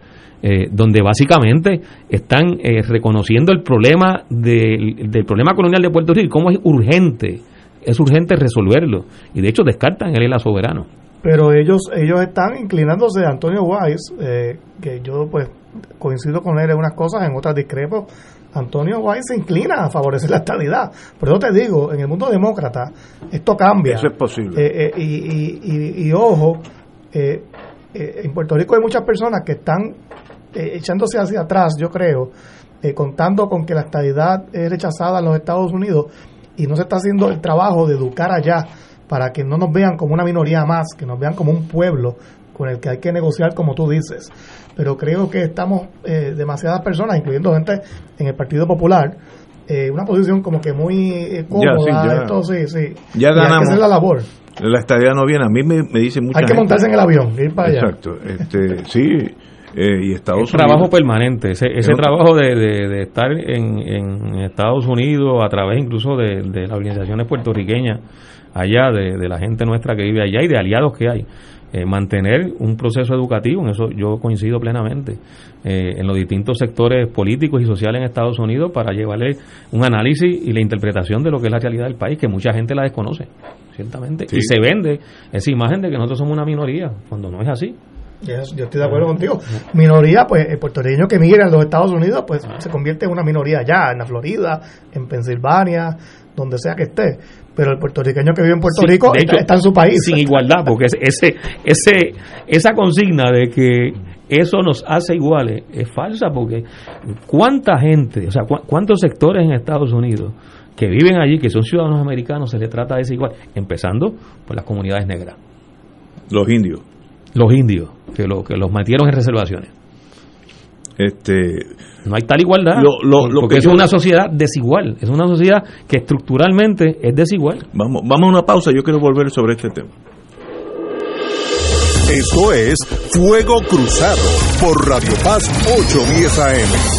donde básicamente están reconociendo el problema del, del problema colonial de Puerto Rico cómo es urgente, es urgente resolverlo. Y de hecho descartan el ELA soberano pero ellos ellos están inclinándose a Antonio Weiss, eh, que yo pues coincido con él en unas cosas, en otras discrepo. Antonio Weiss se inclina a favorecer la estabilidad. Pero yo te digo, en el mundo demócrata esto cambia. Eso es posible. Eh, eh, y, y, y, ojo, en Puerto Rico hay muchas personas que están echándose hacia atrás, yo creo, contando con que la estabilidad es rechazada en los Estados Unidos y no se está haciendo el trabajo de educar allá para que no nos vean como una minoría más, que nos vean como un pueblo con el que hay que negociar como tú dices. Pero creo que estamos eh, demasiadas personas, incluyendo gente en el Partido Popular, eh, una posición como que muy eh, cómoda. Ya, esto, sí, sí. Ya ganamos. hay que hacer la labor. La estadía no viene. A mí me, me dice mucha Hay que montarse en el avión, ir para allá. Exacto. Este, sí. Eh, y Estados trabajo permanente, ese, ese trabajo de, de, estar en, en, Estados Unidos a través incluso de, de las organizaciones puertorriqueñas allá, de, la gente nuestra que vive allá y de aliados que hay. Eh, mantener un proceso educativo, en eso yo coincido plenamente, eh, en los distintos sectores políticos y sociales en Estados Unidos para llevarle un análisis y la interpretación de lo que es la realidad del país, que mucha gente la desconoce, ciertamente, y se vende esa imagen de que nosotros somos una minoría, cuando no es así. Yo estoy de acuerdo contigo. Minoría, pues el puertorriqueño que migra a los Estados Unidos, pues se convierte en una minoría allá, en la Florida, en Pensilvania, donde sea que esté pero el puertorriqueño que vive en Puerto Rico está, en su país. Sin igualdad, porque ese, ese, esa consigna de que eso nos hace iguales es falsa, porque cuánta gente, o sea, cuántos sectores en Estados Unidos que viven allí, que son ciudadanos americanos, se les trata de igual, empezando por las comunidades negras. Los indios. Los indios, que, lo, que los metieron en reservaciones. Este, no hay tal igualdad. porque es una sociedad desigual. Es una sociedad que estructuralmente es desigual. Vamos, vamos a una pausa. Yo quiero volver sobre este tema. Esto es Fuego Cruzado por Radio Paz 810 AM.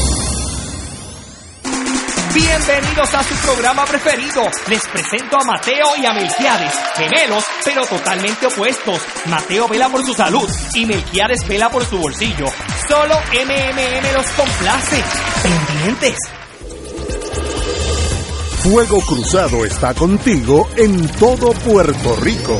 Bienvenidos a su programa preferido. Les presento a Mateo y a Melquiades, gemelos, pero totalmente opuestos. Mateo vela por su salud y Melquiades vela por su bolsillo. Solo MMM los complace. Pendientes. Fuego Cruzado está contigo en todo Puerto Rico.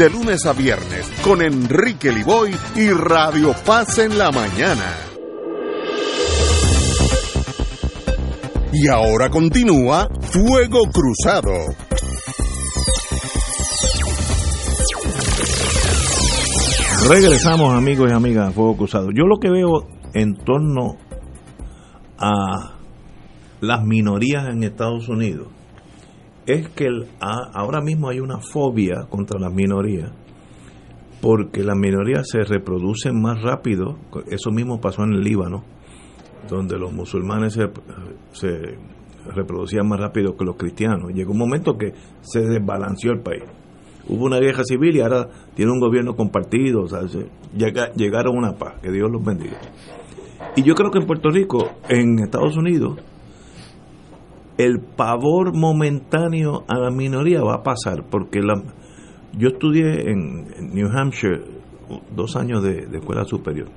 de lunes a viernes con Enrique Liboy y Radio Paz en la mañana. Y ahora continúa Fuego Cruzado. Regresamos amigos y amigas a Fuego Cruzado. Yo lo que veo en torno a las minorías en Estados Unidos es que ahora mismo hay una fobia contra las minorías, porque las minorías se reproducen más rápido, eso mismo pasó en el Líbano, donde los musulmanes se, reproducían más rápido que los cristianos. Llegó un momento que se desbalanceó el país. Hubo una guerra civil y ahora tiene un gobierno compartido, llegaron a una paz, que Dios los bendiga. Y yo creo que en Puerto Rico, en Estados Unidos, el pavor momentáneo a la minoría va a pasar, porque yo estudié en, New Hampshire dos años de, escuela superior.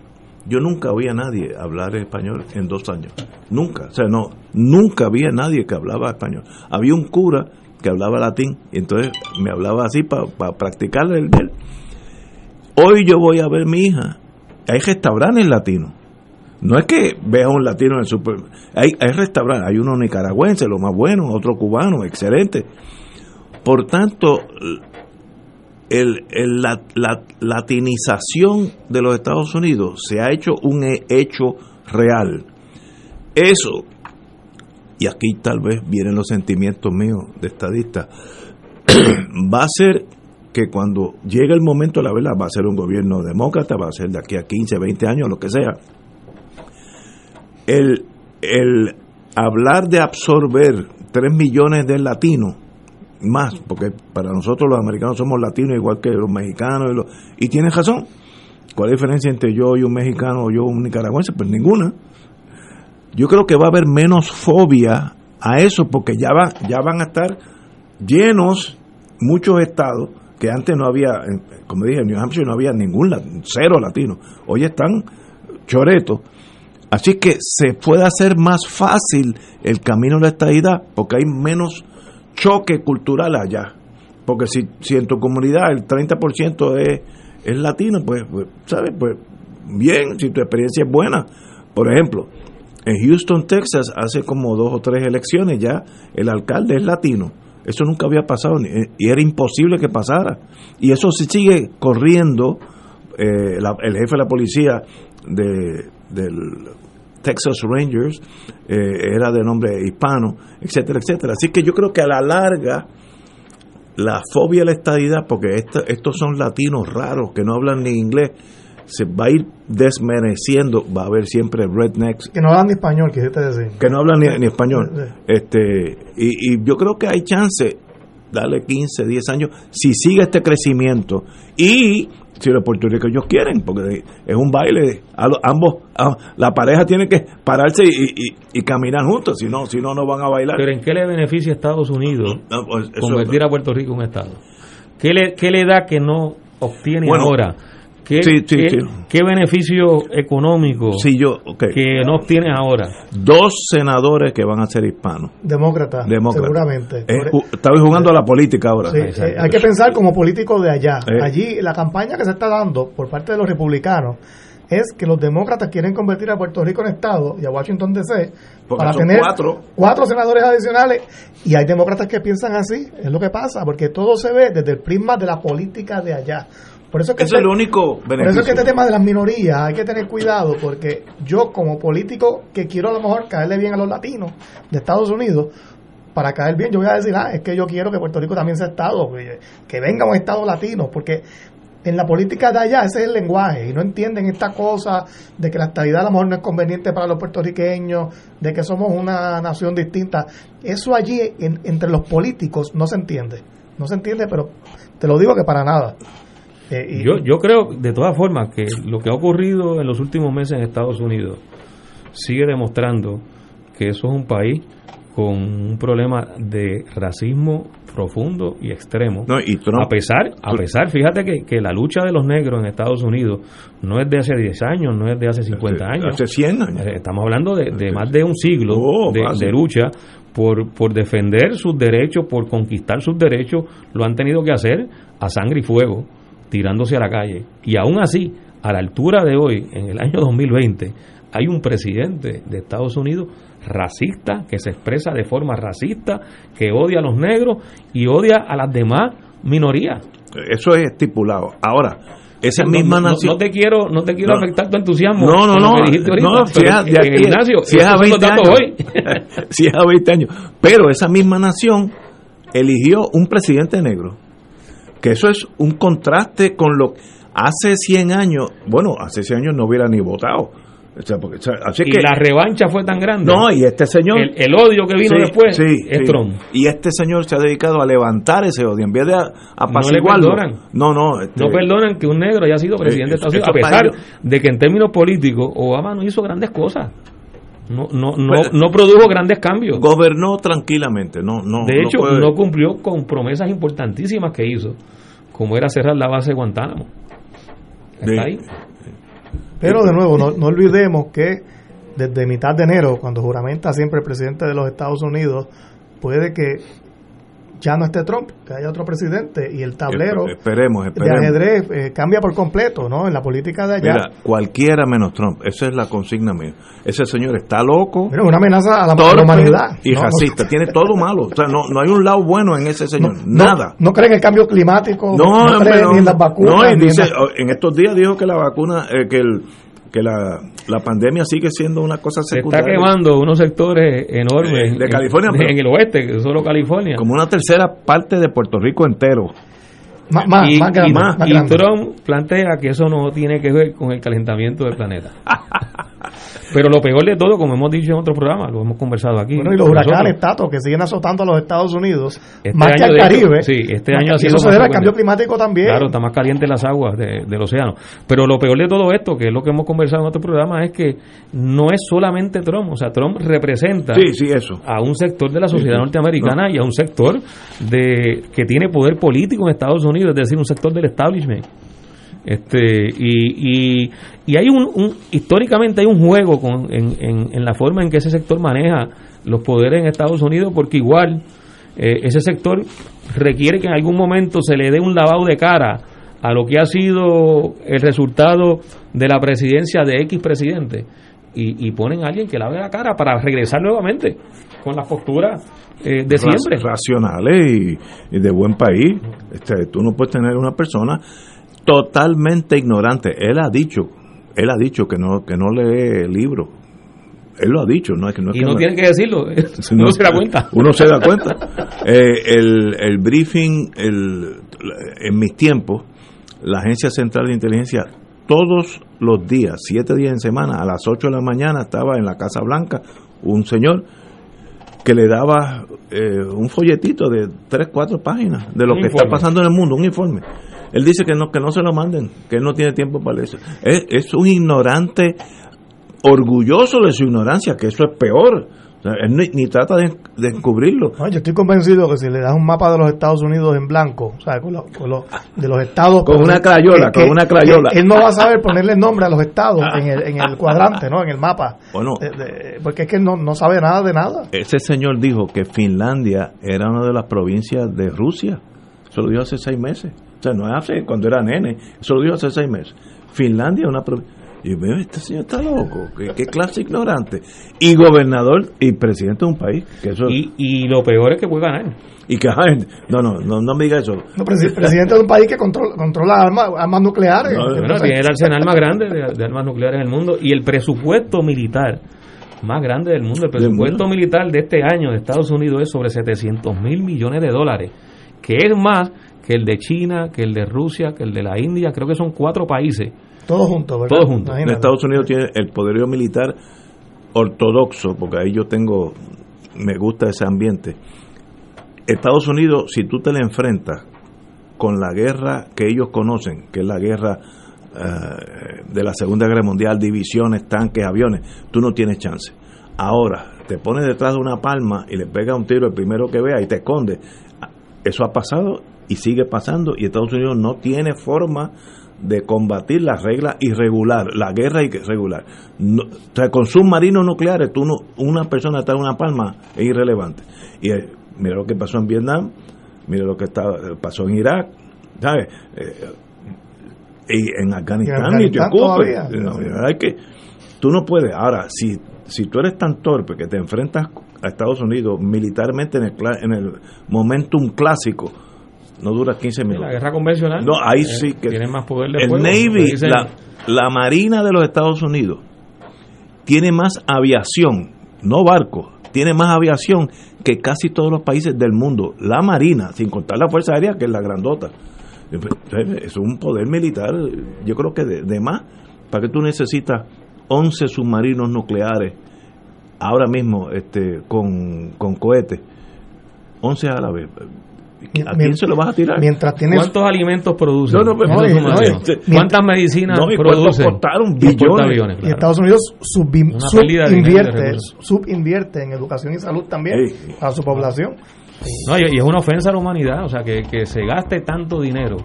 Yo nunca oí a nadie hablar español en dos años. Nunca. O sea, no, nunca había nadie que hablaba español. Había un cura que hablaba latín y entonces me hablaba así para practicar el. Hoy yo voy a ver mi hija. Hay restaurantes latinos no es que vea un latino en el super... Hay, hay restaurantes, hay uno nicaragüense, lo más bueno, otro cubano, excelente. Por tanto, el, la, latinización de los Estados Unidos se ha hecho un hecho real. Eso, y aquí tal vez vienen los sentimientos míos de estadista, va a ser que cuando llegue el momento la verdad, va a ser un gobierno demócrata, va a ser de aquí a 15, 20 años, lo que sea, el, el hablar de absorber 3 millones de latinos, más, porque para nosotros los americanos somos latinos igual que los mexicanos, y, los, y tienes razón. ¿Cuál es la diferencia entre yo y un mexicano o yo un nicaragüense? Pues ninguna. Yo creo que va a haber menos fobia a eso porque ya, va, ya van a estar llenos muchos estados que antes no había, como dije, en New Hampshire no había ningún, cero latino. Hoy están choretos Así que se puede hacer más fácil el camino de la estadidad porque hay menos choque cultural allá. Porque si, si en tu comunidad el 30% es es latino, pues, pues, ¿sabes? Pues bien, si tu experiencia es buena. Por ejemplo, en Houston, Texas, hace como dos o tres elecciones ya, el alcalde es latino. Eso nunca había pasado ni- y era imposible que pasara. Y eso se sigue corriendo. eh, el jefe de la policía de, del Texas Rangers eh, era de nombre hispano, etcétera, etcétera. Así que yo creo que a la larga la fobia a la estadidad, porque esta- estos son latinos raros que no hablan ni inglés, se va a ir desmereciendo, va a haber siempre rednecks Que no hablan ni español, quisiste decir. que no hablan ni, ni español. Sí, sí. Este, y, y yo creo que hay chance, darle 15, 10 años, si sigue este crecimiento y si los puertorriqueños quieren, porque es un baile, a ambos, la pareja tiene que pararse y, y- y caminar juntos, si no, si no, no van a bailar. Pero ¿en qué le beneficia a Estados Unidos pues, convertir a Puerto Rico en un Estado? ¿Qué le, qué le da que no obtiene Bueno, ahora? ¿Qué, sí, sí, qué- sí. qué beneficio económico Sí, yo, ok. que no obtiene ahora? Dos senadores que van a ser hispanos. Demócrata, Demócrata. seguramente. Eh, Estaba jugando a la política ahora. Sí, eh, hay que pensar como político de allá. Eh. Allí la campaña que se está dando por parte de los republicanos es que los demócratas quieren convertir a Puerto Rico en Estado y a Washington DC Porque para son tener cuatro. cuatro senadores adicionales y hay demócratas que piensan así, es lo que pasa, porque todo se ve desde el prisma de la política de allá. Por eso es que Eso es este- el único por eso que este tema de las minorías hay que tener cuidado porque yo como político que quiero a lo mejor caerle bien a los latinos de Estados Unidos, para caer bien yo voy a decir, ah, es que yo quiero que Puerto Rico también sea Estado, que, que venga un Estado latino, porque en la política de allá ese es el lenguaje y no entienden esta cosa de que la estabilidad a lo mejor no es conveniente para los puertorriqueños, de que somos una nación distinta. Eso allí en- entre los políticos no se entiende, no se entiende, pero te lo digo que para nada. Eh, y- Yo, yo creo, de todas formas, que lo que ha ocurrido en los últimos meses en Estados Unidos sigue demostrando que eso es un país con un problema de racismo profundo y extremo. No, y Trump- a pesar, a pesar, fíjate que, que la lucha de los negros en Estados Unidos no es de hace 10 años, no es de hace 50 años. Hace 100 años. Eh, Estamos hablando de, de más de un siglo Oh, de, de lucha por, por defender sus derechos, por conquistar sus derechos, lo han tenido que hacer a sangre y fuego, tirándose a la calle. Y aún así, a la altura de hoy, en el año 2020, hay un presidente de Estados Unidos racista, que se expresa de forma racista, que odia a los negros y odia a las demás minorías. Eso es estipulado. Ahora, esa No, misma no, nación. no te quiero, no te quiero No. afectar tu entusiasmo. No, no, no. ahorita, no, si es, eh, aquí- Ignacio, si es a esos son los 20 datos años. hoy. si es a 20 años. Pero esa misma nación eligió un presidente negro. Que eso es un contraste con lo hace 100 años. Bueno, hace 100 años no hubiera ni votado. O sea, porque- o sea, así y que, la revancha fue tan grande. no, y este señor. el, el odio que vino Sí, después sí, es sí. Trump. Y este señor se ha dedicado a levantar ese odio en vez de a- apaciguarlo. perdonan. No, no. este- No perdonan que un negro haya sido presidente de Estados Unidos, a pesar de que en términos políticos Obama no hizo grandes cosas. No, no, no, no produjo grandes cambios. Gobernó tranquilamente. No, no, De hecho, puede- no cumplió con promesas importantísimas que hizo, como era cerrar la base de Guantánamo. Está ahí. Pero de nuevo, no, no olvidemos que desde mitad de enero, cuando juramenta siempre el presidente de los Estados Unidos, puede que ya no esté Trump, que haya otro presidente y el tablero Esperemos, de esperemos. ajedrez eh, cambia por completo, ¿no? En la política de allá. Mira, cualquiera menos Trump. Esa es la consigna mía. Ese señor está loco. Mira, una amenaza a la, torpe humanidad. Y No, no- racista. Tiene todo malo. O sea, no, no hay un lado bueno en ese señor. no- Nada. No, creen en el cambio climático, No, no. ni en las vacunas. No, y en dice, la- oh, en estos días dijo que la vacuna, eh, que el que la, la pandemia sigue siendo una cosa Se está secundaria. quemando unos sectores enormes Eh, de en- California, en, pero- el oeste, que solo California. Como una tercera parte de Puerto Rico entero. Más, más, y, más grande, y- más y grande. Trump plantea que eso no tiene que ver con el calentamiento del planeta. Pero lo peor de todo, como hemos dicho en otros programas, lo hemos conversado aquí. Bueno, y los huracanes, Tato, que siguen azotando a los Estados Unidos, Este más que año, al hecho, Caribe. sí, este año que- ha y sido eso se debe al cambio climático también. Claro, está más caliente las aguas de- del océano. Pero lo peor de todo esto, que es lo que hemos conversado en otro programa, es que no es solamente Trump. O sea, Trump representa Sí, sí, eso. a un sector de la sociedad Sí, sí. norteamericana y a un sector de que tiene poder político en Estados Unidos, es decir, un sector del establishment. Este, y, y, y hay un, un- históricamente hay un juego con, en, en, en la forma en que ese sector maneja los poderes en Estados Unidos, porque igual eh, ese sector requiere que en algún momento se le dé un lavado de cara a lo que ha sido el resultado de la presidencia de X presidente y, ponen a alguien que lave la cara para regresar nuevamente con las posturas eh, de siempre. Racionales y, de buen país. Este, tú no puedes tener una persona totalmente ignorante. Él ha dicho, él ha dicho que no, que no lee libros. Él lo ha dicho, no es que no Y no tiene que decirlo, uno se da cuenta. Uno se da cuenta. Eh, el, el briefing, el, en mis tiempos, la Agencia Central de Inteligencia todos los días, siete días en semana, a las ocho de la mañana estaba en la Casa Blanca un señor que le daba eh, un folletito de tres, cuatro páginas de lo que está pasando en el mundo, un informe. Él dice que no, que no se lo manden, que él no tiene tiempo para eso. Es, es un ignorante orgulloso de su ignorancia, que eso es peor él ni, trata de, descubrirlo. yo estoy convencido que si le das un mapa de los Estados Unidos en blanco, o sea, con, de los estados... Con una crayola, con una crayola. él no va a saber ponerle nombre a los estados en el, en el cuadrante, ¿no? En el mapa. Bueno. porque es que no, no sabe nada de nada. Ese señor dijo que Finlandia era una de las provincias de Rusia. Eso lo dijo hace seis meses. O sea, no es hace cuando era nene. Eso lo dijo hace seis meses. Finlandia es una provincia y veo, este señor está loco, qué, clase ignorante. Y gobernador y presidente de un país. Que eso... y, y lo peor es que puede ganar. Y que, no, no, no, no me diga eso. No, presidente de un país que controla, controla armas, armas nucleares. bueno, tiene el arsenal más grande de, armas nucleares en el mundo y el presupuesto militar más grande del mundo. El presupuesto militar de este año de Estados Unidos es sobre 700 mil millones de dólares, que es más que el de China, que el de Rusia, que el de la India. Creo que son cuatro países todos juntos, ¿verdad? Todos juntos. Estados Unidos tiene el poderío militar ortodoxo, porque ahí yo tengo, me gusta ese ambiente. Estados Unidos, si tú te le enfrentas con la guerra que ellos conocen, que es la guerra eh, de la Segunda Guerra Mundial, divisiones, tanques, aviones, tú no tienes chance. Ahora, te pones detrás de una palma y le pega un tiro el primero que vea y te esconde. Eso ha pasado y sigue pasando y Estados Unidos no tiene forma de combatir las reglas irregular, la guerra irregular. No, o sea, con submarinos nucleares, tú no, una persona está en una palma es irrelevante. Y eh, mira lo que pasó en Vietnam, mira lo que está, pasó en Irak, ¿sabes? Eh, y en Afganistán, y, hay que, tú no puedes. Ahora, si, si tú eres tan torpe que te enfrentas a Estados Unidos militarmente en el, en el momentum clásico, no dura 15 minutos. La guerra convencional. No, ahí sí que. Tiene más poder de El Navy, la, la Marina de los Estados Unidos, tiene más aviación, no barcos, tiene más aviación que casi todos los países del mundo. La Marina, sin contar la Fuerza Aérea, que es la grandota. Es un poder militar, yo creo que de, más. ¿Para que tú necesitas 11 submarinos nucleares ahora mismo este, con, con cohetes? 11 a la vez ¿A quién se lo vas a tirar? Mientras ¿Cuántos alimentos producen? ¿Cuántas medicinas producen? billones. Y Estados Unidos subinvierte, subinvierte en educación y salud también a su población. No, y es una ofensa a la humanidad, o sea, que, que se gaste tanto dinero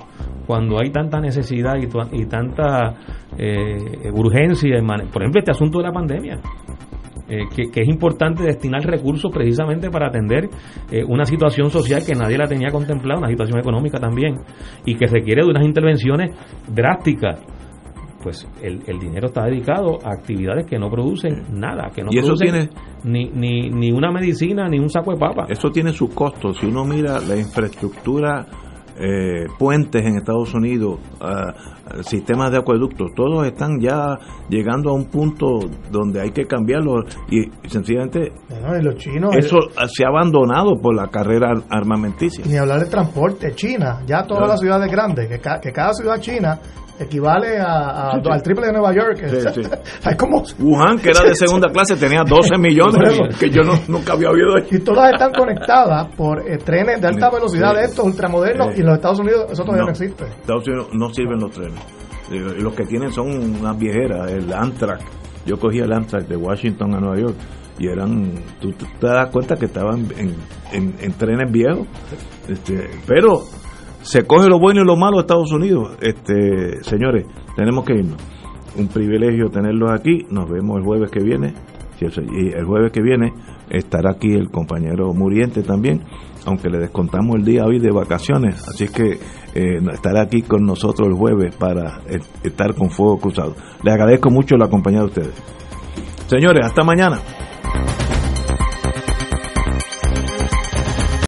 cuando hay tanta necesidad y, y tanta eh, urgencia. Por ejemplo, este asunto de la pandemia. Eh, que, es importante destinar recursos precisamente para atender eh, una situación social que nadie la tenía contemplada, una situación económica también, y que requiere de unas intervenciones drásticas. Pues el, dinero está dedicado a actividades que no producen nada, que no producen ni, ni, ni una medicina ni un saco de papa. Eso tiene sus costos. Si uno mira la infraestructura eh, puentes en Estados Unidos, sistemas de acueductos, todos están ya llegando a un punto donde hay que cambiarlo y sencillamente los chinos, eso se ha abandonado por la carrera armamentícia. Ni hablar de transporte, China, ya todas las ciudades grandes, que, que cada ciudad china equivale a, al triple de Nueva York. hay como Wuhan, que era de segunda clase, tenía 12 millones, que yo no, nunca había oído. Y todas están conectadas por eh, trenes de alta velocidad de estos ultramodernos y en los Estados Unidos eso todavía no, existe. Estados Unidos no sirven los trenes. Y los que tienen son unas viejeras, el Amtrak. Yo cogí el Amtrak de Washington a Nueva York y eran, tú, te das cuenta que estaban en, en, trenes viejos. Este, pero se coge lo bueno y lo malo de Estados Unidos. Este, señores, tenemos que irnos. Un privilegio tenerlos aquí. Nos vemos el jueves que viene. Y el jueves que viene estará aquí el compañero Muriente también. aunque le descontamos el día hoy de vacaciones, así que eh, estará aquí con nosotros el jueves para eh, estar con Fuego Cruzado. Les agradezco mucho la compañía de ustedes. Señores, hasta mañana.